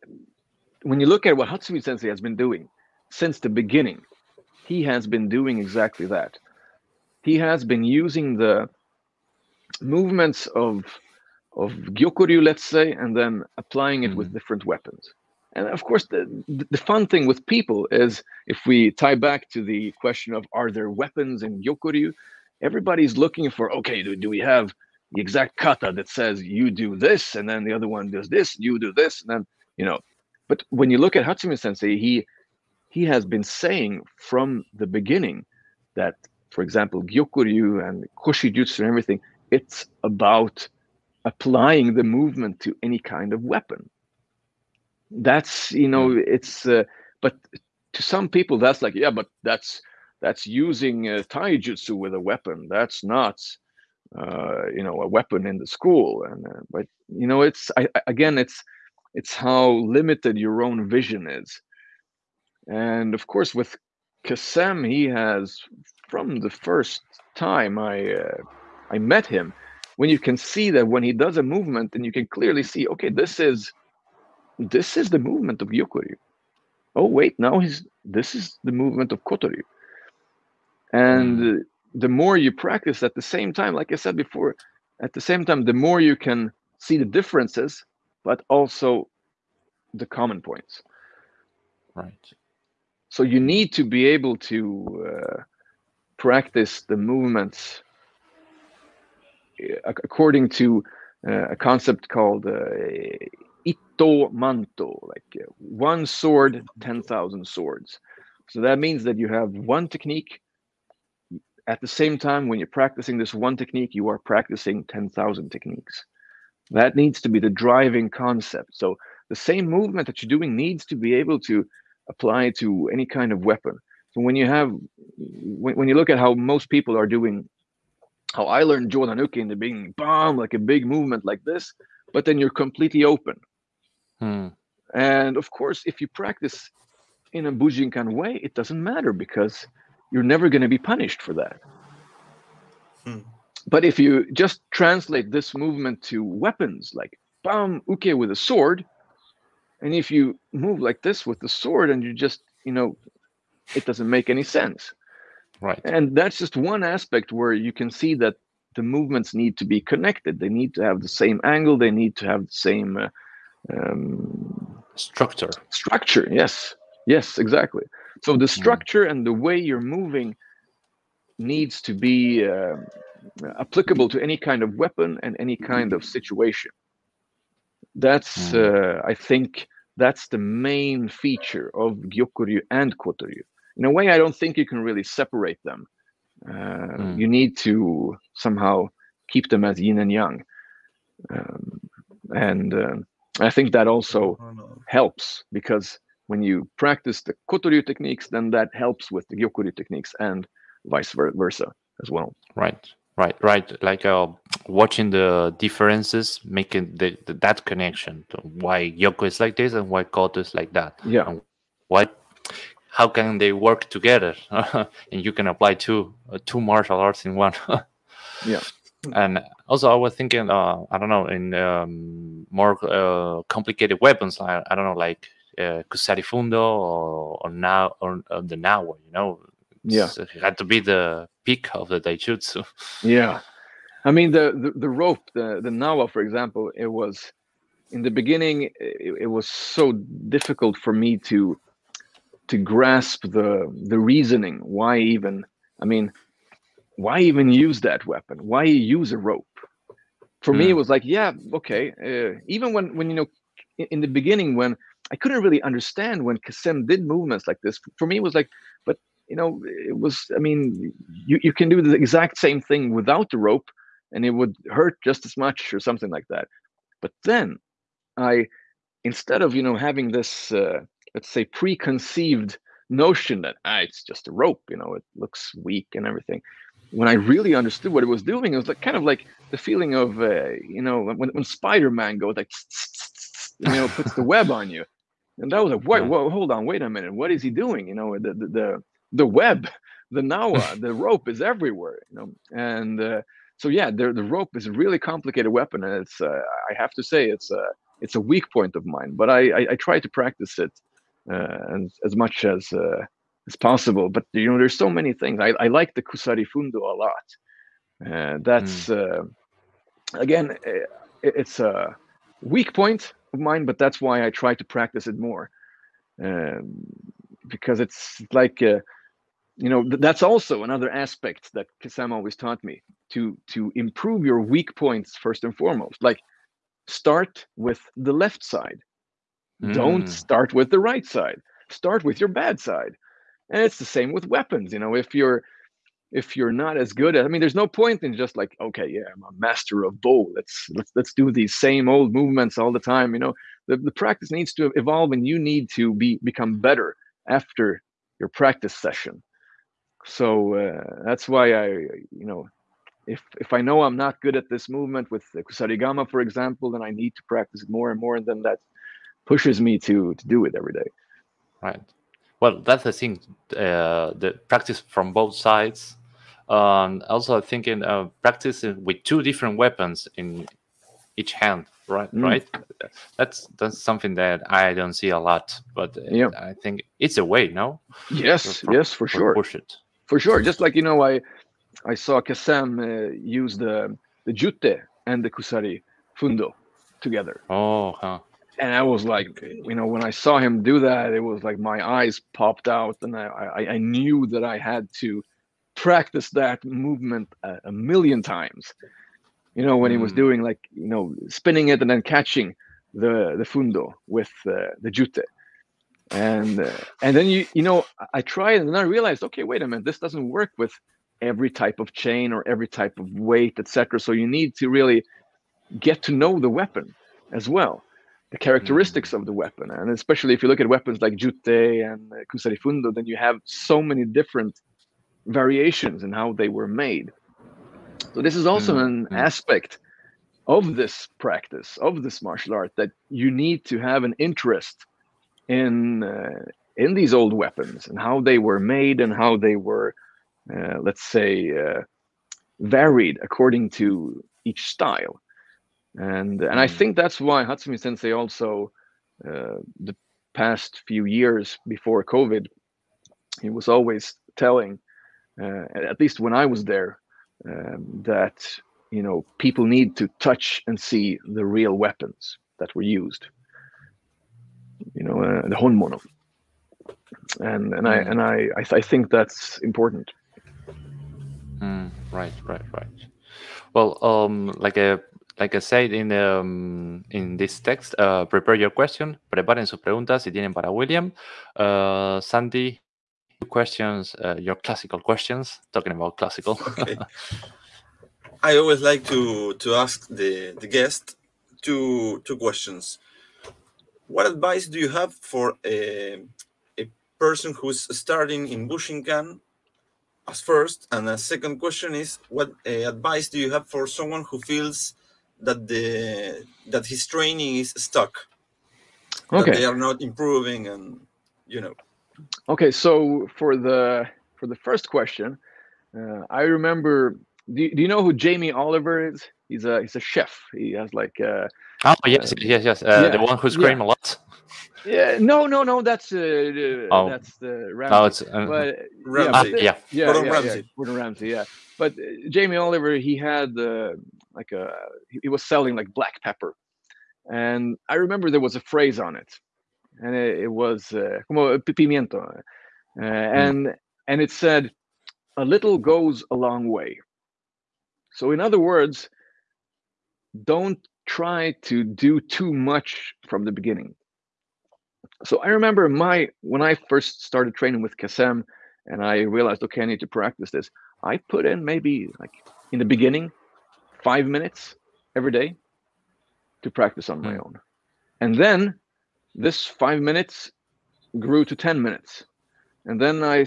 when you look at what Hatsumi Sensei has been doing since the beginning, he has been doing exactly that. He has been using the movements of of Gyokko-ryu, let's say, and then applying it mm -hmm. with mm-hmm. different weapons. And of course, the, the fun thing with people is if we tie back to the question of are there weapons in Gyokko-ryu, everybody's looking for, okay, do, do we have the exact kata that says you do this and then the other one does this, you do this, and then, you know. But when you look at Hatsumi Sensei, he he has been saying from the beginning that, for example, Gyokko-ryu and Kosshijutsu and everything, it's about applying the movement to any kind of weapon that's you know it's uh, but to some people that's like yeah but that's that's using uh, taijutsu with a weapon. That's not uh, you know a weapon in the school. And uh, but you know it's I, again it's it's how limited your own vision is. And of course with Kacem he has from the first time I uh, I met him when you can see that when he does a movement and you can clearly see okay this is this is the movement of Gyokko-ryu. Oh, wait, now he's, this is the movement of Kotoryu. And mm. the more you practice at the same time, like I said before, at the same time, the more you can see the differences, but also the common points. Right. So you need to be able to uh, practice the movements uh, according to uh, a concept called uh, Itto Manto, like uh, one sword, 10,000 swords. So that means that you have one technique. At the same time, when you're practicing this one technique, you are practicing 10,000 techniques. That needs to be the driving concept. So the same movement that you're doing needs to be able to apply to any kind of weapon. So when you have, when, when you look at how most people are doing, how I learned jodan uke in the beginning, bomb, like a big movement like this, but then you're completely open. Hmm. And of course, if you practice in a Bujinkan way, it doesn't matter because you're never going to be punished for that. Hmm. But if you just translate this movement to weapons, like bam uke with a sword, and if you move like this with the sword, and you just you know, it doesn't make any sense. Right. And that's just one aspect where you can see that the movements need to be connected. They need to have the same angle. They need to have the same uh, um, Structure. structure. Yes, yes, exactly. So the structure and the way you're moving needs to be uh, applicable to any kind of weapon and any kind of situation. That's, uh, I think, that's the main feature of Gyokko-ryu and Kotoryu. In a way, I don't think you can really separate them. Uh, Mm. You need to somehow keep them as yin and yang. Um, and um I think that also No, no. helps because when you practice the Kotoryu techniques, then that helps with the Gyokko-ryu techniques and vice versa as well. Right. Right. Right. Like uh, watching the differences, making the, the that connection to why Yoko is like this and why Koto is like that. Yeah. And what how can they work together and you can apply two uh, two martial arts in one Yeah. And also i was thinking uh i don't know in um, more uh, complicated weapons I, I don't know like uh, kusari fundo or, or now or, or the nawa you know Yeah. It had to be the peak of the daijutsu Yeah, I mean the the, the rope, the the nawa, for example, it was in the beginning. It, it was so difficult for me to to grasp the the reasoning. Why even? I mean, why even use that weapon? Why use a rope? For me, it Mm. was like, yeah, okay. Uh, even when when you know, in, in the beginning, when I couldn't really understand when Kasem did movements like this. For me, it was like, but you know, it was. I mean, you you can do the exact same thing without the rope, and it would hurt just as much or something like that. But then, I instead of you know having this uh, let's say preconceived notion that ah, it's just a rope, you know, it looks weak and everything. When I really understood what it was doing, it was like kind of like the feeling of uh, you know when when Spider-Man goes like you know puts the web on you, and that was like wait, Yeah. whoa, hold on, wait a minute, what is he doing? You know, the the the, the web, the nawa, the rope is everywhere, you know, and uh, so yeah, the the rope is a really complicated weapon, and it's uh, I have to say it's a it's a weak point of mine, but I I, I try to practice it uh, as as much as uh, as possible. But you know, there's so many things. I I like the kusari fundo a lot. Uh, that's uh, again, uh, it- it's a weak point of mine, but that's why I try to practice it more. Um, because it's like uh, you know th- that's also another aspect that Kasem always taught me to to improve your weak points first and foremost. Like start with the left side. Don't Mm. start with the right side. Start with your bad side. And it's the same with weapons. You know, if you're if you're not as good at, I mean, there's no point in just like, okay, yeah, I'm a master of bow. Let's let's let's do these same old movements all the time. You know, the, the practice needs to evolve, and you need to be become better after your practice session. So uh, that's why I, you know, if if I know I'm not good at this movement with the kusarigama, for example, then I need to practice more and more, and then that pushes me to to do it every day. Right. Well, that's the thing. Uh, the practice from both sides. Um, also, thinking uh, practicing with two different weapons in each hand. Right. Mm. Right. That's that's something that I don't see a lot, but uh, Yeah. I think it's a way. No. Yes, For- yes, for sure. Push it. for sure. Just like you know, I I saw Kasem uh, use the the jutte and the kusari fundo together, Oh. Huh. And I was like, you know, when I saw him do that, it was like my eyes popped out, and I I, I knew that I had to practice that movement a, a million times. You know, when he was Mm. doing like you know spinning it and then catching the the fundo with uh, the jutte and uh, and then you you know I- I tried and then I realized okay wait a minute this doesn't work with every type of chain or every type of weight etc so you need to really get to know the weapon as well the characteristics of the weapon and especially if you look at weapons like jutte and uh, kusari fundo then you have so many different variations in how they were made so this is also Mm, an mm. aspect of this practice of this martial art that you need to have an interest in uh, in these old weapons and how they were made and how they were uh, let's say uh, varied according to each style. And and I Mm. think that's why Hatsumi Sensei also uh, the past few years before COVID, he was always telling, uh, at least when I was there, um, that you know people need to touch and see the real weapons that were used. You know, uh, the honmono. And and I Mm. and I I, th- I think that's important. Mm, right, right, right. Well, um, like I like I said in um, in this text, uh, prepare your question. Preparen sus preguntas si tienen para William. Uh, Santi, questions, uh, your classical questions. Talking about classical. Okay. I always like to to ask the the guest two two questions. What advice do you have for a a person who's starting in Bujinkan as first? And the second question is, what uh, advice do you have for someone who feels that the that his training is stuck? That Okay. they are not improving, and you know. Okay, so for the for the first question, uh, I remember. Do you, do you know who Jamie Oliver is? He's a he's a chef. He has like uh, oh yes, yes, yes. Uh, The one who yeah. scream a lot. yeah no no no that's uh, uh, Oh. that's the Ramsay. Oh, it's uh, but Ramsay. ah, yeah, but, yeah. yeah, Gordon yeah, Ramsay. yeah, Gordon Ramsay, yeah. But uh, Jamie Oliver, he had uh, like a he he was selling like black pepper, and I remember there was a phrase on it, and it, it was uh, como pimiento, uh, and and it said, "A little goes a long way." So in other words, don't try to do too much from the beginning. So I remember my when I first started training with Kasem and I realized okay I need to practice this. I put in maybe like in the beginning 5 minutes every day to practice on my Mm. own. And then this 5 minutes grew to 10 minutes. And then I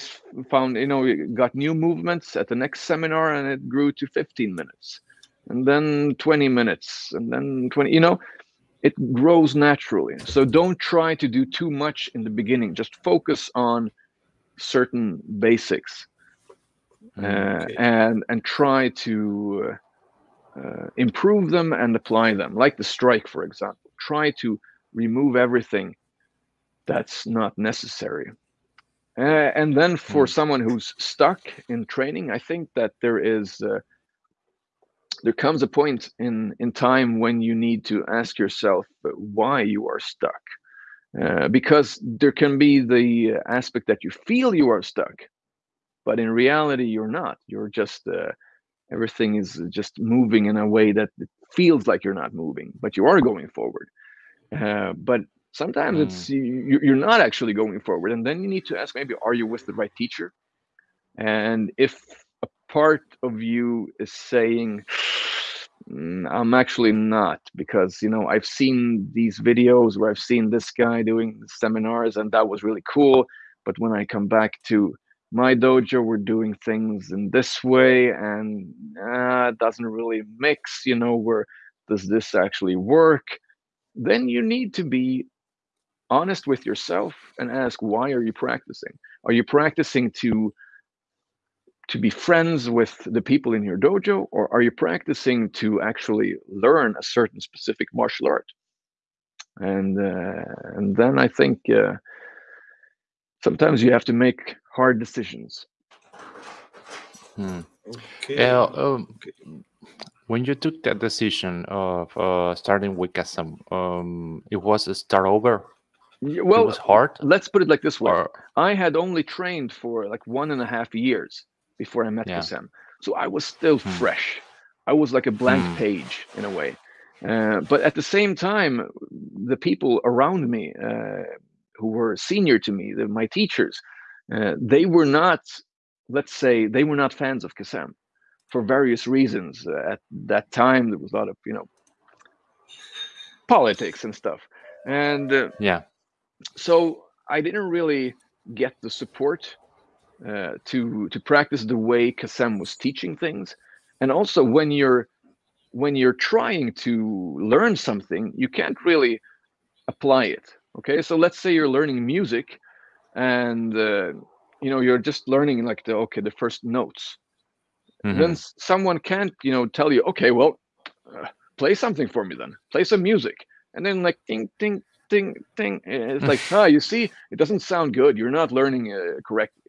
found, you know, got new movements at the next seminar and it grew to 15 minutes. And then 20 minutes and then 20, you know, it grows naturally. So don't try to do too much in the beginning. Just focus on certain basics Mm. uh, Okay. and and try to uh, improve them and apply them. Like the strike, for example. Try to remove everything that's not necessary. Uh, and then for Mm. someone who's stuck in training, I think that there is uh, there comes a point in in time when you need to ask yourself uh, why you are stuck uh, because there can be the aspect that you feel you are stuck but in reality you're not you're just uh, everything is just moving in a way that it feels like you're not moving but you are going forward uh, but sometimes Mm. it's you, you- you're not actually going forward and then you need to ask maybe are you with the right teacher and if a part of you is saying "Mm, i'm actually not because you know i've seen these videos where i've seen this guy doing seminars and that was really cool but when i come back to my dojo we're doing things in this way and uh, it doesn't really mix you know where does this actually work? Then you need to be honest with yourself and ask why are you practicing? Are you practicing to to be friends with the people in your dojo or are you practicing to actually learn a certain specific martial art? And uh, and then i think uh, sometimes you have to make hard decisions Mm. Okay. Yeah, um, Okay. when you took that decision of uh, starting with Kasem, um, it was a start over. Y- it was hard, let's put it like this way or i had only trained for like one and a half years before i met Yeah. Kasem. so i was still Hmm. fresh i was like a blank Hmm. page in a way uh, but at the same time the people around me uh, who were senior to me the, my teachers uh, they were not let's say they were not fans of Kasem for various reasons. Uh, at that time there was a lot of you know politics and stuff. And uh, yeah, so I didn't really get the support uh, to to practice the way Kasem was teaching things, and also when you're when you're trying to learn something, you can't really apply it. Okay, so let's say you're learning music, and uh, you know you're just learning like the okay the first notes. Mhm. then someone can't you know tell you okay well uh, play something for me then. Play some music. And then like ding ding ding ding it's like ah you see it doesn't sound good. You're not learning uh, correctly.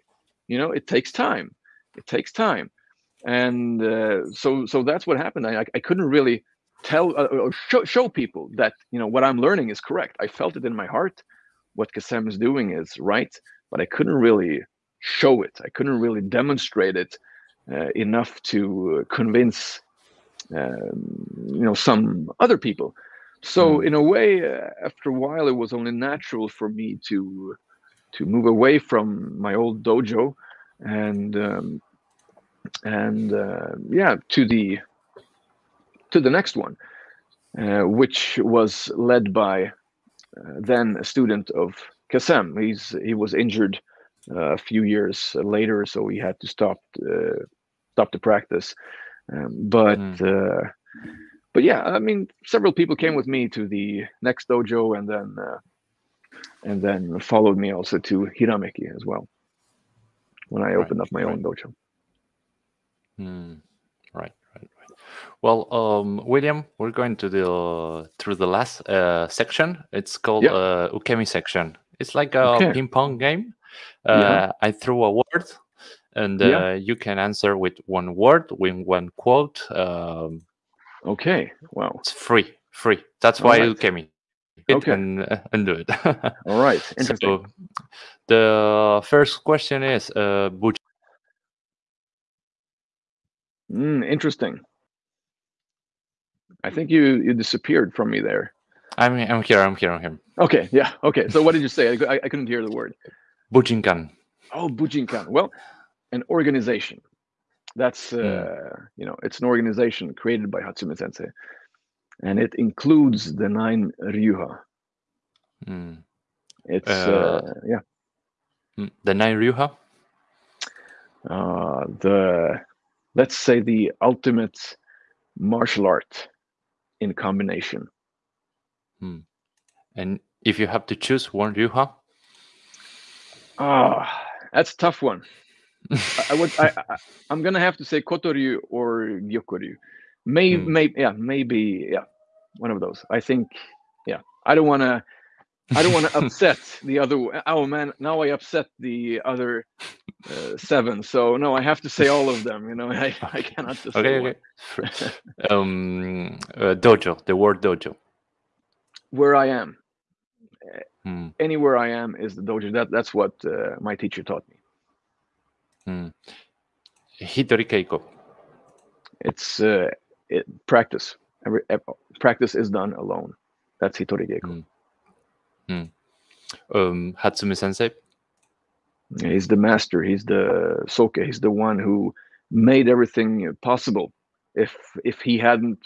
You know it takes time. It takes time. And uh, so so that's what happened. I, I couldn't really tell uh, or show, show people that you know what i'm learning is correct. I felt it in my heart what kasem is doing is right but i couldn't really show it i couldn't really demonstrate it uh, enough to convince um, you know some other people so Mm. in a way uh, after a while it was only natural for me to to move away from my old dojo and um, and uh, yeah to the to the next one uh, which was led by uh, then a student of Kasem. He's he was injured uh, a few years later, so he had to stop uh, stop the practice. Um, but uh, but yeah, I mean, several people came with me to the next dojo, and then uh, and then followed me also to Hirameki as well when I Right, opened up my right. own dojo. Hmm. Right, right, right. Well, um, William, we're going to the through the last uh, section. It's called Yeah. uh, Ukemi section. It's like a Okay. ping pong game. Uh, Yeah. I throw a word, and uh, Yeah. you can answer with one word, with one quote. Um, Okay, wow. it's free, free. That's why Alright. Ukemi. It Okay. and uh, and do it. All right, interesting. so, the first question is uh, Buj- Mm, interesting. I think you you disappeared from me there. I'm I'm here. I'm here. I'm here. Okay, yeah, okay. So what did you say? I, I, couldn't hear the word. Bujinkan. Oh, Bujinkan. Well, an organization. That's uh, you know, it's an organization created by Hatsumi Sensei, and it includes the nine ryuha. Hmm. It's Uh, uh, yeah, Hmm. The nine Ryuha. uh, the let's say the ultimate martial art in combination. And if you have to choose one Ryuha, Ah, that's a tough one. I, would. I, I, I'm gonna have to say Kotoryu or Gyokko-ryu. Maybe, Hmm. maybe, yeah, maybe, yeah, one of those. I think, yeah. I don't want to. I don't want to upset the other. Oh man, now I upset the other uh, seven. So no, I have to say all of them. You know, I, I cannot just say okay, okay. um, uh, dojo, the word dojo. Where I am, Hmm. anywhere I am is the dojo. That that's what uh, my teacher taught me. Hmm. Hitori Keiko. It's uh, it, practice. Every, ev- practice is done alone. That's Hitori Geiko. Um, Hatsumi Sensei. He's the master. He's the soke. He's the one who made everything possible. If if he hadn't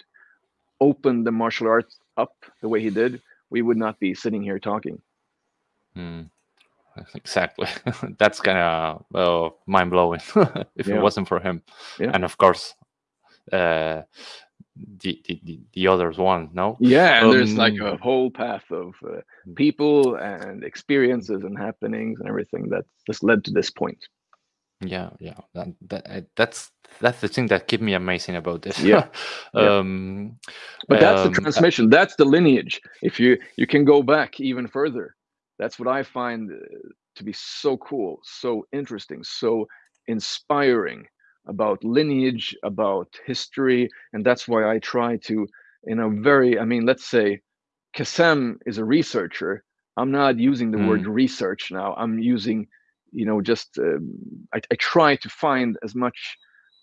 opened the martial arts up the way he did, we would not be sitting here talking. Hmm. Exactly. That's kind of uh, mind blowing if Yeah. it wasn't for him. Yeah. And of course, uh, the, the the the others one. No. Yeah, and there's like Um, a whole path of uh, people and experiences and happenings and everything that just led to this point. Yeah, yeah. That, that uh, that's that's the thing that keep me amazing about this. Yeah, um, But that's the um, transmission. That's the lineage. If you you can go back even further, that's what I find uh, to be so cool, so interesting, so inspiring about lineage, about history, and that's why I try to, in a very, I mean, let's say, Kasem is a researcher. I'm not using the word research now. I'm using, you know, just um, I, I try to find as much,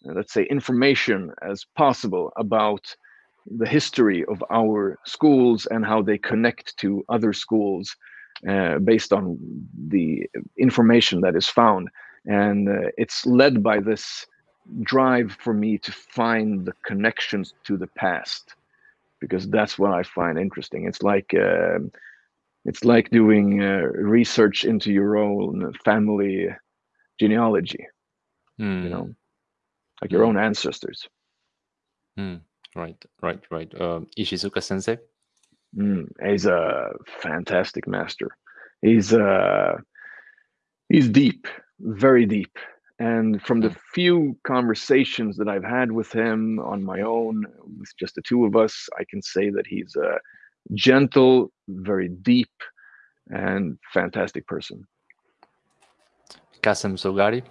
uh, let's say, information as possible about the history of our schools and how they connect to other schools uh, based on the information that is found. And uh, it's led by this drive for me to find the connections to the past because that's what I find interesting. It's like um it's like doing uh, research into your own family genealogy, hmm, you know, like your own ancestors. hmm, right, right, right. Um, Ishizuka Sensei. Mm, he's a fantastic master. He's uh he's deep, very deep, And from the few conversations that I've had with him on my own, with just the two of us, I can say that he's a gentle, very deep, and fantastic person. Kasem Zoughari.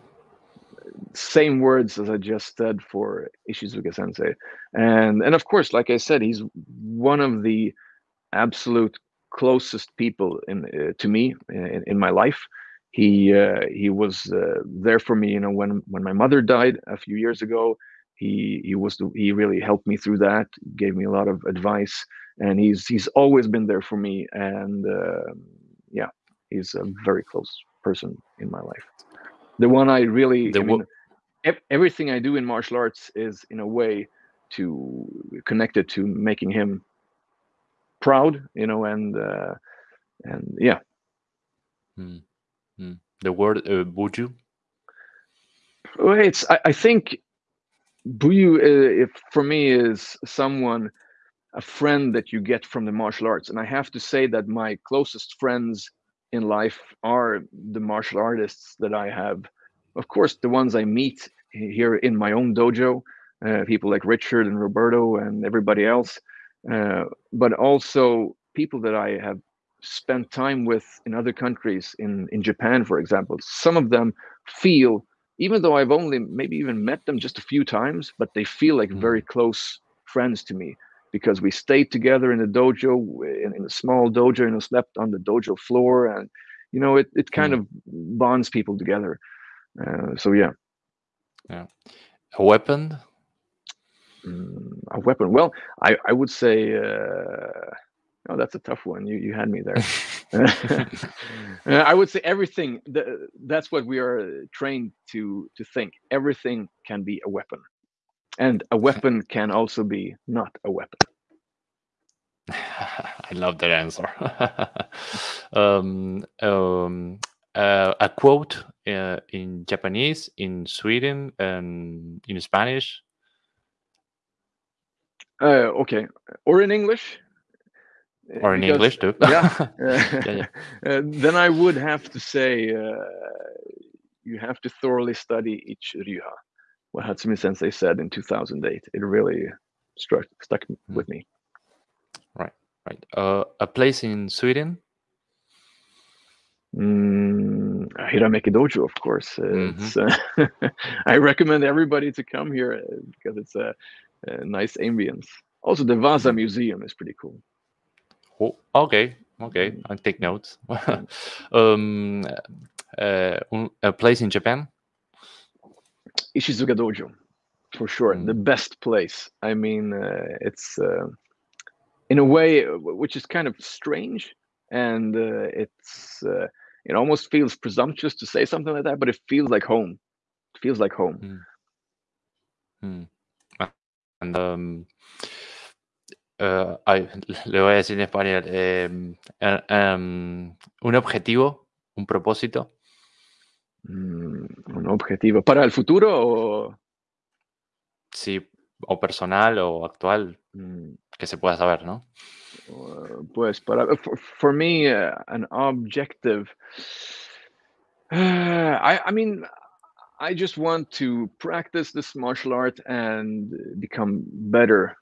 Same words as I just said for Ishizuka Sensei, and and of course, like I said, he's one of the absolute closest people in uh, to me in, in my life he uh, he was uh, there for me you know when when my mother died a few years ago he he was the, he really helped me through that gave me a lot of advice and he's he's always been there for me and uh, yeah he's a very close person in my life. The one i really the I mean, everything i do in martial arts is in a way to connected to making him proud you know and uh, and yeah. Hmm. Mm. The word uh, buyu. Well, it's I, I think buyu, uh, if for me, is someone, a friend that you get from the martial arts, and I have to say that my closest friends in life are the martial artists that I have. Of course, the ones I meet here in my own dojo, uh, people like Richard and Roberto and everybody else, uh, but also people that I have spent time with in other countries, in, in Japan, for example, some of them feel, even though I've only maybe even met them just a few times, but they feel like very mm. close friends to me because we stayed together in the dojo, in, in a small dojo, and slept on the dojo floor. And, you know, it, it kind mm. of bonds people together. Uh, so, yeah. Yeah. A weapon? Mm, a weapon. Well, I, I would say. Uh, Oh, that's a tough one. You you had me there. I would say everything. That's what we are trained to to think. Everything can be a weapon, and a weapon can also be not a weapon. I love that answer. um, um, uh, a quote uh, in Japanese, in Sweden, and in Spanish. Uh, okay, or in English or in because, English too. yeah, yeah, yeah. Uh, then I would have to say uh, you have to thoroughly study each ryuha. What Hatsumi Sensei said in 2008. It really struck stuck mm. with me. Right, right. Uh, a place in Sweden. Mm, Hirameki Dojo, of course. Mm -hmm. I recommend everybody to come here uh, because it's a, a nice ambience. Also, the Vasa mm. Museum is pretty cool. Oh, okay, okay, mm. I take notes. um, uh, a place in Japan? Ishizuka Dojo, for sure. Mm. The best place. I mean, uh, it's uh, in a way which is kind of strange, and uh, it's uh, it almost feels presumptuous to say something like that, but it feels like home. It feels like home. Mm. Mm. And um, Uh, ay, le voy a decir en español. Eh, um, un objetivo, un propósito. Mm, un objetivo. ¿Para el futuro o...? Sí, o personal o actual, mm. que se pueda saber, ¿no? Uh, pues para, for, for me, uh, an objective. Uh, I, I mean, I just want to practice this martial art and become better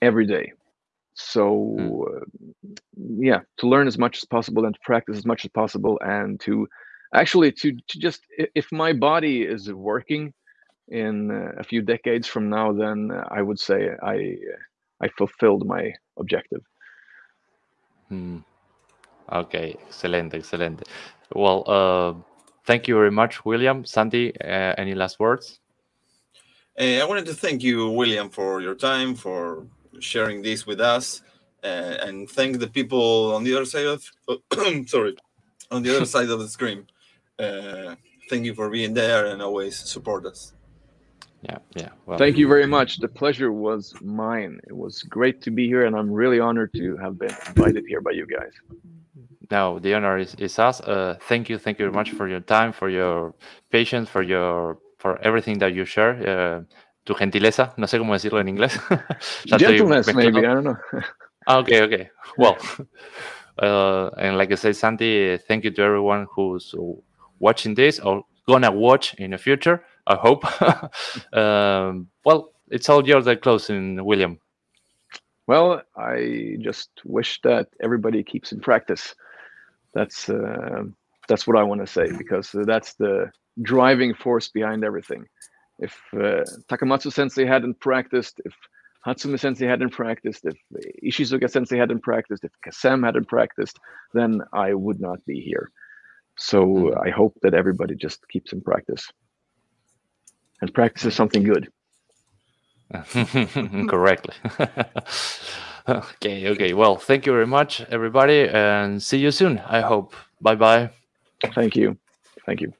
every day. So, mm. yeah, to learn as much as possible and to practice as much as possible, and to actually to to just if my body is working in a few decades from now, then I would say I I fulfilled my objective. Hmm. Okay, excellent, excellent. Well, uh, thank you very much, William. Santi uh, any last words? Uh, I wanted to thank you, William, for your time, for sharing this with us uh, and thank the people on the other side of sorry on the other side of the screen. Uh, thank you for being there and always support us. Yeah yeah well, thank you very much. The pleasure was mine. It was great to be here and i'm really honored to have been invited here by you guys. No the honor is, is us. Uh, thank you thank you very much for your time for your patience for your for everything that you share. Uh, tu gentileza, no sé cómo decirlo en inglés. Gentleness, maybe, I don't know. ah, okay, okay. Well, uh, and like I said, Santi, thank you to everyone who's watching this or gonna watch in the future. I hope. um, well, it's all yours at closing, William. Well, I just wish that everybody keeps in practice. That's uh, that's what I want to say because that's the driving force behind everything. If uh, Takamatsu Sensei hadn't practiced, if Hatsumi Sensei hadn't practiced, if Ishizuka Sensei hadn't practiced, if Kasem hadn't practiced, then I would not be here. So mm. I hope that everybody just keeps in practice and practices something good. Correctly. okay, okay. Well, thank you very much, everybody, and see you soon, I hope. Bye bye. Thank you. Thank you.